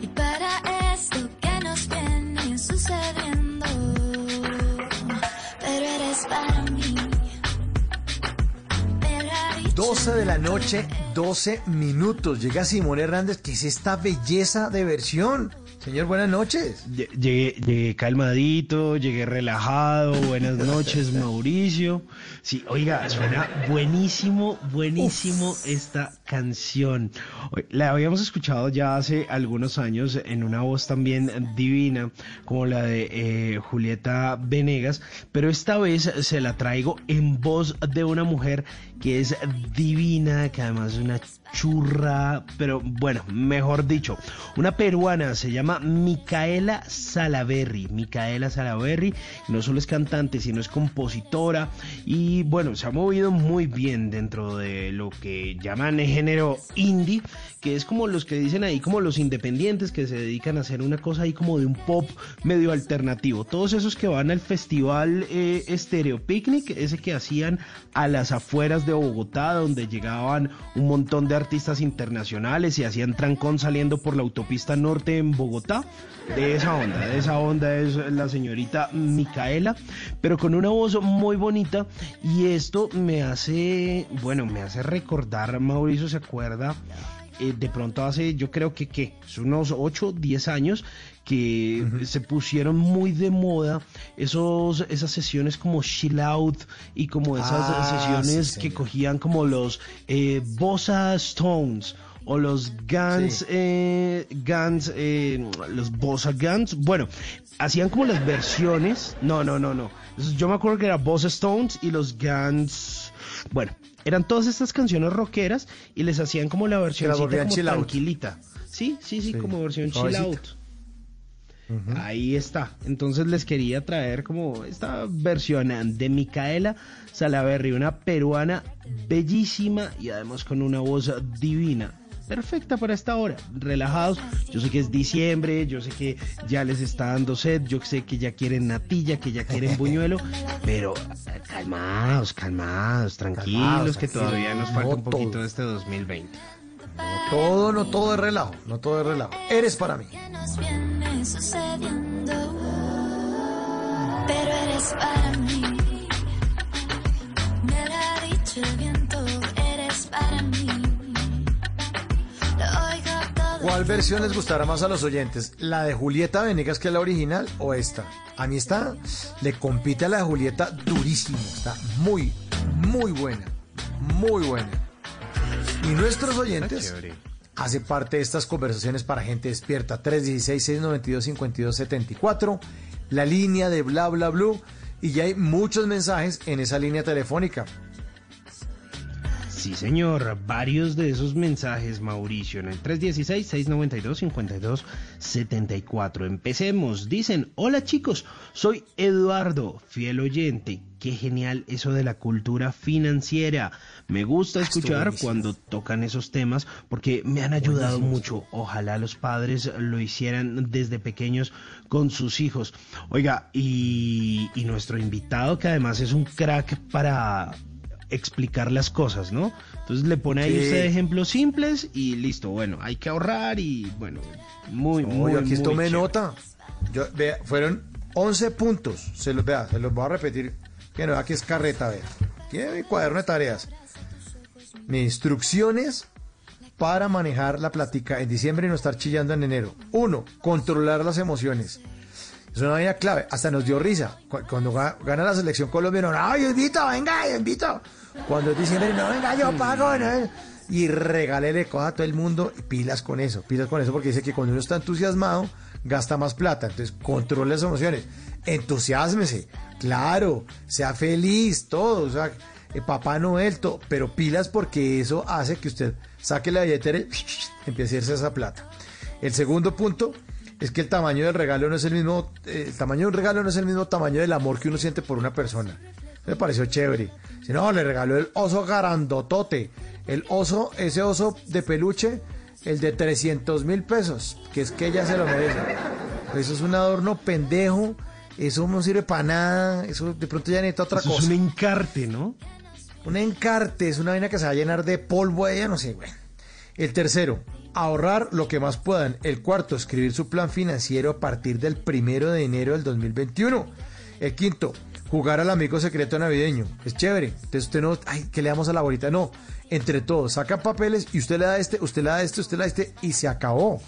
Y para esto que nos viene sucediendo. Pero eres para mí. Me lo ha dicho 12 de la noche, 12 minutos. Llega Simón Hernández, que es esta belleza de versión. Señor, buenas noches. Llegué, llegué calmadito, llegué relajado. Buenas noches, Mauricio. Sí, oiga, suena buenísimo, buenísimo esta canción. La habíamos escuchado ya hace algunos años en una voz también divina, como la de eh, Julieta Venegas, pero esta vez se la traigo en voz de una mujer que es divina, que además es una churra, pero bueno, mejor dicho, una peruana se llama Micaela Salaverry. Micaela Salaverry no solo es cantante, sino es compositora y bueno, se ha movido muy bien dentro de lo que llaman género indie, que es como los que dicen ahí, como los independientes que se dedican a hacer una cosa ahí como de un pop medio alternativo. Todos esos que van al festival eh, Picnic, ese que hacían a las afueras de Bogotá, donde llegaban un montón de artistas internacionales y hacían trancón saliendo por la autopista norte en Bogotá. De esa onda, de esa onda es la señorita Micaela, pero con una voz muy bonita y esto me hace, bueno, me hace recordar, Mauricio se acuerda, eh, de pronto hace, yo creo que, que unos 8, 10 años, que se pusieron muy de moda esos, esas sesiones como chill out y como esas Ah, sesiones sí, que cogían como los eh, Bossa Stones o los Guns, Sí. eh, Guns, eh, los Bossa Guns, bueno, hacían como las versiones, no, no, no, no, yo me acuerdo que era Bossa Stones y los Guns, bueno, eran todas estas canciones rockeras y les hacían como la versión tranquilita, sí, sí, sí, Sí, como versión chill out. Ahí está. Entonces les quería traer como esta versión de Micaela Salaverry, una peruana bellísima y además con una voz divina. Perfecta para esta hora, relajados. Yo sé que es diciembre, yo sé que ya les está dando sed, yo sé que ya quieren natilla, que ya quieren buñuelo, pero eh, calmados, calmados, tranquilos, Calmados, que todavía nos falta No un poquito todo. de este 2020. Todo, no todo es relajo, no todo es relajo. Eres para mí. Pero eres para mí. Me lo ha dicho el versión les gustará más a los oyentes? ¿La de Julieta Venegas, que es la original, o esta? A mí esta le compite a la de Julieta durísimo. Está muy, muy buena. Muy buena. Y nuestros oyentes hacen parte de estas conversaciones para gente despierta. 316-692-5274, la línea de bla bla blue. Y ya hay muchos mensajes en esa línea telefónica. Sí, señor. Varios de esos mensajes, Mauricio, en el 316-692-5274. Empecemos. Dicen, hola chicos, soy Eduardo, fiel oyente. Qué genial eso de la cultura financiera. Me gusta escuchar cuando tocan esos temas porque me han ayudado mucho. Ojalá los padres lo hicieran desde pequeños con sus hijos. Oiga, y, y nuestro invitado que además es un crack para explicar las cosas, ¿no? Entonces le pone ahí Sí. usted ejemplos simples y listo. Bueno, hay que ahorrar y bueno, muy, No, muy, aquí chévere. nota. Yo, vea, fueron 11 puntos. Se los, vea, se los voy a repetir. Que no, aquí es carreta, vea. Tiene mi cuaderno de tareas. Mis instrucciones para manejar la platica en diciembre y no estar chillando en enero. Uno, controlar las emociones. Es una vaina clave. Hasta nos dio risa. Cu- Cuando ga- gana la selección colombiana, ¡ay, yo invito, venga, yo invito! Cuando es diciembre, no, venga, yo pago, ¿no? Y regálele cosas a todo el mundo. y Pilas con eso, pilas con eso, porque dice que cuando uno está entusiasmado, gasta más plata. Entonces, controle las emociones. Entusiásmese, claro, sea feliz, todo. O sea, eh, Papá Noel, todo. Pero pilas porque eso hace que usted saque la billetera y empiece a irse esa plata. El segundo punto es que el tamaño del regalo no es el mismo, eh, el tamaño de un regalo no es el mismo tamaño del amor que uno siente por una persona. Me pareció chévere. Si no, le regaló el oso garandotote. El oso, ese oso de peluche, el de 300 mil pesos, que es que ella se lo merece. Eso es un adorno pendejo, eso no sirve para nada, eso de pronto ya necesita otra Eso cosa. es un encarte, ¿no? Un encarte, es una vaina que se va a llenar de polvo ella, no sé, güey. El tercero, ahorrar lo que más puedan. El cuarto, escribir su plan financiero a partir del primero de enero del 2021. El quinto, jugar al amigo secreto navideño. Es chévere. Entonces usted no, ay, que le damos a la bolita. No, entre todos, saca papeles y usted le da este, usted le da este, usted le da este y se acabó.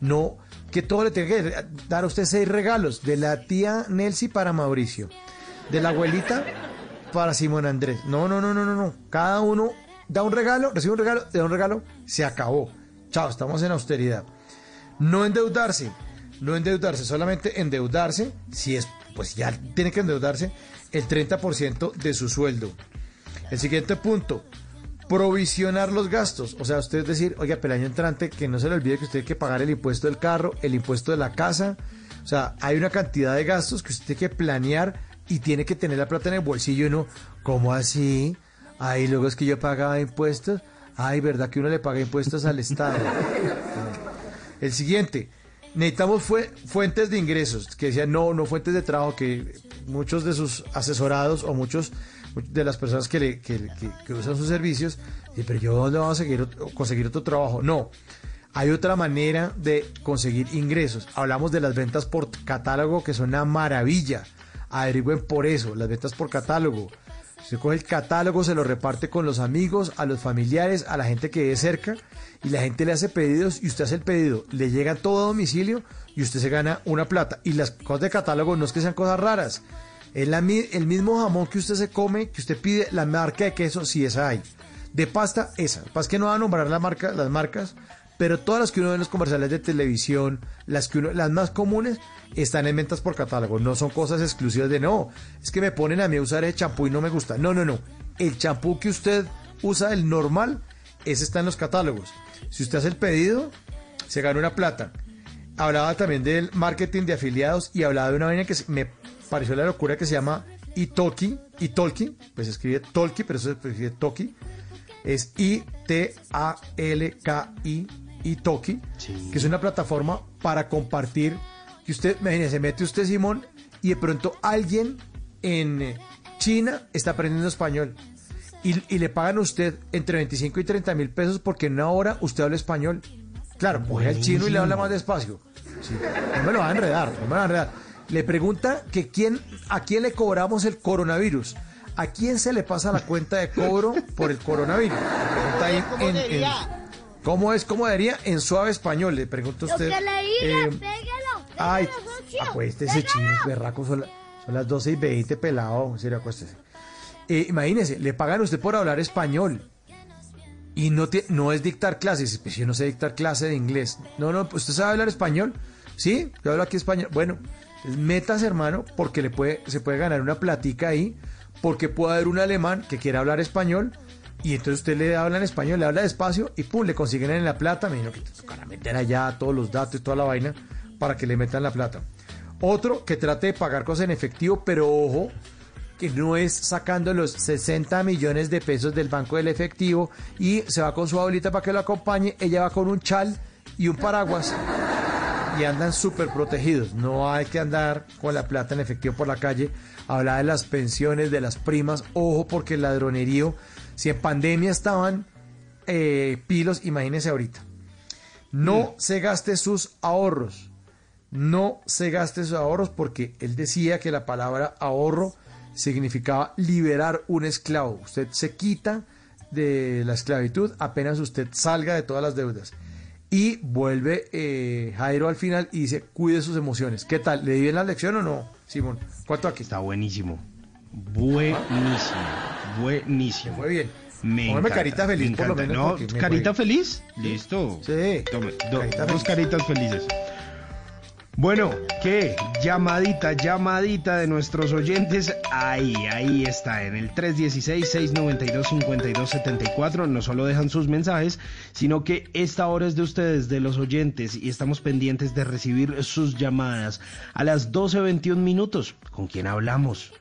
No, que todo le tenga que dar a usted seis regalos. De la tía Nelcy para Mauricio. De la abuelita para Simón Andrés. No, no, no, no, no, no. Cada uno da un regalo, recibe un regalo, da un regalo, se acabó. Chao, estamos en austeridad. No endeudarse, no endeudarse, solamente endeudarse, si es, pues ya tiene que endeudarse el 30% de su sueldo. El siguiente punto, provisionar los gastos. O sea, usted decir, oiga, pero el año entrante, que no se le olvide que usted tiene que pagar el impuesto del carro, el impuesto de la casa. O sea, hay una cantidad de gastos que usted tiene que planear y tiene que tener la plata en el bolsillo y no, ¿cómo así? Ay, luego es que yo pagaba impuestos. Ay, ¿verdad que uno le paga impuestos al Estado? El siguiente, necesitamos fue, fuentes de ingresos, que decían no, no fuentes de trabajo, que muchos de sus asesorados o muchos de las personas que, le, que, usan sus servicios, pero yo dónde vamos a seguir, otro- conseguir otro trabajo. No, hay otra manera de conseguir ingresos. Hablamos de las ventas por catálogo, que son una maravilla. Averigüen por eso, las ventas por catálogo. Se coge el catálogo, se lo reparte con los amigos, a los familiares, a la gente que es cerca y la gente le hace pedidos y usted hace el pedido, le llega todo a domicilio y usted se gana una plata. Y las cosas de catálogo no es que sean cosas raras. Es la el mismo jamón que usted se come, que usted pide, la marca de queso, si esa hay. De pasta, esa. Pasa es que no va a nombrar la marca, las marcas, pero todas las que uno ve en los comerciales de televisión, las que uno, las más comunes, están en ventas por catálogo. No son cosas exclusivas de no. Es que me ponen a mí a usar el champú y no me gusta. No, no, no. El champú que usted usa, el normal, ese está en los catálogos. Si usted hace el pedido, se gana una plata. Hablaba también del marketing de afiliados y hablaba de una vaina que me pareció la locura que se llama Italki. Italki, pues se escribe Tolki, pero eso se escribe Toki. Es I-T-A-L-K-I, Italki, que es una plataforma para compartir. Que usted, imagínese, mete usted, Simón, y de pronto alguien en China está aprendiendo español. Y, y le pagan a usted entre 25 y 30 mil pesos porque en una hora usted habla español. Claro, coge al chino y le habla más despacio. Sí, No me lo va a enredar, no me lo va a enredar. Le pregunta que quién, a quién le cobramos el coronavirus. ¿A quién se le pasa la cuenta de cobro por el coronavirus? Le pregunta ahí en- en- ¿Cómo es? ¿Cómo diría en suave español? Le pregunto a usted. Lo que le diga, eh, pégalo, ay, pégalo, acuéstese, chino, berraco, son, la- son las 12 y 20, pelado. En serio, acuéstese. Eh, imagínese, le pagan a usted por hablar español. Y no, tie- no es dictar clases. Pues yo no sé dictar clase de inglés. No, no, pues, ¿usted sabe hablar español? Sí, yo hablo aquí español. Bueno, entonces metas, hermano, porque le puede, se puede ganar una platica ahí. Porque puede haber un alemán que quiera hablar español. Y entonces usted le habla en español, le habla despacio y pum, le consiguen en la plata. Me imagino que te tocará meter allá todos los datos y toda la vaina para que le metan la plata. Otro que trate de pagar cosas en efectivo, pero ojo, que no es sacando los 60 millones de pesos del banco del efectivo y se va con su abuelita para que lo acompañe. Ella va con un chal y un paraguas y andan súper protegidos. No hay que andar con la plata en efectivo por la calle. Habla de las pensiones, de las primas. Ojo, porque el ladronerío, si en pandemia estaban eh, pilos, imagínense ahorita. No se gaste sus ahorros. No se gaste sus ahorros porque él decía que la palabra ahorro significaba liberar un esclavo. Usted se quita de la esclavitud apenas usted salga de todas las deudas. Y vuelve eh, Jairo al final y dice, cuide sus emociones. ¿Qué tal? ¿Le di bien la lección o no, Simón? ¿Cuánto aquí? Está buenísimo. Buenísimo. Buenísimo. Muy bien. Me Póngame carita feliz, me por lo menos, No, porque me ¿Carita feliz? Listo. Sí. Tome, do- Carita dos feliz. caritas felices. Bueno, ¿qué? Llamadita, llamadita de nuestros oyentes. Ahí, ahí está, en el 316-692-5274. No solo dejan sus mensajes, sino que esta hora es de ustedes, de los oyentes, y estamos pendientes de recibir sus llamadas. A las 12.21 minutos, ¿con quién hablamos?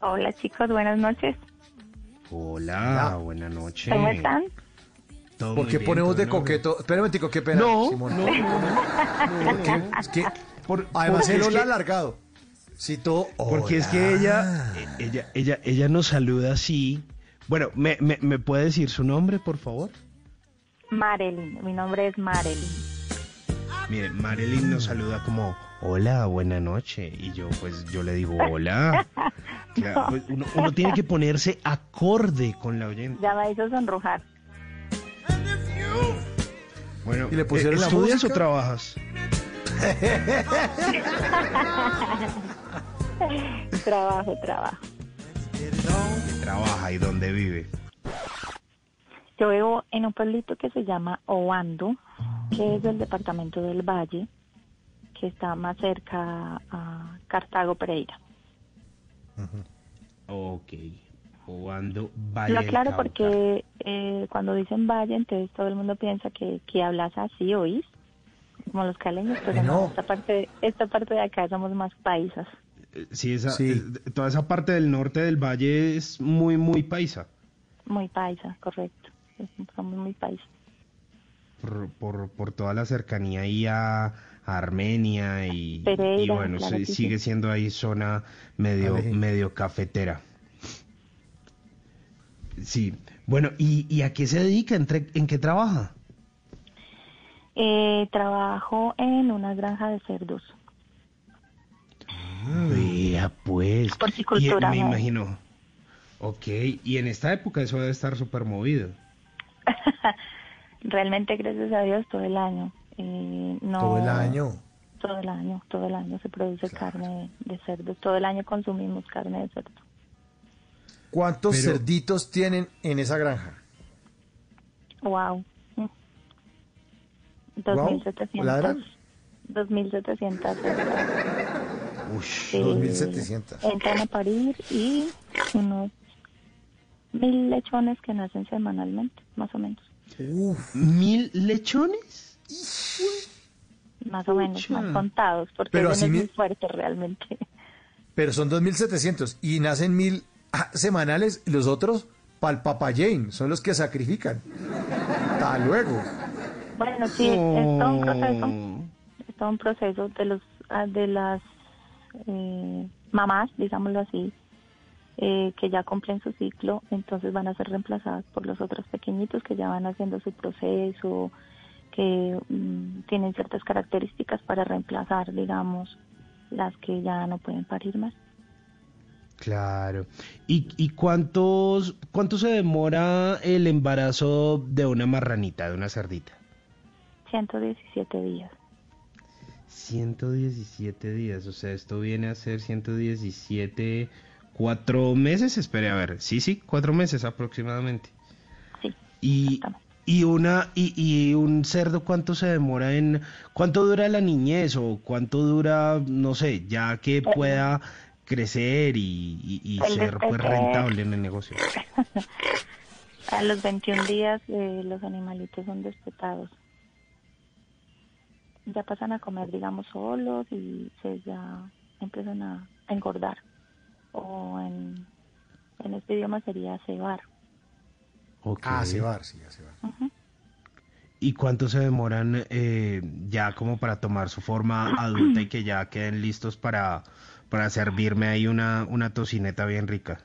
Hola chicos, buenas noches. Hola, buena noche. ¿Cómo están? Todo ¿Por muy qué bien, ponemos de coqueto? Espera un momentico, qué pena, No, Simón. no, ¿Por qué? Es que, además porque el hola que- alargado. Si todo... Porque es que ella, eh, ella, ella, ella nos saluda así. Bueno, ¿me, me, me puede decir su nombre, por favor? Marilyn, mi nombre es Marilyn. Mire, Marilyn nos saluda como, hola, buena noche. Y yo, pues, yo le digo, hola. Claro, pues, uno, uno tiene que ponerse acorde con la oyente. Ya me hizo sonrojar. Bueno, ¿Y le pusieron eh, la ¿estudias música? o trabajas? trabajo, trabajo. Trabaja y dónde vive. Yo vivo en un pueblito que se llama Oando, que es del departamento del Valle, que está más cerca a Cartago Pereira. Ok. O ando Valle Lo aclaro Cauca. porque eh, cuando dicen Valle, entonces todo el mundo piensa que, que hablas así, ¿oís? Como los caleños, pero no, no. esta parte, esta parte de acá somos más paisas. Eh, Sí, esa, Sí. eh, toda esa parte del norte del valle es muy, muy paisa. Muy paisa, correcto. Somos muy paisas. Por, por, por toda la cercanía ahí a, Armenia y, Pereira, y bueno, claro que sigue sí. siendo ahí zona medio, medio cafetera. Sí, bueno, ¿y, y a qué se dedica? ¿Entre- ¿En qué trabaja? Eh, trabajo en una granja de cerdos. Vea, pues. Horticultura, Y, me ¿no? imagino. Ok, y en esta época eso debe estar súper movido. Realmente, gracias a Dios, todo el año. Eh, no, Todo el año. Todo el año, todo el año se produce carne de cerdos. Todo el año consumimos carne de cerdo. ¿Cuántos Pero- cerditos tienen en esa granja? Wow. Mm. Guau, 2.700. ¿ladran? 2.700 cerdas. Ush, Sí. 2.700. Entran a parir y unos mil lechones que nacen semanalmente, más o menos. ¿Mil lechones? Más o menos, más contados, porque Pero así es mi- muy fuerte realmente. Pero son 2.700 y nacen mil semanales y los otros pa'l papayén, son los que sacrifican. Hasta luego. Bueno, sí, es, es todo un proceso. Oh. Es todo un proceso de los ah, de las eh, mamás, digámoslo así, eh, que ya cumplen su ciclo, entonces van a ser reemplazadas por los otros pequeñitos que ya van haciendo su proceso, que mm, tienen ciertas características para reemplazar, digamos, las que ya no pueden parir más. Claro. ¿Y, y cuántos, cuánto se demora el embarazo de una marranita, de una cerdita? 117 días. 117 días, o sea, esto viene a ser 117, cuatro meses, espere, a ver, sí, sí, cuatro meses aproximadamente. Sí. Y, y una, y, y un cerdo, ¿cuánto se demora en, cuánto dura la niñez o cuánto dura, no sé, ya que pueda crecer y, y- y ser pues rentable en el negocio? A los 21 días eh, los animalitos son despetados. Ya pasan a comer, digamos, solos y se ya empiezan a engordar. O en, en este idioma sería cebar. Ah, cebar, sí, a cebar. ¿Y cuánto se demoran eh, ya como para tomar su forma adulta y que ya queden listos para, para servirme ahí una, una tocineta bien rica?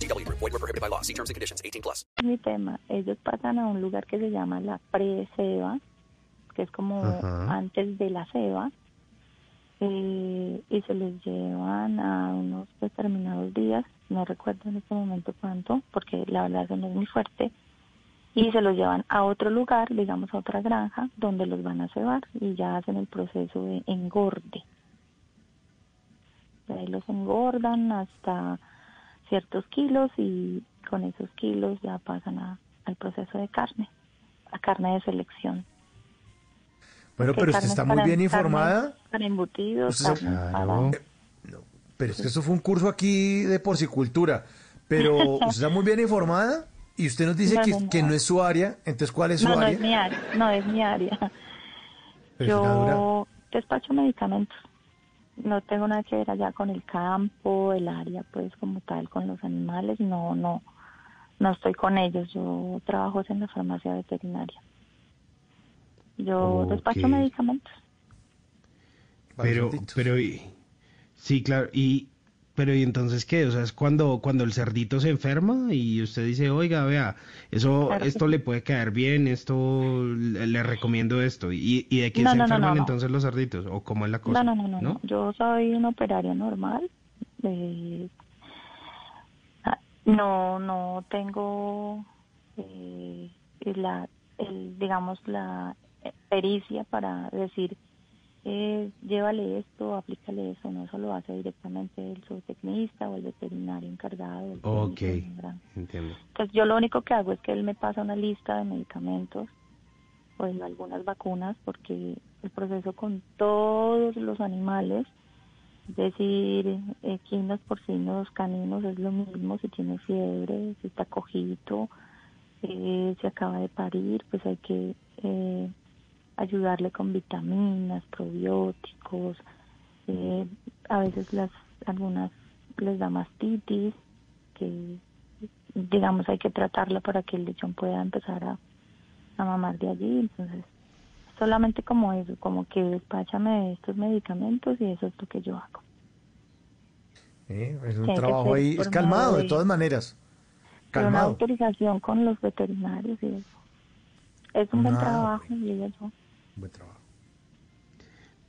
VGW Group. Void were prohibited by law. See terms and conditions. 18 plus. mi tema. Ellos pasan a un lugar que se llama la pre-ceba, que es como Ajá. antes de la ceba, eh, y se les llevan a unos determinados días, no recuerdo en este momento cuánto, porque la verdad eso no es muy fuerte, y se los llevan a otro lugar, digamos a otra granja, donde los van a cebar y ya hacen el proceso de engorde. De ahí los engordan hasta ciertos kilos y con esos kilos ya pasan a- al proceso de carne, a carne de selección. Bueno, pero usted está muy para- bien informada. Para embutidos, Usted carnes para- Pero es que eso fue un curso aquí de porcicultura. Pero usted está muy bien informada y usted nos dice No, que, no, que no es su área. Entonces, ¿cuál es su no, no área? es mi área, no es mi área. Yo despacho medicamentos. No tengo nada que ver allá con el campo, el área, pues como tal, con los animales. No, no, no estoy con ellos. Yo trabajo en la farmacia veterinaria. Yo despacho Ok. medicamentos. Pero, pero, y- sí, claro, y, pero, ¿y entonces qué? O sea, es cuando, cuando el cerdito se enferma y usted dice, oiga, vea, eso, Claro esto le puede caer bien, esto, le, le recomiendo esto. ¿Y, y de qué No, se no, enferman no, entonces los cerditos? ¿O cómo es la cosa? No, no, no, no, no. Yo soy un operario normal. eh, no, no tengo eh, la, el, digamos, la pericia para decir, eh, llévale esto, aplícale eso. No, eso lo hace directamente el zootecnista o el veterinario encargado. el Ok, entiendo. Pues yo lo único que hago es que él me pasa una lista de medicamentos o de algunas vacunas porque el proceso con todos los animales, es decir, equinos, porcinos, caninos, es lo mismo, si tiene fiebre, si está cojito, eh, si acaba de parir, pues hay que eh, ayudarle con vitaminas, probióticos, eh, a veces las algunas les da mastitis, que digamos hay que tratarla para que el lechón pueda empezar a, a mamar de allí, entonces solamente como eso, como que despáchame estos medicamentos y eso es lo que yo hago. Eh, es un Tiene trabajo ahí, es calmado de de- todas maneras. Pero una Calmado. autorización con los veterinarios y eso. Es un buen Ah, trabajo, digo yo. Buen trabajo.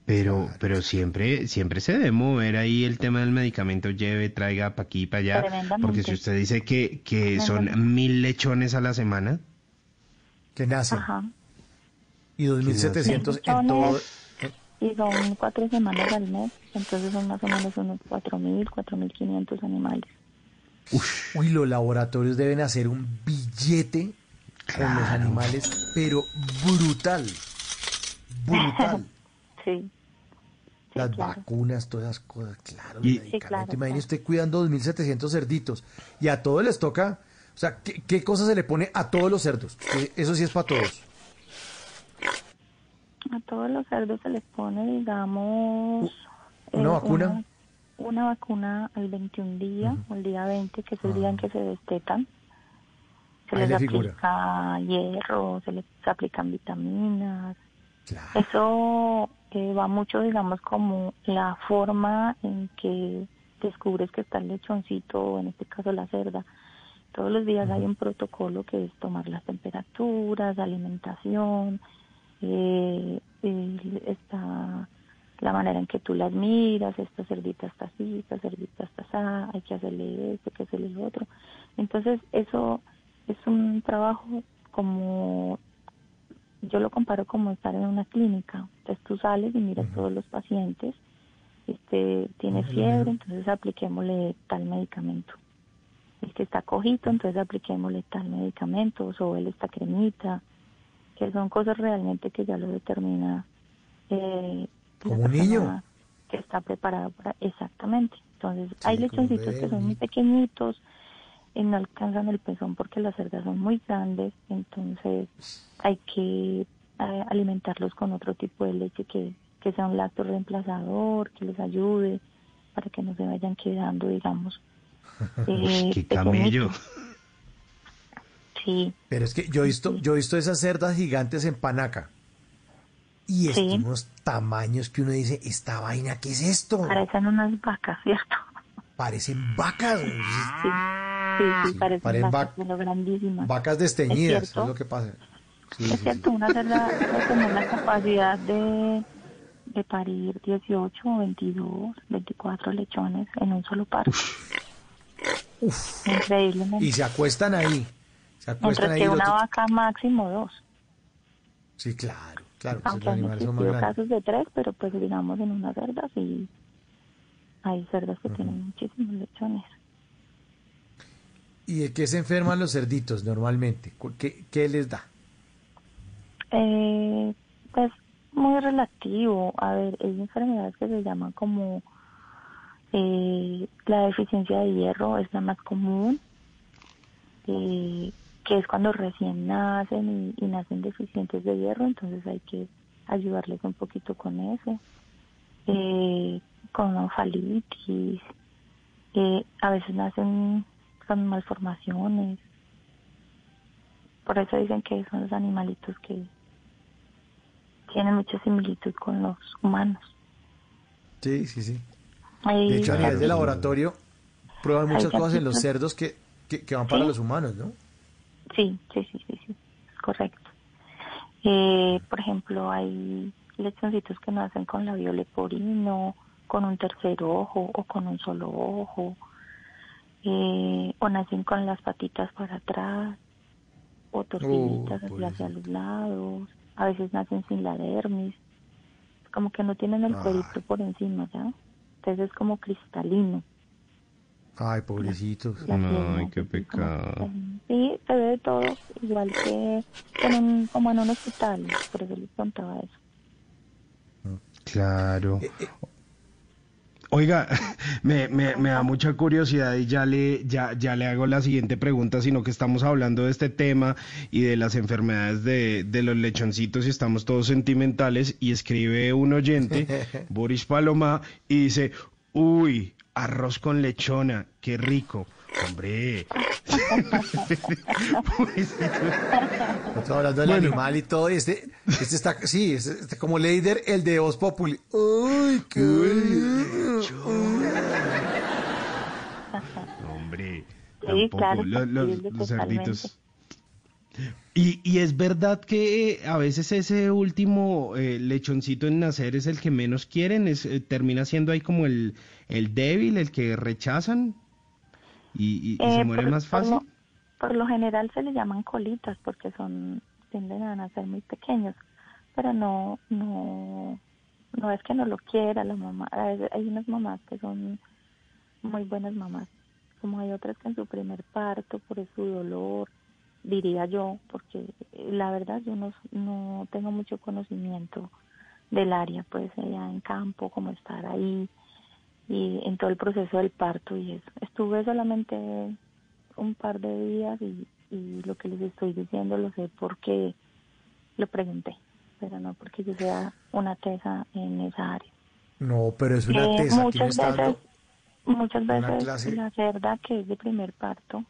Pero, pero siempre, siempre se debe mover ahí el tema del medicamento, lleve, traiga para aquí, para allá. Porque si usted dice que, que son mil lechones a la semana. Que nacen. Ajá. Y 2.700 en todo. Y son cuatro semanas al mes, entonces son más o menos unos 4.000, 4.500 animales. Uy, los laboratorios deben hacer un billete con los animales, pero brutal. Brutal. Sí. Las claro. vacunas, todas esas cosas, claro. Y- Sí, claro. Imagine usted cuidando 2.700 cerditos. Y a todos les toca. O sea, ¿qué, qué cosa se le pone a todos los cerdos? Que Eso sí es para todos. A todos los cerdos se les pone, digamos, ¿Una Eh, vacuna? Una, una vacuna al 21 día, o el día 20, que es el día en que se destetan. Se Ah. Ahí les figura. aplica hierro, se les aplican vitaminas. Eso eh, va mucho, digamos, como la forma en que descubres que está el lechoncito, o en este caso la cerda. Todos los días hay un protocolo que es tomar las temperaturas, alimentación, eh, el- está la manera en que tú las miras, esta cerdita está así, esta cerdita está así, hay que hacerle esto, hay que hacerle lo otro. Entonces, eso es un trabajo como, yo lo comparo como estar en una clínica. Entonces tú sales y miras todos los pacientes, este tiene fiebre, entonces apliquémosle tal medicamento. Este está cojito, entonces apliquémosle tal medicamento, o sobre esta cremita, que son cosas realmente que ya lo determina eh, Como un niño. que está preparada para exactamente. Entonces, hay lechoncitos que son muy pequeñitos, y no alcanzan el pezón porque las cerdas son muy grandes, entonces hay que eh, alimentarlos con otro tipo de leche que, que sea un lacto reemplazador, que les ayude para que no se vayan quedando, digamos. eh, Qué camello. Sí. Pero es que yo he visto, yo he visto esas cerdas gigantes en Panaca. Y es Sí. unos tamaños que uno dice, esta vaina, ¿qué es esto? Parecen unas vacas, ¿cierto? Parecen vacas. Sí, sí, sí, parecen parecen vacas, vac- grandísimas. Vacas desteñidas, ¿Es es, cierto? lo que pasa. Sí, es sí, cierto, una cerda puede tener la capacidad de, de parir 18, 22, 24 lechones en un solo parto. Uf. Increíblemente. Y se acuestan ahí. Se acuestan Mientras ahí. que una vaca máximo dos. Sí, claro, claro. pues Aunque los animales son más casos de tres, pero pues digamos en una cerda sí hay cerdas que tienen muchísimos lechones. ¿Y de qué se enferman los cerditos normalmente? ¿Cu- ¿Qué, qué les da? Eh, pues muy relativo. A ver, hay enfermedades que se llaman como eh, la deficiencia de hierro, es la más común, eh, que es cuando recién nacen y, nacen deficientes de hierro, entonces hay que ayudarles un poquito con eso. Eh, con ofalitis, eh, a veces nacen con malformaciones. Por eso dicen que son los animalitos que tienen mucha similitud con los humanos. Sí, sí, sí. De hecho, a nivel de laboratorio, prueban muchas cosas en los cerdos que, que, que van para Sí. los humanos, ¿no? Sí, sí, sí, sí, sí, correcto. Eh, por ejemplo, hay lechoncitos que nacen con labio leporino, con un tercer ojo o con un solo ojo, eh, o nacen con las patitas para atrás, o torciditas hacia, hacia los lados, a veces nacen sin la dermis, como que no tienen el Ah. cuerito por encima, ¿ya? Entonces es como cristalino. Ay, pobrecitos. La piel, Ay, qué pecado. Sí, se ve de todo, igual que en un, como en un hospital, por eso les contaba eso. Claro. Oiga, me, me, me da mucha curiosidad y ya le, ya, ya le hago la siguiente pregunta, sino que estamos hablando de este tema y de las enfermedades de, de los lechoncitos y estamos todos sentimentales y escribe un oyente, Boris Paloma, y dice, uy, arroz con lechona, qué rico. Hombre. Estamos hablando del Bueno. animal y todo. Y este, este está, sí, este, este como líder, el de Voz Populi. Uy, qué Hombre, Sí, claro, lo- los, los cerditos. Y, y es verdad que eh, a veces ese último eh, lechoncito en nacer es el que menos quieren, es, eh, termina siendo ahí como el, el débil, el que rechazan y, y- y se Eh, muere por- más por fácil. lo- Por lo general se le llaman colitas porque son tienden a nacer muy pequeños, pero no no no es que no lo quiera la mamá. A veces hay unas mamás que son muy buenas mamás, como hay otras que en su primer parto por su dolor, diría yo, porque la verdad yo no no tengo mucho conocimiento del área, pues allá en campo, como estar ahí y en todo el proceso del parto y eso. Estuve solamente un par de días y, y lo que les estoy diciendo lo sé porque lo pregunté, pero no porque yo sea una tesa en esa área. No, pero es una Eh, tesa. Muchas dando- veces, muchas veces la cerda que es de primer parto,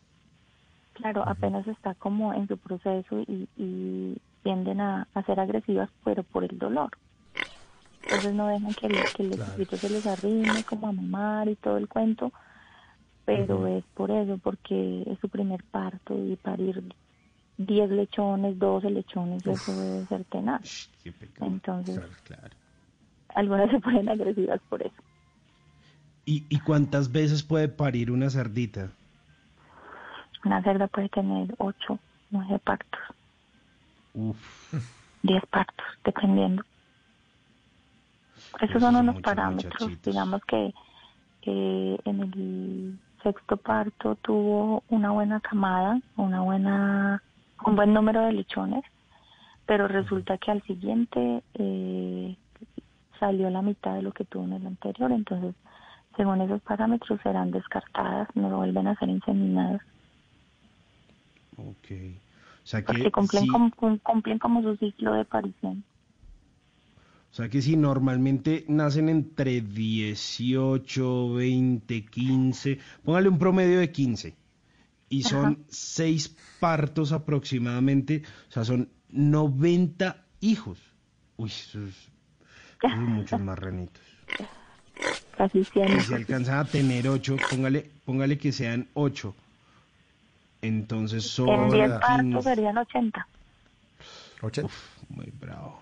claro, apenas está como en su proceso y, y tienden a, a ser agresivas, pero por el dolor. Entonces no dejan que, el- que se les arrime como a mamar y todo el cuento, pero es por eso, porque es su primer parto y parir 10 lechones, 12 lechones, eso debe ser tenaz. Entonces, algunas se ponen agresivas por eso. ¿Y, ¿Y cuántas veces puede parir una cerdita? Una cerda puede tener 8, 9 partos, Uf, 10 partos, dependiendo. Esos son unos parámetros. muchachitos. Digamos que eh, en el sexto parto tuvo una buena camada, una buena, un buen número de lechones, pero resulta que al siguiente eh, salió la mitad de lo que tuvo en el anterior. Entonces, según esos parámetros, serán descartadas, no vuelven a ser inseminadas. ok. O sea que, porque cumplen, sí- como, cum- cumplen como su ciclo de aparición. O sea que si normalmente nacen entre 18, 20, 15, póngale un promedio de 15, y son seis partos aproximadamente, o sea, son 90 hijos. Uy, eso es, eso es muchos marranitos. Casi 100. Y si alcanzan a tener 8, póngale, póngale que sean 8. Entonces son En 10 partos 15. serían 80. Muy bravo.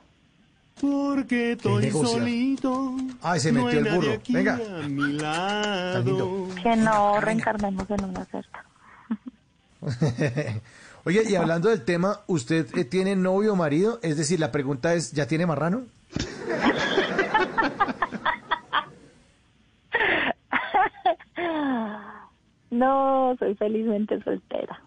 Porque estoy solito. Ay, se metió el burro. Venga. a mi lado. Que no reencarnemos en una cerda. Oye, y hablando del tema, ¿usted eh, tiene novio o marido? Es decir, la pregunta es, ¿ya tiene marrano? No, soy felizmente soltera.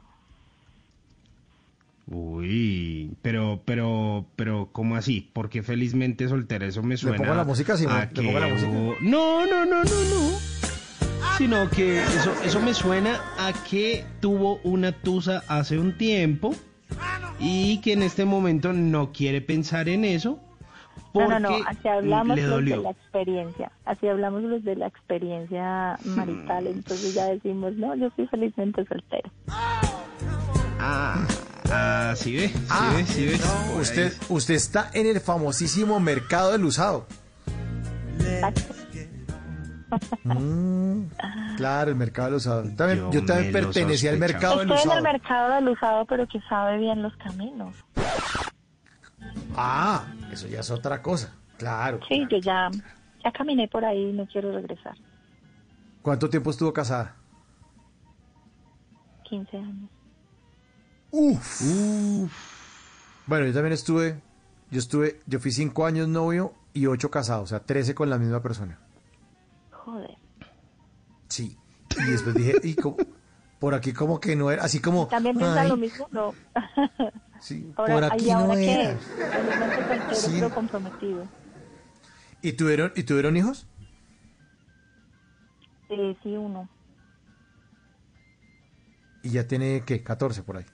Uy, pero, pero, pero, ¿cómo así? Porque felizmente soltera, eso me suena. pongo la música, Simón? a ¿Le que pongo la música? No, no, no, no, no. Sino que eso, eso me suena a que tuvo una tusa hace un tiempo y que en este momento no quiere pensar en eso No, porque no, no, así hablamos le los de dolió. la experiencia. Así hablamos los de la experiencia marital. Entonces ya decimos, no, yo soy felizmente soltera. Ah, ah, sí ve, sí Ah, ve, sí ve. Usted, usted está en el famosísimo mercado del usado. Mm, claro, el mercado del usado. También- yo, Yo también pertenecía al mercado del Estoy en el usado. mercado del usado, pero que sabe bien los caminos. Ah, eso ya es otra cosa. Claro. Sí, yo ya, ya caminé por ahí y no quiero regresar. ¿Cuánto tiempo estuvo casada? 15 años. Uf. Bueno, yo también estuve, yo estuve, yo fui cinco años novio y ocho casados, o sea, 13 con la misma persona. Joder. Sí. Y después dije, y como- por aquí como que no era, así como... ¿También piensan ay, lo mismo? No. Sí, ahora, por ¿y aquí ahora no qué era. es? Sí. pero comprometido. ¿Y tuvieron, ¿Y tuvieron hijos? Eh, sí, uno. Y ya tiene, ¿qué? 14 por ahí.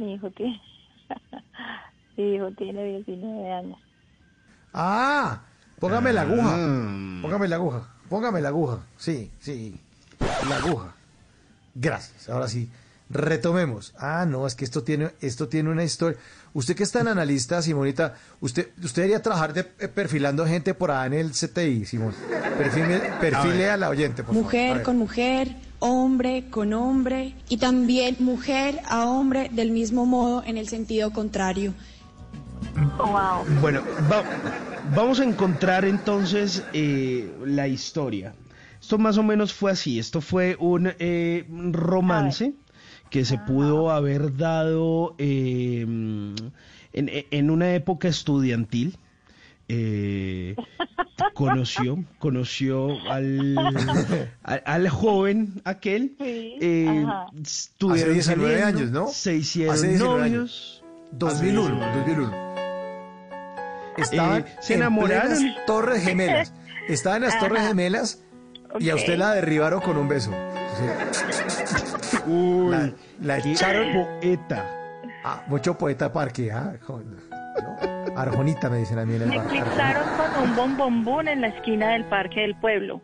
Mi hijo tiene, mi hijo tiene 19 años. Ah, póngame la aguja. Ah. Póngame la aguja. Póngame la aguja. Sí, sí. La aguja. Gracias. Ahora sí. Retomemos. Ah, no, es que esto tiene, esto tiene una historia. Usted que es tan analista, Simonita, usted, usted debería trabajar de, eh, perfilando gente por ahí en el CTI, Simón. Perfile, perfile a, la oyente, por favor. Mujer con mujer, hombre con hombre y también mujer a hombre del mismo modo en el sentido contrario. Wow. Bueno, va- vamos a encontrar entonces eh, la historia. Esto más o menos fue así. Esto fue un eh, romance que se pudo haber dado eh, en, en una época estudiantil. Eh, conoció, conoció al, al, al joven aquel. eh, ajá. estuvieron Hace 19 saliendo, años, ¿no? Se hicieron Hace 19 novios. 2001, 2001. Estaban Eh, se en enamoraron. plenas Torres Gemelas. Estaban en las Torres Ajá. Gemelas y a usted la derribaron con un beso. Uy, la, la echaron. poeta. Ah, mucho poeta parque. Ah, joder. ¿no? Arjonita me dicen a mí en el Me eclipsaron con un bombombón en la esquina del parque del pueblo.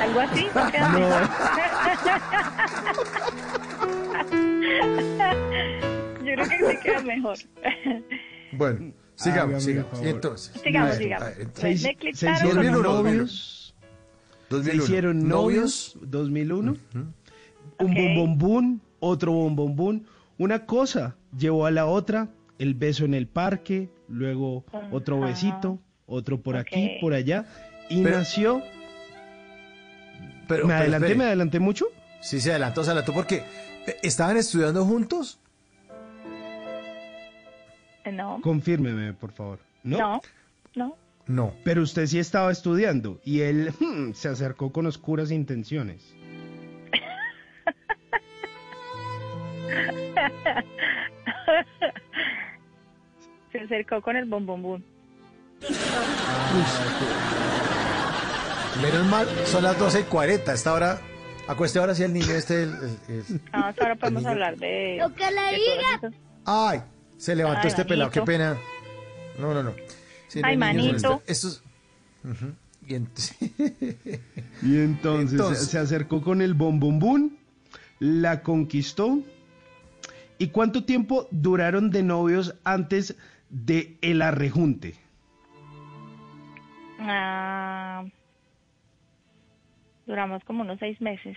¿Algo así? ¿No? Yo creo que sí queda mejor. Bueno, sigamos, Hágame sigamos. Y entonces. Sigamos, Bueno, sigamos. a ver, entonces- Me Se, se eclipsaron hicieron con un 2001, novios. Se 2001. hicieron novios, 2001. Un Ok. bombombún, otro bombombún. Una cosa llevó a la otra, el beso en el parque, luego otro Ajá. besito, otro por aquí, por allá. Y Pero- nació... Pero, ¿Me pero adelanté, me adelanté mucho? Sí, se adelantó, se adelantó porque eh, estaban estudiando juntos. No, Confírmeme, por favor. ¿No? no, no. No. Pero usted sí estaba estudiando y él hmm, se acercó con oscuras intenciones. Se acercó con el bombombón. Menos mal, son las 12 y 40. Esta hora, acueste ahora sí el niño este. El, el- el- Ah, ahora podemos hablar de... Lo que le diga. Ay, se levantó Ay, este pelado, qué manito. pena. No, no, no. Sí, Ay, niños manito. Ujú. Y ent- Y entonces, Entonces. se acercó con el bombombún, la conquistó. ¿Y cuánto tiempo duraron de novios antes de el arrejunte? Ah, duramos como unos seis meses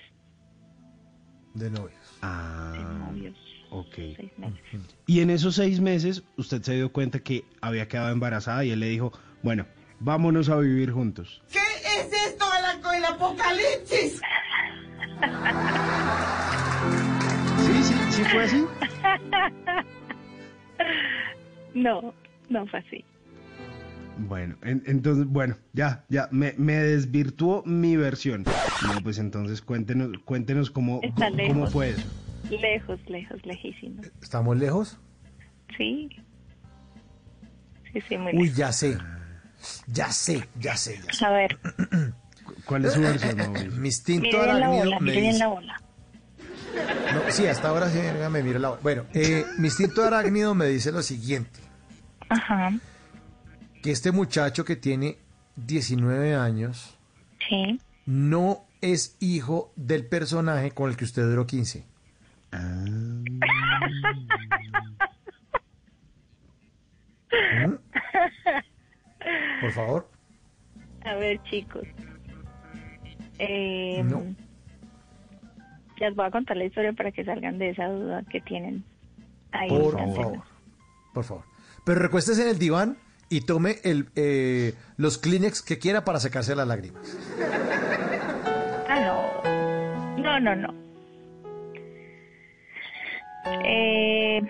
de novios. Ah, de novios. ok. Seis meses. Y en esos seis meses, usted se dio cuenta que había quedado embarazada y él le dijo, bueno, vámonos a vivir juntos. ¿Qué es esto del apocalipsis? Sí, sí, sí fue así. No, no fue así. Bueno, en- entonces, bueno, ya, ya, me, me desvirtuó mi versión. No, pues entonces cuéntenos, cuéntenos cómo, Está cómo lejos. fue eso. Lejos, lejos, lejísimo. ¿Estamos lejos? Sí. Sí, sí, muy Uy, lejos. ya sé. Ya sé, ya sé, ya sé. A ver, ¿Cuál es su versión, Mauricio? Mi instinto mire bien la arácnido bola, me dice- la bola. No, sí, hasta ahora sí, me miro la bola. Bueno, eh, mi instinto arácnido me dice lo siguiente. Ajá, Que este muchacho que tiene 19 años sí. no es hijo del personaje con el que usted duró 15. ¿Mm? Por favor. A ver, chicos. Eh, No. Les voy a contar la historia para que salgan de esa duda que tienen ahí. Por favor. Por favor. Pero recuéstese en el diván y tome el, eh, los Kleenex que quiera para sacarse las lágrimas. Ah, no. No, no, no. Eh,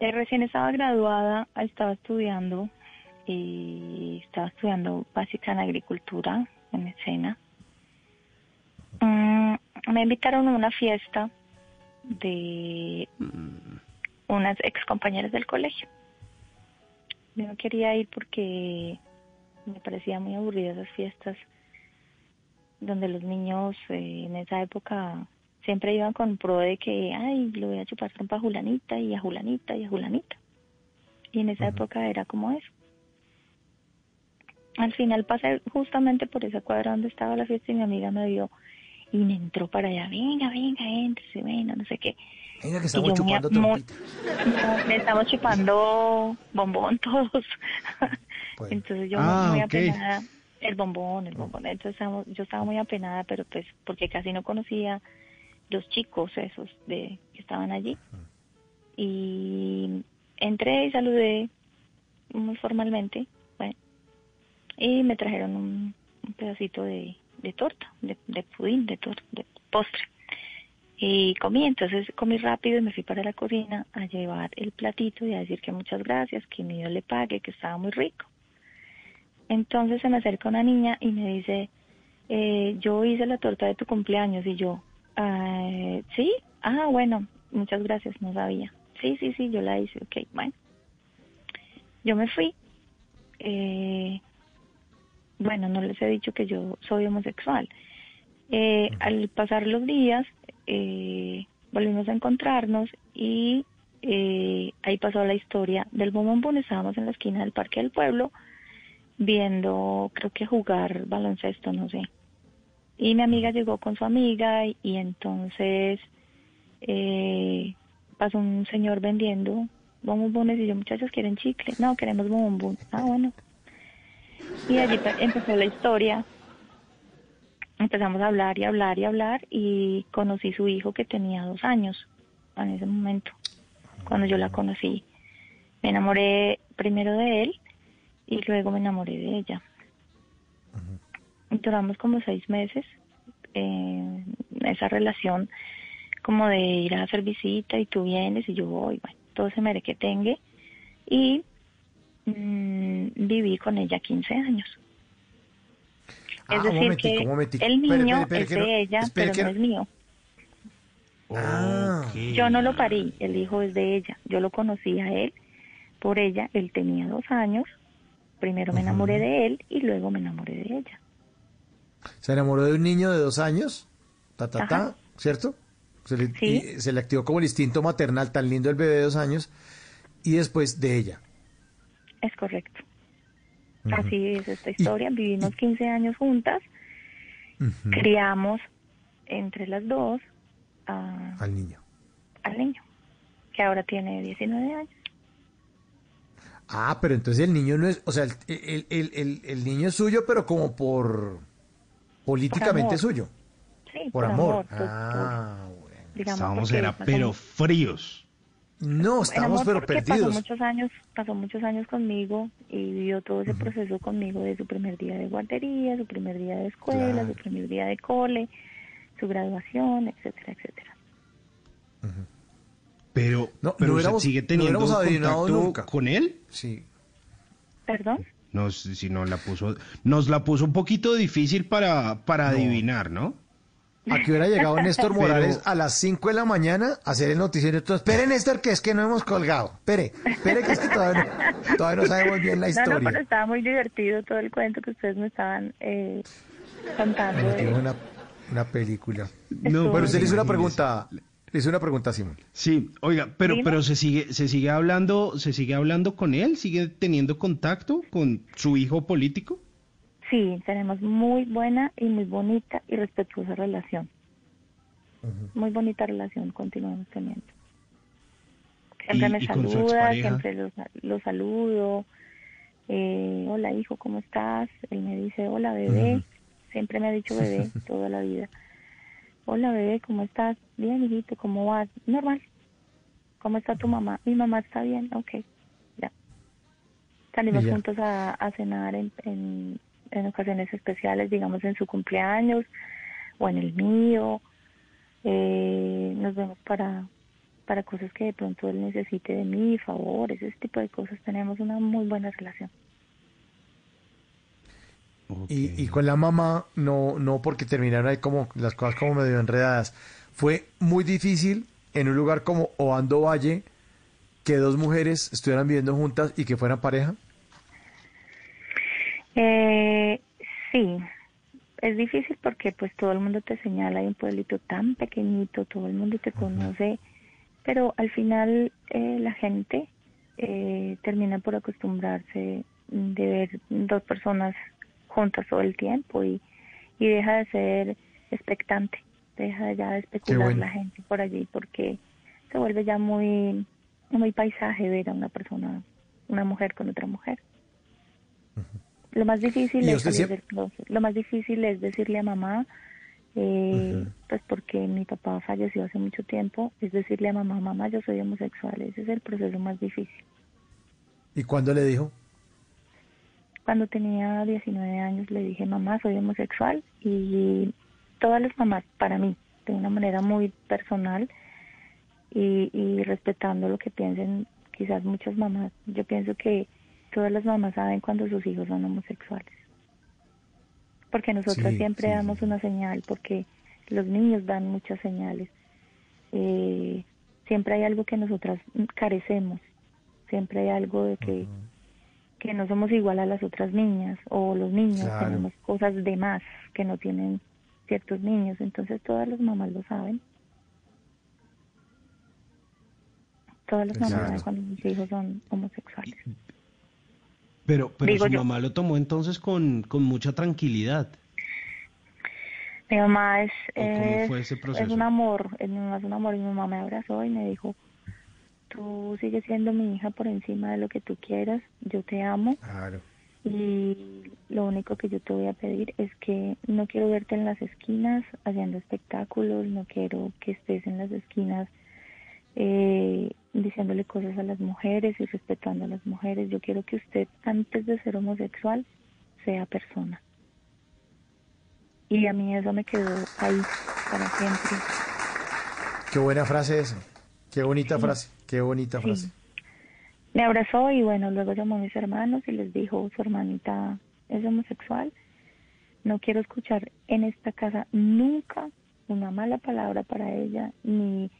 eh, recién estaba graduada, estaba estudiando y estaba estudiando básica en agricultura en escena. Mm, me invitaron a una fiesta de unas ex compañeras del colegio. Yo no quería ir porque me parecía muy aburrida esas fiestas donde los niños eh, en esa época siempre iban con pro de que, ay, le voy a chupar trompa a Julanita y a Julanita y a Julanita. Y en esa época era como eso. Al final pasé justamente por esa cuadra donde estaba la fiesta y mi amiga me vio y me entró para allá, venga, venga, éntrese, bueno, no sé qué. Venga, que Y estamos chupando trompita. no, me estamos chupando bombón todos. Pues. Entonces yo Ah, muy apenada, el bombón, el bombón. Entonces estábamos- yo estaba muy apenada, pero pues porque casi no conocía los chicos esos de que estaban allí. Y entré y saludé muy formalmente, bueno, y me trajeron un, un pedacito de, de torta, de, de pudín, de, tor- de postre. Y comí, entonces comí rápido y me fui para la cocina a llevar el platito y a decir que muchas gracias, que mi Dios le pague, que estaba muy rico. Entonces se me acerca una niña y me dice, eh, yo hice la torta de tu cumpleaños y yo, "Ah, sí, ah, bueno, muchas gracias, no sabía. Sí, sí, sí, yo la hice, ok, bueno. Yo me fui. Eh, bueno, no les he dicho que yo soy homosexual. Eh, al pasar los días, eh, volvimos a encontrarnos y eh, ahí pasó la historia del bombón. Estábamos en la esquina del Parque del Pueblo viendo, creo que jugar baloncesto, no sé. Y mi amiga llegó con su amiga y, y entonces eh, pasó un señor vendiendo bombones y yo, muchachos, ¿quieren chicle? No, queremos bombón. Ah, bueno. Y allí pe- empezó la historia. Empezamos a hablar y hablar y hablar y conocí su hijo que tenía dos años en ese momento, cuando yo la conocí. Me enamoré primero de él y luego me enamoré de ella. Duramos como seis meses eh, esa relación como de ir a hacer visita y tú vienes y yo voy, bueno, todo se mere que tenga y mm, viví con ella 15 años. Ah, es un decir momentico, que un momentico. el niño espere, espere, es que de no- ella, espere, pero que no es mío. Ah. Yo no lo parí, el hijo es de ella. Yo lo conocí a él por ella, él tenía dos años. Primero me enamoré de él y luego me enamoré de ella. Se enamoró de un niño de dos años, ta, ta, ta. ¿cierto? Se le, Sí. y se le activó como el instinto maternal tan lindo el bebé de dos años y después de ella. Es correcto. Así es esta historia. Vivimos 15 años juntas, criamos entre las dos a- Al niño. al niño, que ahora tiene 19 años. Ah, pero entonces el niño no es, o sea, el, el, el, el- el niño es suyo, pero como por políticamente amor. suyo. Sí, Por por, amor. por- por- Ah, digamos, Estábamos era pero fríos. No, en estamos amor pero porque Pasó perdidos. muchos años, pasó muchos años conmigo y vivió todo ese proceso conmigo de su primer día de guardería, su primer día de escuela, Claro. su primer día de cole, su graduación, etcétera, etcétera. Pero, No, pero no hubiéramos- sigue no teniendo adivinado contacto nunca. con él. Sí. ¿Perdón? Nos, si nos la puso, nos la puso un poquito difícil para, para adivinar, ¿no? ¿A qué hora llegado Néstor Pero- Morales a las 5 de la mañana a hacer el noticiero? Entonces, espere, Néstor, que es que no hemos colgado. Espere, espere, que es que todavía no, todavía no sabemos bien la No, no, historia. pero estaba muy divertido todo el cuento que ustedes me estaban eh, contando. Me una, una película. No, bueno, usted le hizo una pregunta, le hizo una pregunta a Simón. Sí, oiga, pero, pero se sigue, se sigue hablando, se sigue hablando con él, sigue teniendo contacto con su hijo político. Sí, tenemos muy buena y muy bonita y respetuosa relación. Muy bonita relación continuamos teniendo. Siempre ¿Y- me y saluda, siempre lo, lo saludo. Eh, hola hijo, ¿cómo estás? Él me dice, hola bebé. Siempre me ha dicho bebé toda la vida. Hola bebé, ¿cómo estás? Bien, hijito, ¿cómo vas? Normal. ¿Cómo está tu mamá? Mi mamá está bien, ok. Ya. Salimos ya. juntos a, a cenar en, en, en ocasiones especiales, digamos en su cumpleaños o en el mío. Eh, nos vemos para, para cosas que de pronto él necesite de mí, favores, ese tipo de cosas. Tenemos una muy buena relación. Y, y con la mamá, no, no porque terminaron ahí como las cosas como medio enredadas. Fue muy difícil en un lugar como Obando Valle que dos mujeres estuvieran viviendo juntas y que fueran pareja. Eh, sí, es difícil porque pues todo el mundo te señala, hay un pueblito tan pequeñito, todo el mundo te conoce, pero al final eh, la gente eh, termina por acostumbrarse de ver dos personas juntas todo el tiempo y, y deja de ser expectante, deja ya de especular bueno. la gente por allí porque se vuelve ya muy, muy paisaje ver a una persona, una mujer con otra mujer. Lo más difícil ¿Y es usted salir siempre- del closet. Lo más difícil es decirle a mamá, eh, pues porque mi papá falleció hace mucho tiempo, es decirle a mamá, mamá, yo soy homosexual. Ese es el proceso más difícil. ¿Y cuándo le dijo? Cuando tenía 19 años le dije, mamá, soy homosexual y todas las mamás, para mí, de una manera muy personal y, y respetando lo que piensen quizás muchas mamás, yo pienso que todas las mamás saben cuando sus hijos son homosexuales. Porque nosotros Sí, siempre sí, damos una señal, porque los niños dan muchas señales. Eh, siempre hay algo que nosotras carecemos, siempre hay algo de que, que no somos igual a las otras niñas o los niños Claro. tenemos cosas de más que no tienen ciertos niños, entonces todas las mamás lo saben. Todas las mamás Claro. cuando sus hijos son homosexuales. Pero, pero Digo su yo. mamá lo tomó entonces con, con mucha tranquilidad. Mi mamá es, es, fue ese es un amor, es, mi mamá es un amor y mi mamá me abrazó y me dijo, tú sigues siendo mi hija por encima de lo que tú quieras, yo te amo Claro. y lo único que yo te voy a pedir es que no quiero verte en las esquinas haciendo espectáculos, no quiero que estés en las esquinas eh, diciéndole cosas a las mujeres y respetando a las mujeres. Yo quiero que usted, antes de ser homosexual, sea persona. Y a mí eso me quedó ahí para siempre. Qué buena frase esa. Qué bonita Sí. frase. Qué bonita Sí. frase. Me abrazó y bueno, luego llamó a mis hermanos y les dijo, su hermanita es homosexual. No quiero escuchar en esta casa nunca una mala palabra para ella, ni,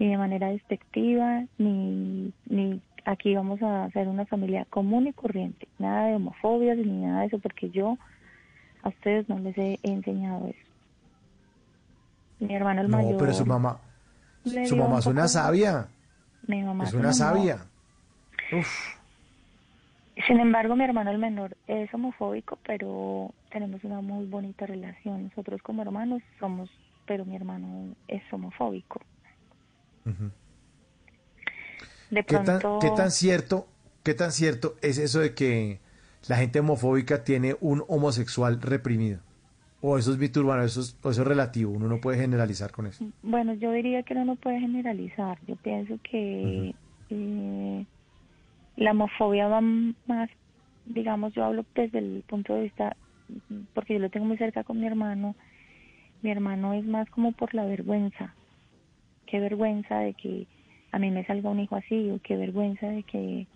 ni de manera despectiva, ni, ni aquí vamos a ser una familia común y corriente. Nada de homofobias ni nada de eso, porque yo a ustedes no les he enseñado eso. Mi hermano el No, mayor. pero su mamá, su mamá un es una sabia. Mi mamá Es un una sabia. Sin embargo, mi hermano el menor es homofóbico, pero tenemos una muy bonita relación. Nosotros como hermanos somos, pero mi hermano es homofóbico. De ¿Qué tan, pronto, qué tan cierto, qué tan cierto es eso de que la gente homofóbica tiene un homosexual reprimido? O eso es mito urbano, eso es, o eso es relativo, uno no puede generalizar con eso. bueno, yo diría que uno no puede generalizar. Yo pienso que eh, la homofobia va más, digamos, yo hablo desde el punto de vista, porque yo lo tengo muy cerca con mi hermano. Mi hermano es más como por la vergüenza. Qué vergüenza de que a mí me salga un hijo así, o qué vergüenza de que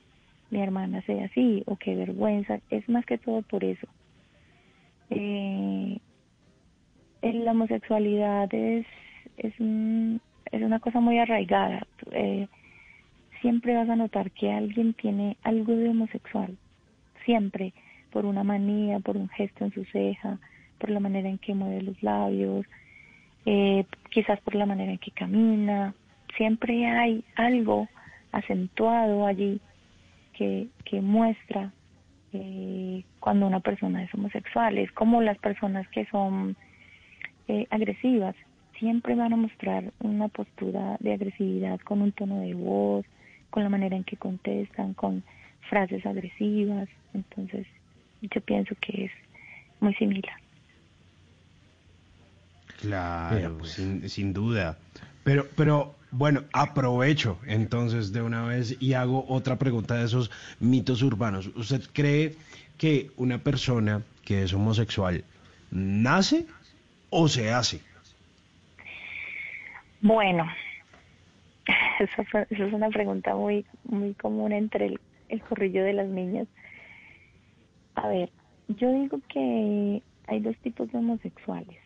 mi hermana sea así, o qué vergüenza. Es más que todo por eso. Eh, la homosexualidad es, es, un- es una cosa muy arraigada. Eh, siempre vas a notar que alguien tiene algo de homosexual. Siempre. Por una manía, por un gesto en su ceja, por la manera en que mueve los labios, eh, quizás por la manera en que camina. Siempre hay algo acentuado allí que, que muestra eh, cuando una persona es homosexual. Es como las personas que son eh, agresivas. Siempre van a mostrar una postura de agresividad con un tono de voz, con la manera en que contestan, con frases agresivas. Entonces, yo pienso que es muy similar. Claro, sin, sin duda. Pero, pero bueno, aprovecho entonces de una vez y hago otra pregunta de esos mitos urbanos. ¿Usted cree que una persona que es homosexual nace o se hace? Bueno, fue- esa es una pregunta muy, muy común entre el, el corrillo de las niñas. A ver, yo digo que hay dos tipos de homosexuales.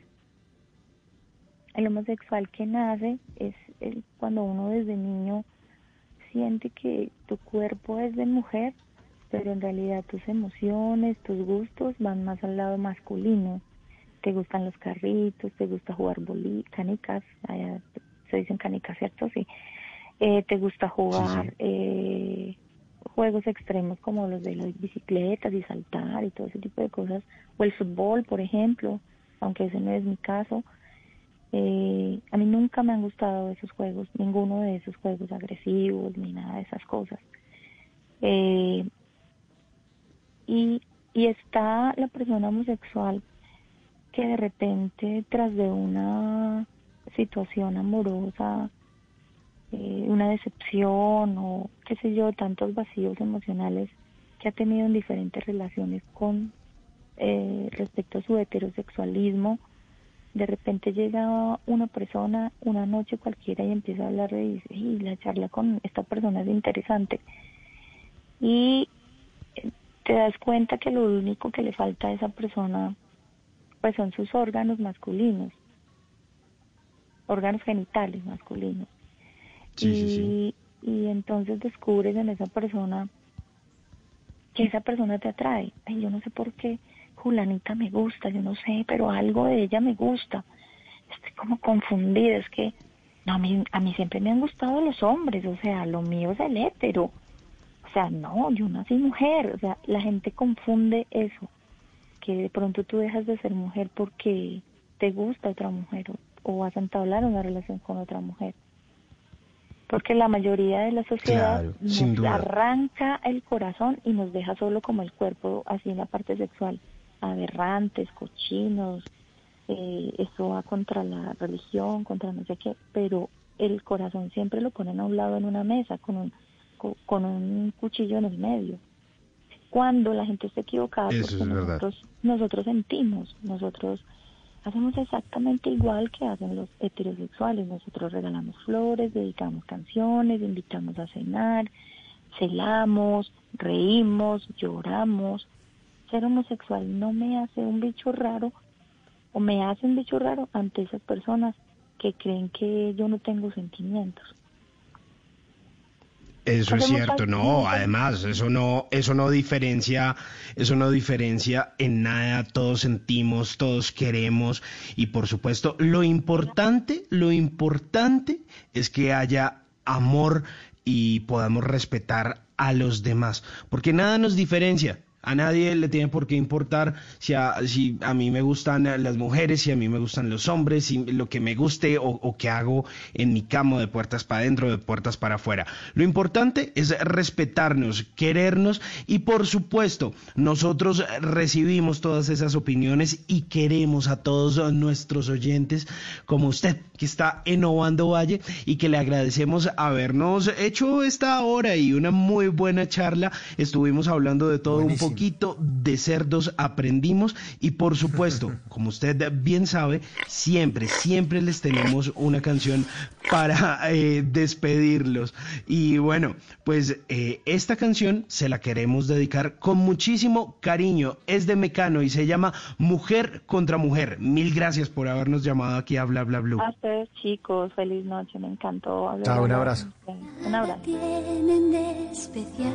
El homosexual que nace es el- cuando uno desde niño siente que tu cuerpo es de mujer, pero en realidad tus emociones, tus gustos van más al lado masculino. Te gustan los carritos, te gusta jugar boli, canicas, allá se dicen canicas, ¿cierto? Sí. Eh, te gusta jugar eh, juegos extremos como los de las bicicletas y saltar y todo ese tipo de cosas, o el fútbol, por ejemplo, aunque ese no es mi caso. Eh, a mí nunca me han gustado esos juegos, ninguno de esos juegos agresivos ni nada de esas cosas. Eh, y, y está la persona homosexual que de repente tras de una situación amorosa, eh, una decepción o qué sé yo, tantos vacíos emocionales que ha tenido en diferentes relaciones con eh, respecto a su heterosexualismo, de repente llega una persona una noche cualquiera y empieza a hablar y dice, "Ey, la charla con esta persona es interesante. Y eh, te das cuenta que lo único que le falta a esa persona pues son sus órganos masculinos, órganos genitales masculinos. Sí, y, sí, sí. y entonces descubres en esa persona que esa persona te atrae. Ay, yo no sé por qué Julanita me gusta, yo no sé, pero algo de ella me gusta. Estoy como confundida, es que No, a mí, a mí siempre me han gustado los hombres, o sea, lo mío es el hétero. O sea, no, yo nací mujer. O sea, la gente confunde eso, que de pronto tú dejas de ser mujer porque te gusta otra mujer o, o vas a entablar una relación con otra mujer. Porque la mayoría de la sociedad Claro, nos arranca el corazón y nos deja solo como el cuerpo, así en la parte sexual. Aberrantes, cochinos, eh, eso va contra la religión, contra no sé qué, pero el corazón siempre lo ponen a un lado en una mesa con un, co- con un cuchillo en el medio. Cuando la gente está equivocada, Eso porque nosotros, nosotros sentimos, nosotros hacemos exactamente igual que hacen los heterosexuales. Nosotros regalamos flores, dedicamos canciones, invitamos a cenar, celamos, reímos, lloramos. Ser homosexual no me hace un bicho raro o me hace un bicho raro ante esas personas que creen que yo no tengo sentimientos. Eso es cierto, no, además, eso no, eso no diferencia, eso no diferencia en nada, todos sentimos, todos queremos, y por supuesto, lo importante, lo importante es que haya amor y podamos respetar a los demás, porque nada nos diferencia. A nadie le tiene por qué importar si a, si a mí me gustan las mujeres, si a mí me gustan los hombres, si lo que me guste o, o que hago en mi camo de puertas para adentro, de puertas para afuera. Lo importante es respetarnos, querernos y por supuesto nosotros recibimos todas esas opiniones y queremos a todos nuestros oyentes como usted que está en Obando Valle y que le agradecemos habernos hecho esta hora y una muy buena charla. Estuvimos hablando de todo un poquito, de cerdos aprendimos y por supuesto, como usted bien sabe, siempre, siempre les tenemos una canción para eh, despedirlos. Y bueno, pues eh, esta canción se la queremos dedicar con muchísimo cariño. Es de Mecano y se llama Mujer contra Mujer. Mil gracias por habernos llamado aquí a Bla Bla Blue. A ustedes chicos, feliz noche, me encantó hablar. Chao, un abrazo. Un abrazo. tienen de especial?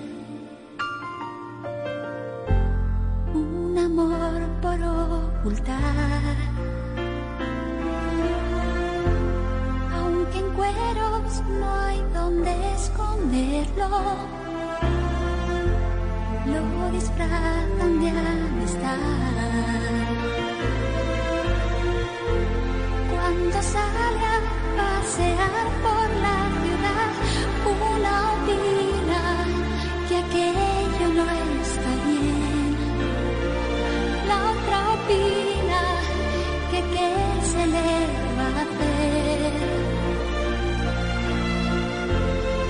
Un amor por ocultar. Aunque en cueros no hay donde esconderlo, lo disfrazan de amistad. Cuando sale a pasear por la ciudad, una opina que qué se le va a hacer.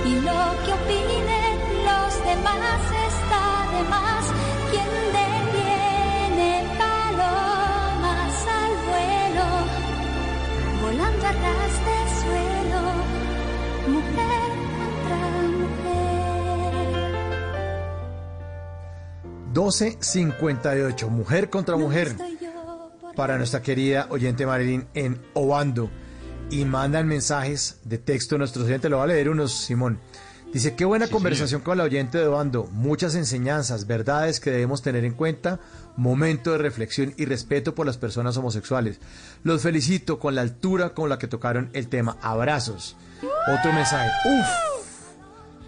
Y lo que opinen los demás está de más. Quien deviene palomas al vuelo, volando a ras de suelo, mujer contra mujer. 12.58, mujer contra mujer. Para nuestra querida oyente Marilyn en Obando. Y mandan mensajes de texto a nuestros oyentes. Lo va a leer unos, Simón. Dice, qué buena conversación con la oyente de Obando. Muchas enseñanzas, verdades que debemos tener en cuenta. Momento de reflexión y respeto por las personas homosexuales. Los felicito con la altura con la que tocaron el tema. Abrazos. Otro mensaje. Uf.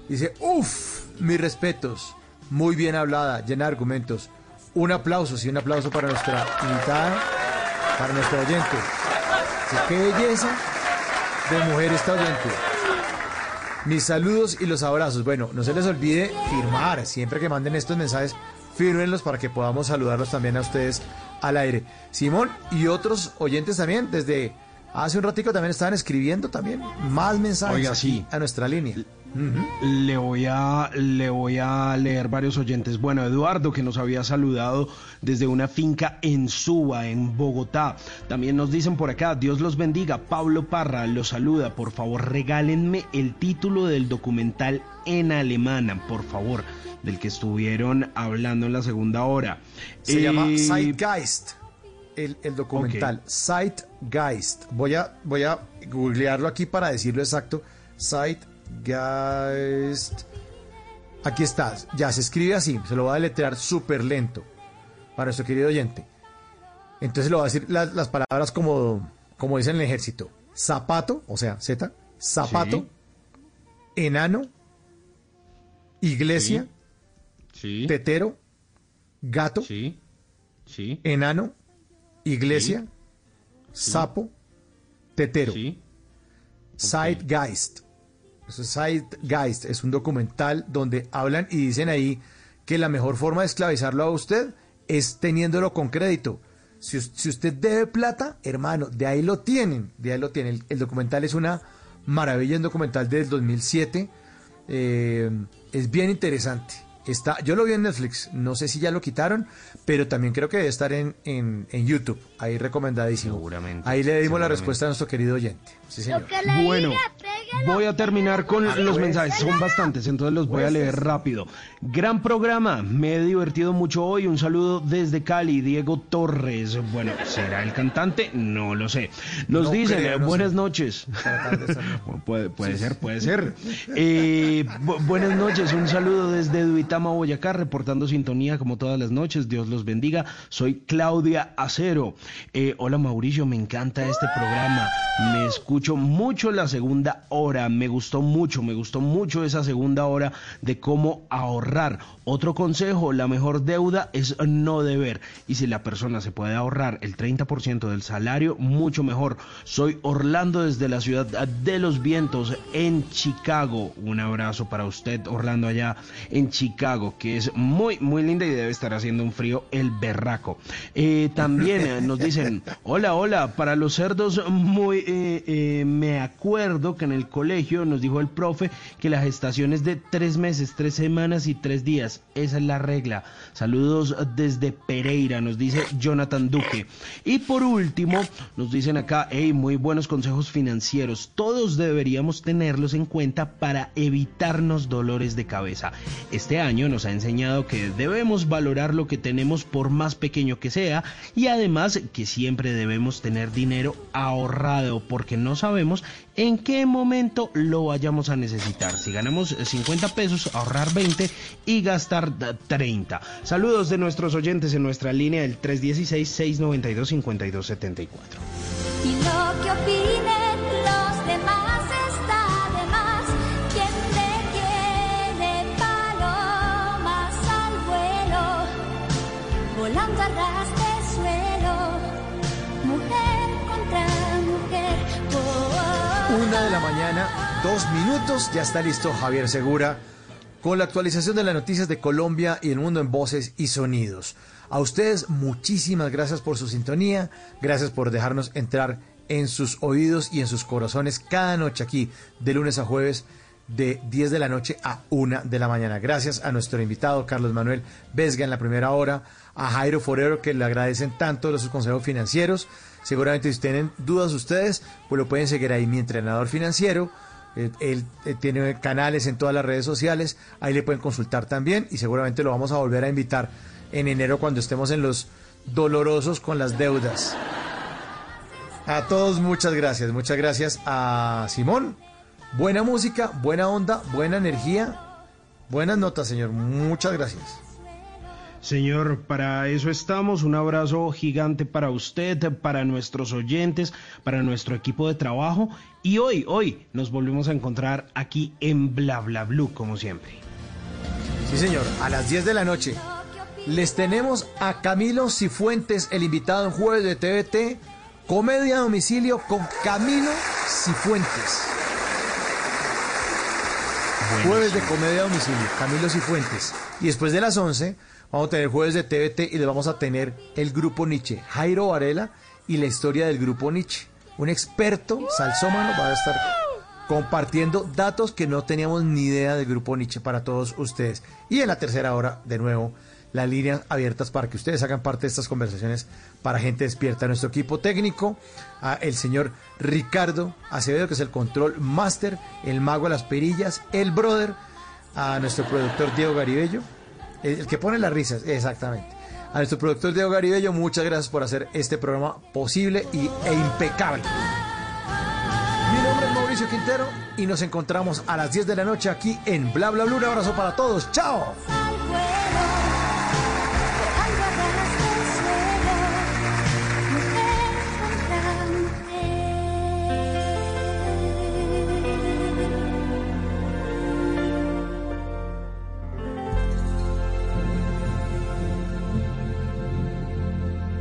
Dice, uf, mis respetos. Muy bien hablada, llena de argumentos. Un aplauso, sí, un aplauso para nuestra invitada, para nuestra oyente. Qué belleza de mujer esta oyente. Mis saludos y los abrazos. Bueno, no se les olvide firmar. Siempre que manden estos mensajes, fírmenlos para que podamos saludarlos también a ustedes al aire. Simón y otros oyentes también, desde hace un ratico también estaban escribiendo también más mensajes Oiga, aquí sí. a nuestra línea. Le voy a le voy a leer varios oyentes. Bueno, Eduardo que nos había saludado desde una finca en Suba, en Bogotá. También nos dicen por acá, Dios los bendiga. Pablo Parra los saluda. Por favor, regálenme el título del documental en alemana, por favor, del que estuvieron hablando en la segunda hora. Se llama Eh, Zeitgeist, el, el documental. Zeitgeist. Voy a, voy a googlearlo aquí para decirlo exacto. Zeitgeist. Aquí está. Ya se escribe así. Se lo voy a deletrear súper lento para nuestro querido oyente. Entonces le voy a decir las, las palabras como, como dicen en el ejército. Zapato, o sea, Z. Zapato. Enano. Iglesia. Sí. Tetero. Gato. Sí. Sí. Enano. Iglesia. Sapo. Tetero. Zeitgeist. Zeitgeist es un documental donde hablan y dicen ahí que la mejor forma de esclavizarlo a usted es teniéndolo con crédito. Si, us- si usted debe plata, hermano, de ahí lo tienen, de ahí lo tienen. El, el documental es una maravilla, un documental del 2007. eh, es bien interesante. Está, yo lo vi en Netflix, no sé si ya lo quitaron, pero también creo que debe estar en, en, en YouTube, ahí recomendadísimo. Seguramente, Ahí le dimos la respuesta a nuestro querido oyente. Sí, señor. Bueno, voy a terminar con los mensajes, son bastantes, entonces los voy a leer rápido. Gran programa, me he divertido mucho hoy, un saludo desde Cali, Diego Torres. Bueno, ¿será el cantante? No lo sé. Nos No dicen, creo, eh, no buenas sé. noches. puede puede ser, puede ser. Eh, bu- buenas noches, un saludo desde Duitama, Boyacá, reportando sintonía como todas las noches, Dios los bendiga. Soy Claudia Acero. Eh, hola Mauricio, me encanta este programa. Me escucho mucho la segunda hora, me gustó mucho, me gustó mucho esa segunda hora de cómo ahorrar. Otro consejo, la mejor deuda es no deber. Y si la persona se puede ahorrar el 30% del salario, mucho mejor. Soy Orlando desde la ciudad de los vientos en Chicago. Un abrazo para usted, Orlando, allá en Chicago, que es muy, muy linda y debe estar haciendo un frío el berraco. Eh, también eh, nos dicen, hola, hola, para los cerdos, muy, eh, eh, me acuerdo que en el colegio nos dijo el profe que la gestación es de tres meses, tres semanas y tres días. Esa es la regla. Saludos desde Pereira, nos dice Jonathan Duque. Y por último, nos dicen acá, hey, muy buenos consejos financieros. Todos deberíamos tenerlos en cuenta para evitarnos dolores de cabeza. Este año nos ha enseñado que debemos valorar lo que tenemos por más pequeño que sea y además que siempre debemos tener dinero ahorrado porque no sabemos en qué momento lo vayamos a necesitar. Si ganamos 50 pesos, ahorrar 20 y gastar eh, 30. Saludos de nuestros oyentes en nuestra línea del 316-692-5274. Y lo que opinen los demás está de más. Quien le tiene palomas al vuelo, volando a ras de suelo, mujer Una de la mañana, dos minutos, ya está listo Javier Segura con la actualización de las noticias de Colombia y el mundo en voces y sonidos. A ustedes muchísimas gracias por su sintonía, gracias por dejarnos entrar en sus oídos y en sus corazones cada noche aquí, de lunes a jueves, de 10 de la noche a 1 de la mañana. Gracias a nuestro invitado Carlos Manuel Vesga en la primera hora, a Jairo Forero que le agradecen tanto los consejos financieros. Seguramente si tienen dudas ustedes, pues lo pueden seguir ahí, mi entrenador financiero. Eh, Él eh, tiene canales en todas las redes sociales, ahí le pueden consultar también y seguramente lo vamos a volver a invitar en enero cuando estemos en los dolorosos con las deudas. A todos muchas gracias, muchas gracias a Simón. Buena música, buena onda, buena energía, buenas notas, señor. Muchas gracias. Señor, para eso estamos. Un abrazo gigante para usted, para nuestros oyentes, para nuestro equipo de trabajo. Y hoy, hoy nos volvemos a encontrar aquí en Bla Bla Blue, como siempre. Sí, señor, a las 10 de la noche. Les tenemos a Camilo Cifuentes, el invitado en jueves de TVT, Comedia a domicilio con Camilo Cifuentes. Jueves de comedia a domicilio, Camilo Cifuentes. Y después de las 11 vamos a tener jueves de TVT y les vamos a tener el grupo Nietzsche, Jairo Varela y la historia del grupo Nietzsche. Un experto salsómano va a estar compartiendo datos que no teníamos ni idea del grupo Nietzsche para todos ustedes. Y en la tercera hora, de nuevo, las líneas abiertas para que ustedes hagan parte de estas conversaciones para gente despierta. Nuestro equipo técnico, el señor Ricardo Acevedo, que es el control master, el mago de las perillas, el brother, a nuestro productor Diego Garibello, el, que pone las risas, exactamente. A nuestro productor Diego Garibello, muchas gracias por hacer este programa posible y, e impecable. Mi nombre es Mauricio Quintero y nos encontramos a las 10 de la noche aquí en Bla Bla. Un abrazo para todos. ¡Chao!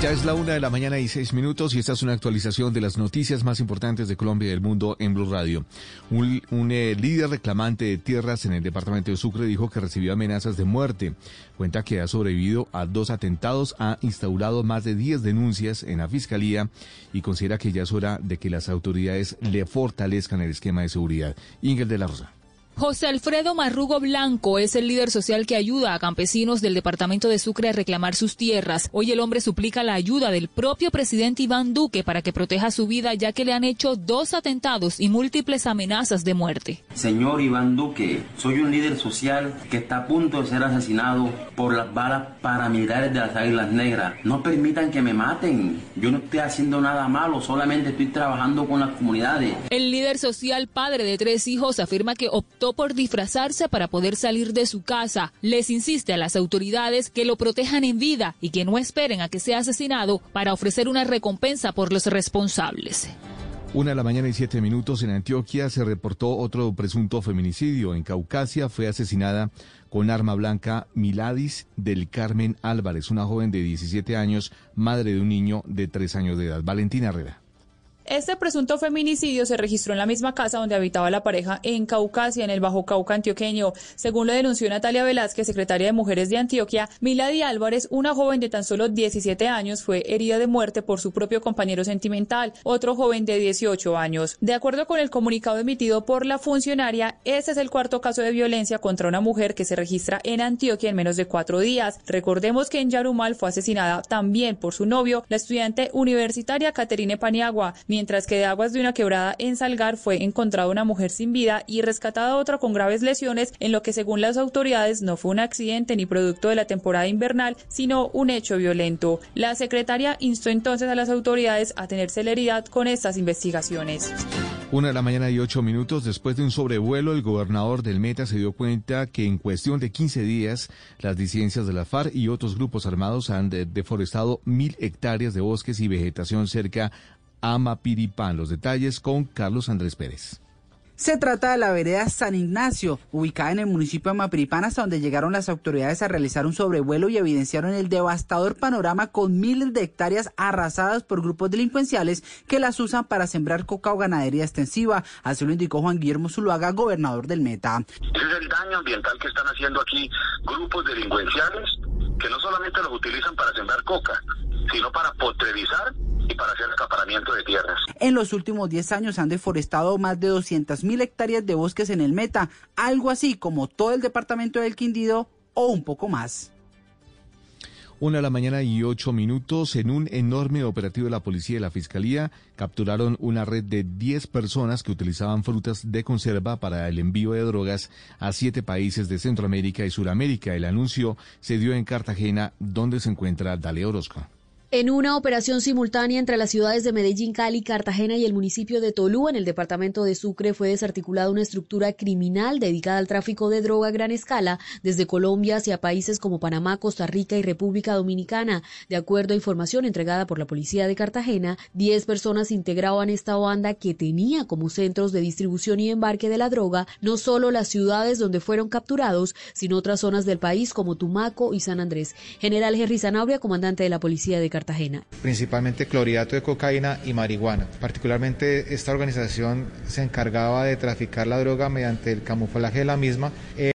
Ya es la una de la mañana y seis minutos y esta es una actualización de las noticias más importantes de Colombia y del mundo en Blue Radio. Un, eh, líder reclamante de tierras en el departamento de Sucre dijo que recibió amenazas de muerte. Cuenta que ha sobrevivido a dos atentados, ha instaurado más de 10 denuncias en la fiscalía y considera que ya es hora de que las autoridades le fortalezcan el esquema de seguridad. Ingel de la Rosa. José Alfredo Marrugo Blanco es el líder social que ayuda a campesinos del departamento de Sucre a reclamar sus tierras. Hoy el hombre suplica la ayuda del propio presidente Iván Duque para que proteja su vida ya que le han hecho dos atentados y múltiples amenazas de muerte. Señor Iván Duque, soy un líder social que está a punto de ser asesinado por las balas paramilitares de las Águilas Negras. No permitan que me maten. Yo no estoy haciendo nada malo, solamente estoy trabajando con las comunidades. El líder social, padre de tres hijos, afirma que optó por disfrazarse para poder salir de su casa. Les insiste a las autoridades que lo protejan en vida y que no esperen a que sea asesinado para ofrecer una recompensa por los responsables. Una de la mañana y siete minutos en Antioquia se reportó otro presunto feminicidio. En Caucasia fue asesinada con arma blanca Miladis del Carmen Álvarez, una joven de 17 años, madre de un niño de 3 años de edad. Valentina Herrera. Este presunto feminicidio se registró en la misma casa donde habitaba la pareja en Caucasia, en el Bajo Cauca antioqueño. Según lo denunció Natalia Velázquez, secretaria de Mujeres de Antioquia, Milady Álvarez, una joven de tan solo 17 años, fue herida de muerte por su propio compañero sentimental, otro joven de 18 años. De acuerdo con el comunicado emitido por la funcionaria, este es el cuarto caso de violencia contra una mujer que se registra en Antioquia en menos de cuatro días. Recordemos que en Yarumal fue asesinada también por su novio, la estudiante universitaria Caterine Paniagua, mientras que de aguas de una quebrada en Salgar fue encontrada una mujer sin vida y rescatada otra con graves lesiones, en lo que según las autoridades no fue un accidente ni producto de la temporada invernal, sino un hecho violento. La secretaria instó entonces a las autoridades a tener celeridad con estas investigaciones. Una de la mañana y ocho minutos después de un sobrevuelo, el gobernador del Meta se dio cuenta que en cuestión de 15 días las disidencias de la FARC y otros grupos armados han de deforestado mil hectáreas de bosques y vegetación cerca a Mapiripán. Los detalles con Carlos Andrés Pérez. Se trata de la vereda San Ignacio, ubicada en el municipio de Mapiripán, hasta donde llegaron las autoridades a realizar un sobrevuelo y evidenciaron el devastador panorama con miles de hectáreas arrasadas por grupos delincuenciales que las usan para sembrar coca o ganadería extensiva. Así lo indicó Juan Guillermo Zuluaga, gobernador del Meta. Ese es el daño ambiental que están haciendo aquí grupos delincuenciales que no solamente los utilizan para sembrar coca, sino para potrerizar y para hacer acaparamiento de tierras. En los últimos 10 años han deforestado más de 200 mil hectáreas de bosques en el Meta, algo así como todo el departamento del Quindío o un poco más. Una la mañana y ocho minutos, en un enorme operativo de la policía y la fiscalía, capturaron una red de 10 personas que utilizaban frutas de conserva para el envío de drogas a siete países de Centroamérica y Suramérica. El anuncio se dio en Cartagena, donde se encuentra Dale Orozco. En una operación simultánea entre las ciudades de Medellín, Cali, Cartagena y el municipio de Tolú, en el departamento de Sucre, fue desarticulada una estructura criminal dedicada al tráfico de droga a gran escala desde Colombia hacia países como Panamá, Costa Rica y República Dominicana. De acuerdo a información entregada por la policía de Cartagena, 10 personas integraban esta banda que tenía como centros de distribución y embarque de la droga no solo las ciudades donde fueron capturados, sino otras zonas del país como Tumaco y San Andrés. General Henry Zanabria, comandante de la policía de Cartagena. Principalmente clorhidrato de cocaína y marihuana. Particularmente esta organización se encargaba de traficar la droga mediante el camuflaje de la misma.